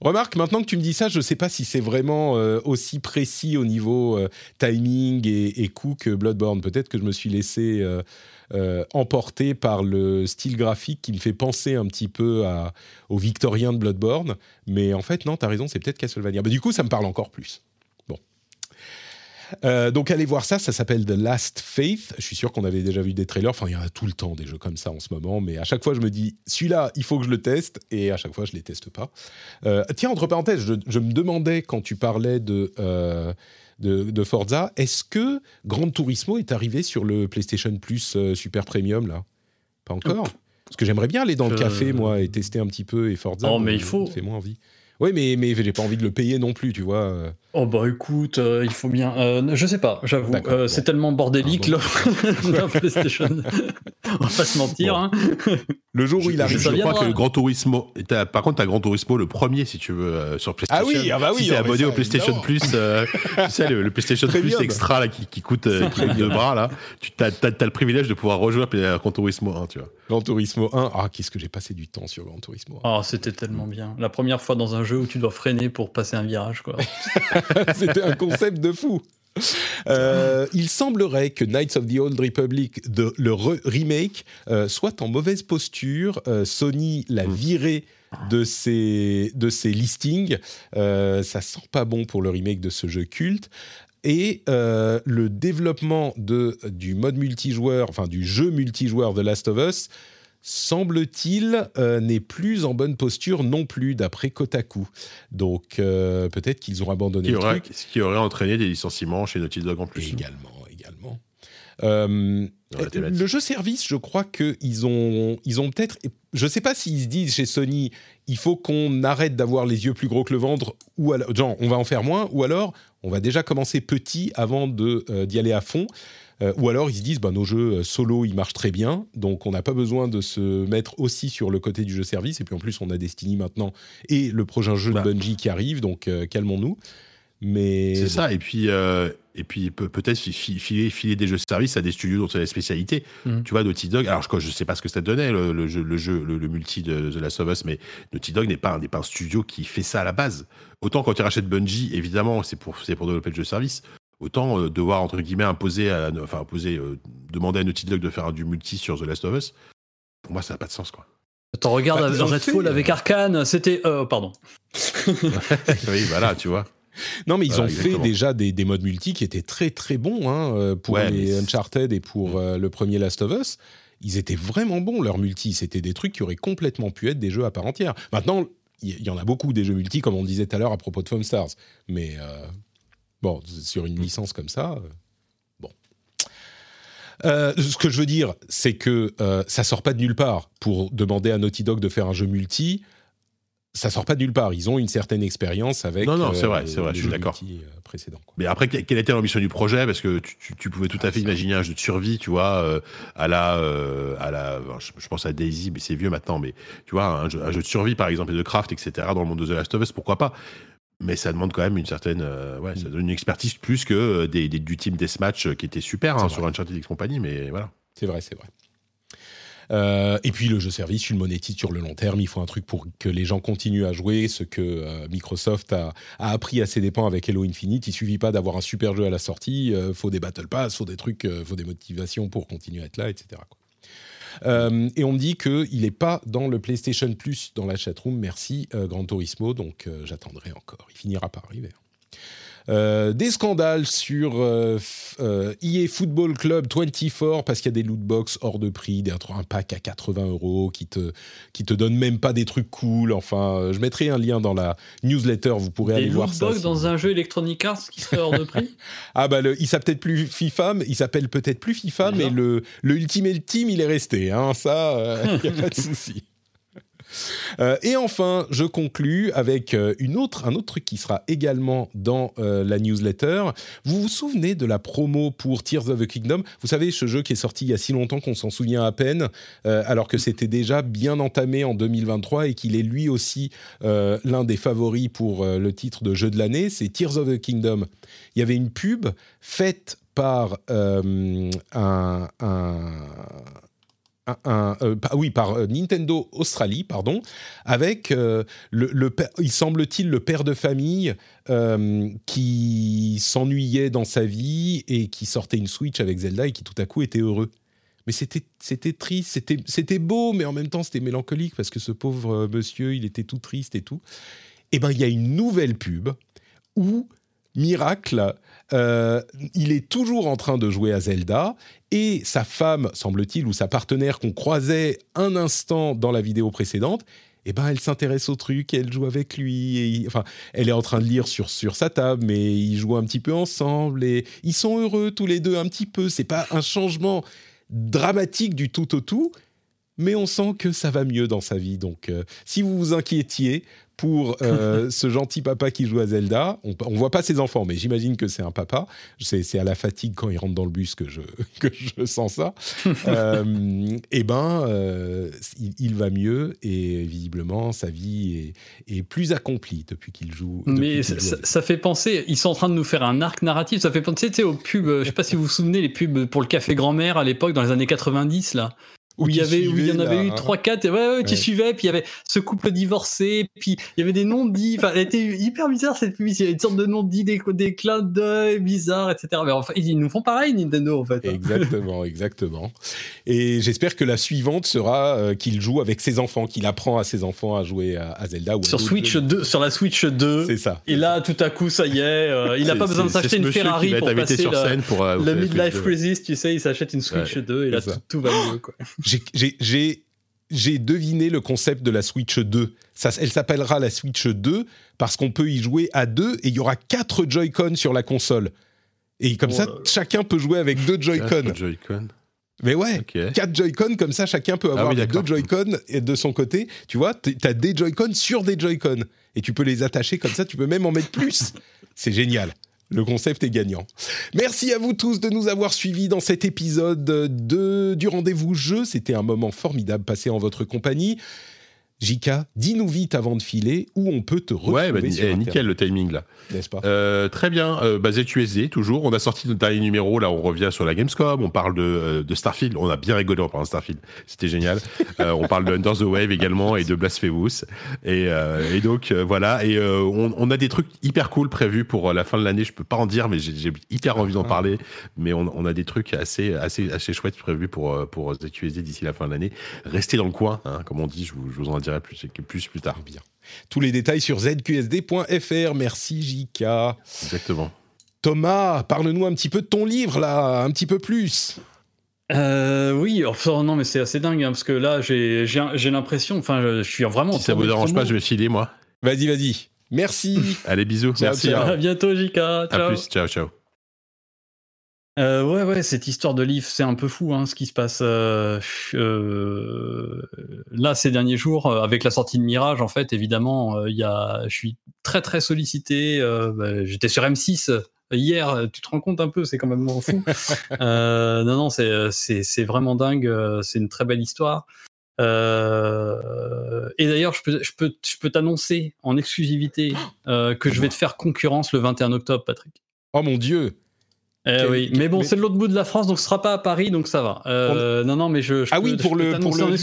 remarque, maintenant que tu me dis ça, je ne sais pas si c'est vraiment euh, aussi précis au niveau euh, timing et, et coup que Bloodborne. Peut-être que je me suis laissé euh, emporter par le style graphique qui me fait penser un petit peu à, au victorien de Bloodborne. Mais en fait, non, tu as raison, c'est peut-être Castlevania. Bah, du coup, ça me parle encore plus. Euh, donc allez voir ça, ça s'appelle The Last Faith. Je suis sûr qu'on avait déjà vu des trailers. Enfin, il y en a tout le temps des jeux comme ça en ce moment, mais à chaque fois je me dis celui-là, il faut que je le teste, et à chaque fois je les teste pas. Euh, tiens, entre parenthèses, je, je me demandais quand tu parlais de euh, de, de Forza, est-ce que Gran Turismo est arrivé sur le PlayStation Plus Super Premium là? Pas encore? Parce que j'aimerais bien aller dans le café moi et tester un petit peu et Forza. Oh, mais il faut. me fait moins envie. Oui, mais mais j'ai pas envie de le payer non plus, tu vois. euh. Oh bah écoute, euh, il faut bien. euh, je sais pas, j'avoue. Euh, bon. C'est tellement bordélique l'offre de la PlayStation. On va pas se mentir. Bon. hein. Le jour où Je, il arrive. je crois que le Gran Turismo. par contre, t'as Gran Turismo le premier, si tu veux, euh, sur PlayStation. Ah oui, ah bah oui, Si t'es non, mais abonné ça, au PlayStation évidemment. Plus, euh, tu sais, le, le PlayStation Plus extra là, qui, qui coûte, euh, qui coûte deux bras, là, tu as, le privilège de pouvoir rejouer à Gran Turismo 1, tu vois. Gran Turismo 1. Ah, qu'est-ce que j'ai passé du temps sur Gran Turismo 1. Oh, c'était tellement bien. La première fois dans un jeu où tu dois freiner pour passer un virage, quoi. C'était un concept de fou. Euh, il semblerait que Knights of the Old Republic, de- le re- remake, euh, soit en mauvaise posture. Euh, Sony l'a viré de ses, de ses listings. Ça sent pas bon pour le remake de ce jeu culte. Et le développement de, du mode multijoueur, enfin du jeu multijoueur The Last of Us, semble-t-il, euh, n'est plus en bonne posture non plus, d'après Kotaku. Donc euh, peut-être qu'ils ont abandonné le aurait, truc. ce qui aurait entraîné des licenciements chez Naughty Dog en plus. Également, également. Euh, le jeu service, je crois qu'ils ont, ils ont peut-être. Je ne sais pas s'ils se disent chez Sony, il faut qu'on arrête d'avoir les yeux plus gros que le ventre, ou alors, genre, on va en faire moins, ou alors on va déjà commencer petit avant d'y aller à fond. Euh, ou alors ils se disent, bah, nos jeux euh, solo, ils marchent très bien, donc on n'a pas besoin de se mettre aussi sur le côté du jeu service. Et puis en plus, on a Destiny maintenant et le prochain jeu Bah. de Bungie qui arrive, donc euh, calmons-nous. Mais C'est bon. ça, et puis, euh, et puis peut- peut-être fi- fi- filer, filer des jeux service à des studios dont c'est la spécialité. Mhm. Tu vois, Naughty Dog, alors je, je sais pas ce que ça donnait, le, le jeu, le, jeu le, le multi de The Last of Us, mais Naughty Dog n'est pas, un- n'est pas un studio qui fait ça à la base. Autant quand ils rachètent Bungie, évidemment, c'est pour, c'est pour développer le jeu service. Autant euh, devoir, entre guillemets, imposer, à, enfin, imposer euh, demander à Naughty Dog de faire du multi sur The Last of Us, pour moi, ça n'a pas de sens, quoi. T'en regardes Bah, ont Redfall fait, avec Arkane, c'était. euh, pardon. oui, voilà, tu vois. Non, mais ils Voilà, ont fait déjà des, des modes multi qui étaient très très bons hein, euh, pour Ouais, les Uncharted et pour euh, le premier Last of Us. Ils étaient vraiment bons, leurs multi. C'était des trucs qui auraient complètement pu être des jeux à part entière. Maintenant, il y, y en a beaucoup des jeux multi, comme on disait tout à l'heure à propos de Foam Stars. Mais euh, bon, sur une licence comme ça, euh, bon. Euh, ce que je veux dire, c'est que euh, ça sort pas de nulle part pour demander à Naughty Dog de faire un jeu multi. Ça sort pas de nulle part. Ils ont une certaine expérience avec. Non, non, c'est euh, vrai, c'est vrai, je suis d'accord. quoi. Mais après, que- quelle était l'ambition du projet? Parce que tu, tu- tu pouvais tout à fait imaginer un jeu de survie, tu vois, euh, à la, euh, à la, je pense à Daisy, mais c'est vieux maintenant, mais tu vois, un jeu, un jeu de survie, par exemple, et de craft, etc., dans le monde de The Last of Us, pourquoi pas? Mais ça demande quand même une certaine, euh, ouais, ça donne une expertise plus que euh, des, des- du team deathmatch euh, qui était super hein, sur. Uncharted et compagnie, mais voilà. C'est vrai, c'est vrai. Euh, et puis le jeu service, tu le monétises sur le long terme. Il faut un truc pour que les gens continuent à jouer. Ce que euh, Microsoft a, a appris à ses dépens avec Halo Infinite. Il suffit pas d'avoir un super jeu à la sortie. Il faut des battle pass, faut des trucs, euh, faut des motivations pour continuer à être là, etc. quoi. Euh, et on me dit qu'il n'est pas dans le PlayStation Plus dans la chatroom. Merci, euh, Gran Turismo. Donc euh, j'attendrai encore. Il finira par arriver. Euh, des scandales sur euh, euh, EA Football Club 24 parce qu'il y a des loot box hors de prix, des, un pack à 80 euros qui te, qui te donne même pas des trucs cool. Enfin, euh, je mettrai un lien dans la newsletter, vous pourrez Des aller voir ça. lootbox si dans vous- un jeu Electronic Arts qui serait hors de prix Ah bah le- il s'appelle peut-être plus FIFA, mais il s'appelle peut-être plus FIFA, mais le, le Ultimate Team il est resté. Hein, ça, il n'y a pas de souci. Euh, et enfin, je conclus avec euh, une autre, un autre truc qui sera également dans euh, la newsletter. Vous vous souvenez de la promo pour Tears of the Kingdom? Vous savez, ce jeu qui est sorti il y a si longtemps qu'on s'en souvient à peine, alors que c'était déjà bien entamé en 2023 et qu'il est lui aussi l'un des favoris pour le titre de jeu de l'année. C'est Tears of the Kingdom. Il y avait une pub faite par un- euh, oui, par euh, Nintendo Australie, pardon, avec euh, le, le il semble-t-il le père de famille qui s'ennuyait dans sa vie et qui sortait une Switch avec Zelda et qui tout à coup était heureux. Mais c'était triste, c'était beau, mais en même temps c'était mélancolique parce que ce pauvre monsieur, il était tout triste et tout. Et ben il y a une nouvelle pub où miracle, euh, il est toujours en train de jouer à Zelda et sa femme, semble-t-il, ou sa partenaire qu'on croisait un instant dans la vidéo précédente, eh ben, elle s'intéresse au truc, elle joue avec lui. Et enfin, elle est en train de lire sur, sur sa table, mais ils jouent un petit peu ensemble et ils sont heureux tous les deux un petit peu. C'est pas un changement dramatique du tout au tout, mais on sent que ça va mieux dans sa vie. Donc, euh, si vous vous inquiétiez pour euh, ce gentil papa qui joue à Zelda, on, on voit pas ses enfants, mais j'imagine que c'est un papa. C'est à la fatigue quand il rentre dans le bus que je, que je sens ça. euh, eh ben, euh, il, il va mieux et visiblement sa vie est, est plus accomplie depuis qu'il joue. Mais ça, joue à ça- fait penser, ils sont en train de nous faire un arc narratif, ça fait penser tu sais, aux pubs, euh, je sais pas si vous vous souvenez, les pubs pour le café grand-mère à l'époque, dans les années 90, là. Où il y qui avait, où il y en avait la- eu 3-4, et ouais, ouais, qui Ouais. suivaient, puis il y avait ce couple divorcé, puis il y avait des noms dits, enfin, elle était hyper bizarre cette pub, il y avait une sorte de noms dits, des, des clins d'œil bizarres, etc. Mais enfin, ils nous font pareil, Nintendo, en fait. Exactement, exactement. Et j'espère que la suivante sera euh, qu'il joue avec ses enfants, qu'il apprend à ses enfants à jouer à, à Zelda. Ou Sur Switch jeux. 2, sur la Switch 2, C'est ça. et là, tout à coup, ça y est, euh, il n'a pas besoin de s'acheter une Ferrari qui pour passer sur la- scène pour euh, le midlife Switch 2. crisis, tu sais, il s'achète une Switch Ouais, 2 et là tout, tout va mieux. Quoi. J'ai- deviné le concept de la Switch 2. Ça, elle s'appellera la Switch 2 parce qu'on peut y jouer à deux et il y aura quatre Joy-Con sur la console. Et comme Oh ça, chacun peut jouer avec deux Joy-Con. Quatre Joy-Con. Mais ouais, quatre Joy-Con, comme ça, chacun peut Ah avoir oui, deux. Joy-Con et de son côté. Tu vois, tu as des Joy-Con sur des Joy-Con. Et tu peux les attacher comme ça, tu peux même en mettre plus. C'est génial. Le concept est gagnant. Merci à vous tous de nous avoir suivis dans cet épisode de, du rendez-vous jeu. C'était un moment formidable passé en votre compagnie. Jika, dis-nous vite avant de filer où on peut te retrouver Ouais, bah, sur eh, nickel le timing là. n'est-ce pas? Euh, très bien, euh, bah, ZQSD toujours. On a sorti notre dernier numéro, là on revient sur la Gamescom, on parle de, euh, de Starfield, on a bien rigolé en parlant de Starfield, c'était génial. Euh, on parle de Under the Wave également et de Blasphemous. Et, et donc voilà, et on, on a des trucs hyper cool prévus pour la fin de l'année, je peux pas en dire, mais j'ai j'ai hyper envie d'en Ah. parler. Mais on, on a des trucs assez, assez, assez chouettes prévus pour, pour ZQSD d'ici la fin de l'année. Restez dans le coin, hein, comme on dit, je vous, je vous en dirai plus, plus plus tard. Bien. Tous les détails sur zqsd.fr. Merci Jika. Exactement. Thomas, parle-nous un petit peu de ton livre là, un petit peu plus. Euh, oui, enfin, non, mais c'est assez dingue, hein, parce que là, j'ai l'impression, enfin, je, je suis vraiment. Si ça vous dérange pas, je vais filer moi. Vas-y, vas-y. Merci. Allez, bisous. Ciao, Merci. ciao. À bientôt, Jika. À Ciao. plus. Ciao, ciao. Euh, ouais, ouais, cette histoire de livre, c'est un peu fou hein, ce qui se passe. euh, euh, là, ces derniers jours, avec la sortie de Mirage, en fait, évidemment, il y a, je suis très très sollicité. bah, J'étais sur M6 hier, tu te rends compte un peu, c'est quand même fou. Non, non, c'est vraiment dingue. C'est une très belle histoire. Euh, et d'ailleurs, je peux je peux je peux t'annoncer en exclusivité euh, que je vais te faire concurrence le 21 octobre, Patrick. Oh mon Dieu. Eh Quel- oui, quel- mais bon, c'est de l'autre bout de la France, donc ce sera pas à Paris, donc ça va. Euh, Non, non, mais je. je Ah peux- oui, je pour peux le, pour le.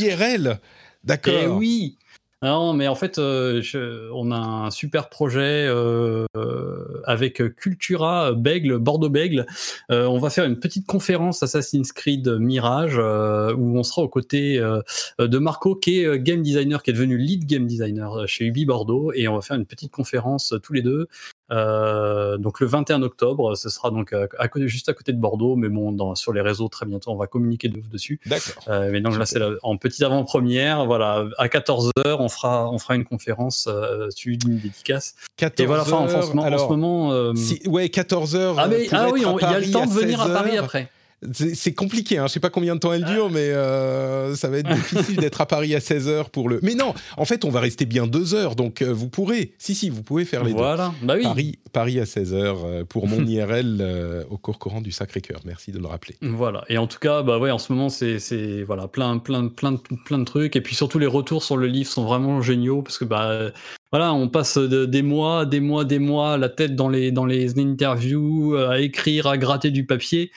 D'accord. Eh oui. Non, mais en fait, euh, je- on a un super projet euh, euh, avec Cultura Bègle, Bordeaux Bègle. Euh, on va faire une petite conférence Assassin's Creed Mirage euh, où on sera aux côtés euh, de Marco, qui est euh, game designer, qui est devenu lead game designer euh, chez Ubi Bordeaux, et on va faire une petite conférence euh, tous les deux. Euh, donc le 21 octobre, ce sera donc à, à côté, juste à côté de Bordeaux, mais bon, dans, sur les réseaux très bientôt, on va communiquer de ouf dessus. D'accord. Euh, mais donc là, c'est en petite avant-première. Voilà, à 14h, on fera, on fera une conférence euh, suivie d'une dédicace. 14 Et voilà, enfin, en, en alors, ce moment. euh, si- ouais, 14 heures. ah, mais, pour ah oui, il y a le temps de venir à 16 Paris après. C'est compliqué, hein. je sais pas combien de temps elle dure, mais euh, ça va être difficile d'être à Paris à 16 heures pour le. Mais non, en fait, on va rester bien deux heures, donc euh, vous pourrez. Si, si, vous pouvez faire les Voilà, bah deux. oui. Paris, Paris à 16 heures euh, pour mon IRL euh, au cours courant du Sacré-Cœur. Merci de le rappeler. Voilà. Et en tout cas, bah ouais, en ce moment, c'est, voilà, plein, plein, plein, de, plein de trucs. Et puis surtout, les retours sur le livre sont vraiment géniaux parce que bah voilà, on passe de- des mois, des mois, des mois, la tête dans les dans les interviews, à écrire, à gratter du papier.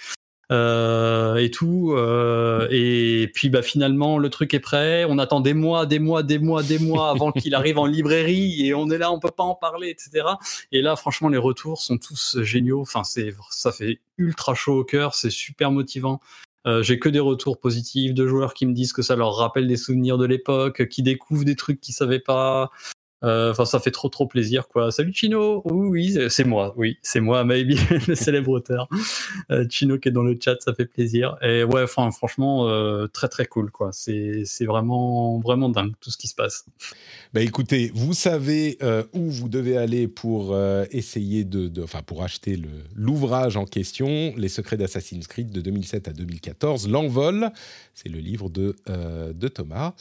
Euh, et tout euh, et puis bah finalement le truc est prêt. On attend des mois des mois des mois des mois avant qu'il arrive en librairie et on est là on peut pas en parler etc et là franchement les retours sont tous géniaux. Enfin c'est ça fait ultra chaud au cœur c'est super motivant. Euh, j'ai que des retours positifs de joueurs qui me disent que ça leur rappelle des souvenirs de l'époque, qui découvrent des trucs qu'ils savaient pas. Euh, Enfin, ça fait trop trop plaisir, quoi. Salut Chino. Oui, c'est moi. Oui, c'est moi, maybe le célèbre auteur. Euh, Chino qui est dans le chat, ça fait plaisir. Et ouais, enfin, franchement, euh, très très cool, quoi. C'est vraiment vraiment dingue tout ce qui se passe. Bah écoutez, vous savez où vous devez aller pour essayer de, enfin pour acheter l'ouvrage en question, Les secrets d'Assassin's Creed de 2007 à 2014, L'envol, c'est le livre de, de Thomas.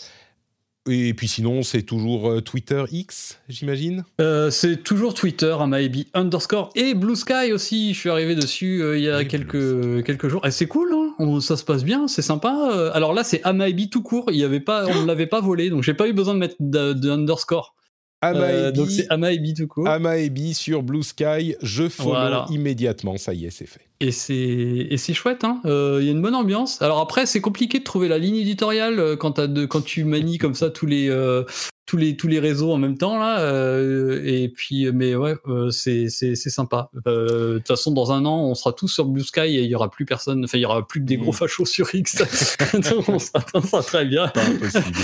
Et puis sinon, c'est toujours euh, Twitter X, j'imagine? Euh, c'est toujours Twitter, maybe underscore et Blue Sky aussi. Je suis arrivé dessus euh, il y a quelques quelques jours. Et c'est cool, hein On- ça se passe bien, c'est sympa. Alors là, c'est Amaibi tout court. Il y avait pas, on ne l'avait pas volé, donc j'ai pas eu besoin de mettre de, de underscore. Euh, Amaebi, donc c'est Amaibi tout court. Amaebi sur Blue Sky, je follow Voilà. immédiatement, ça y est, c'est fait. Et c'est et c'est chouette, hein. Euh, Il y a une bonne ambiance. Alors après, c'est compliqué de trouver la ligne éditoriale euh, quand, t'as de, quand tu manies comme ça tous les euh, tous les tous les réseaux en même temps là. euh, et puis, mais ouais, euh, c'est c'est c'est sympa. Euh, De toute façon, dans un an, on sera tous sur Blue Sky et il y aura plus personne. Enfin, il y aura plus que des gros Mm. fachos sur X. Donc, on sera, on sera très bien. Pas impossible.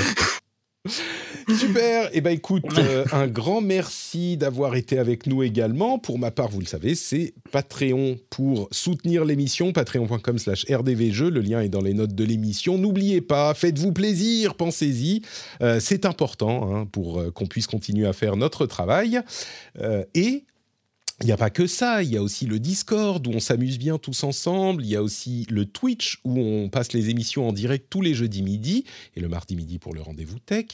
Super. Et ben écoute, euh, un grand merci d'avoir été avec nous également. Pour ma part, vous le savez, c'est Patreon pour soutenir l'émission, patreon.com/slash rdvjeux. Le lien est dans les notes de l'émission. N'oubliez pas, faites-vous plaisir, pensez-y. Euh, c'est important hein, pour euh, qu'on puisse continuer à faire notre travail. Euh, et il n'y a pas que ça, il y a aussi le Discord où on s'amuse bien tous ensemble, il y a aussi le Twitch où on passe les émissions en direct tous les jeudis midi et le mardi midi pour le rendez-vous tech.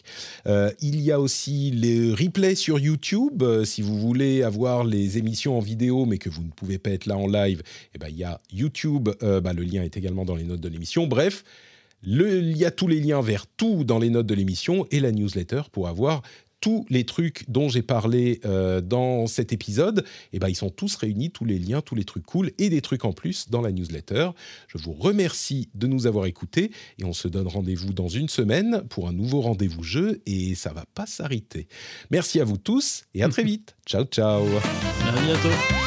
Euh, il y a aussi les replays sur YouTube, euh, si vous voulez avoir les émissions en vidéo mais que vous ne pouvez pas être là en live, eh ben, il y a YouTube, euh, bah, le lien est également dans les notes de l'émission. Bref, le, il y a tous les liens vers tout dans les notes de l'émission et la newsletter pour avoir tous les trucs dont j'ai parlé euh, dans cet épisode, eh ben, ils sont tous réunis, tous les liens, tous les trucs cool et des trucs en plus dans la newsletter. Je vous remercie de nous avoir écoutés et on se donne rendez-vous dans une semaine pour un nouveau rendez-vous jeu et ça va pas s'arrêter. Merci à vous tous et à très vite. ciao, ciao. À bientôt.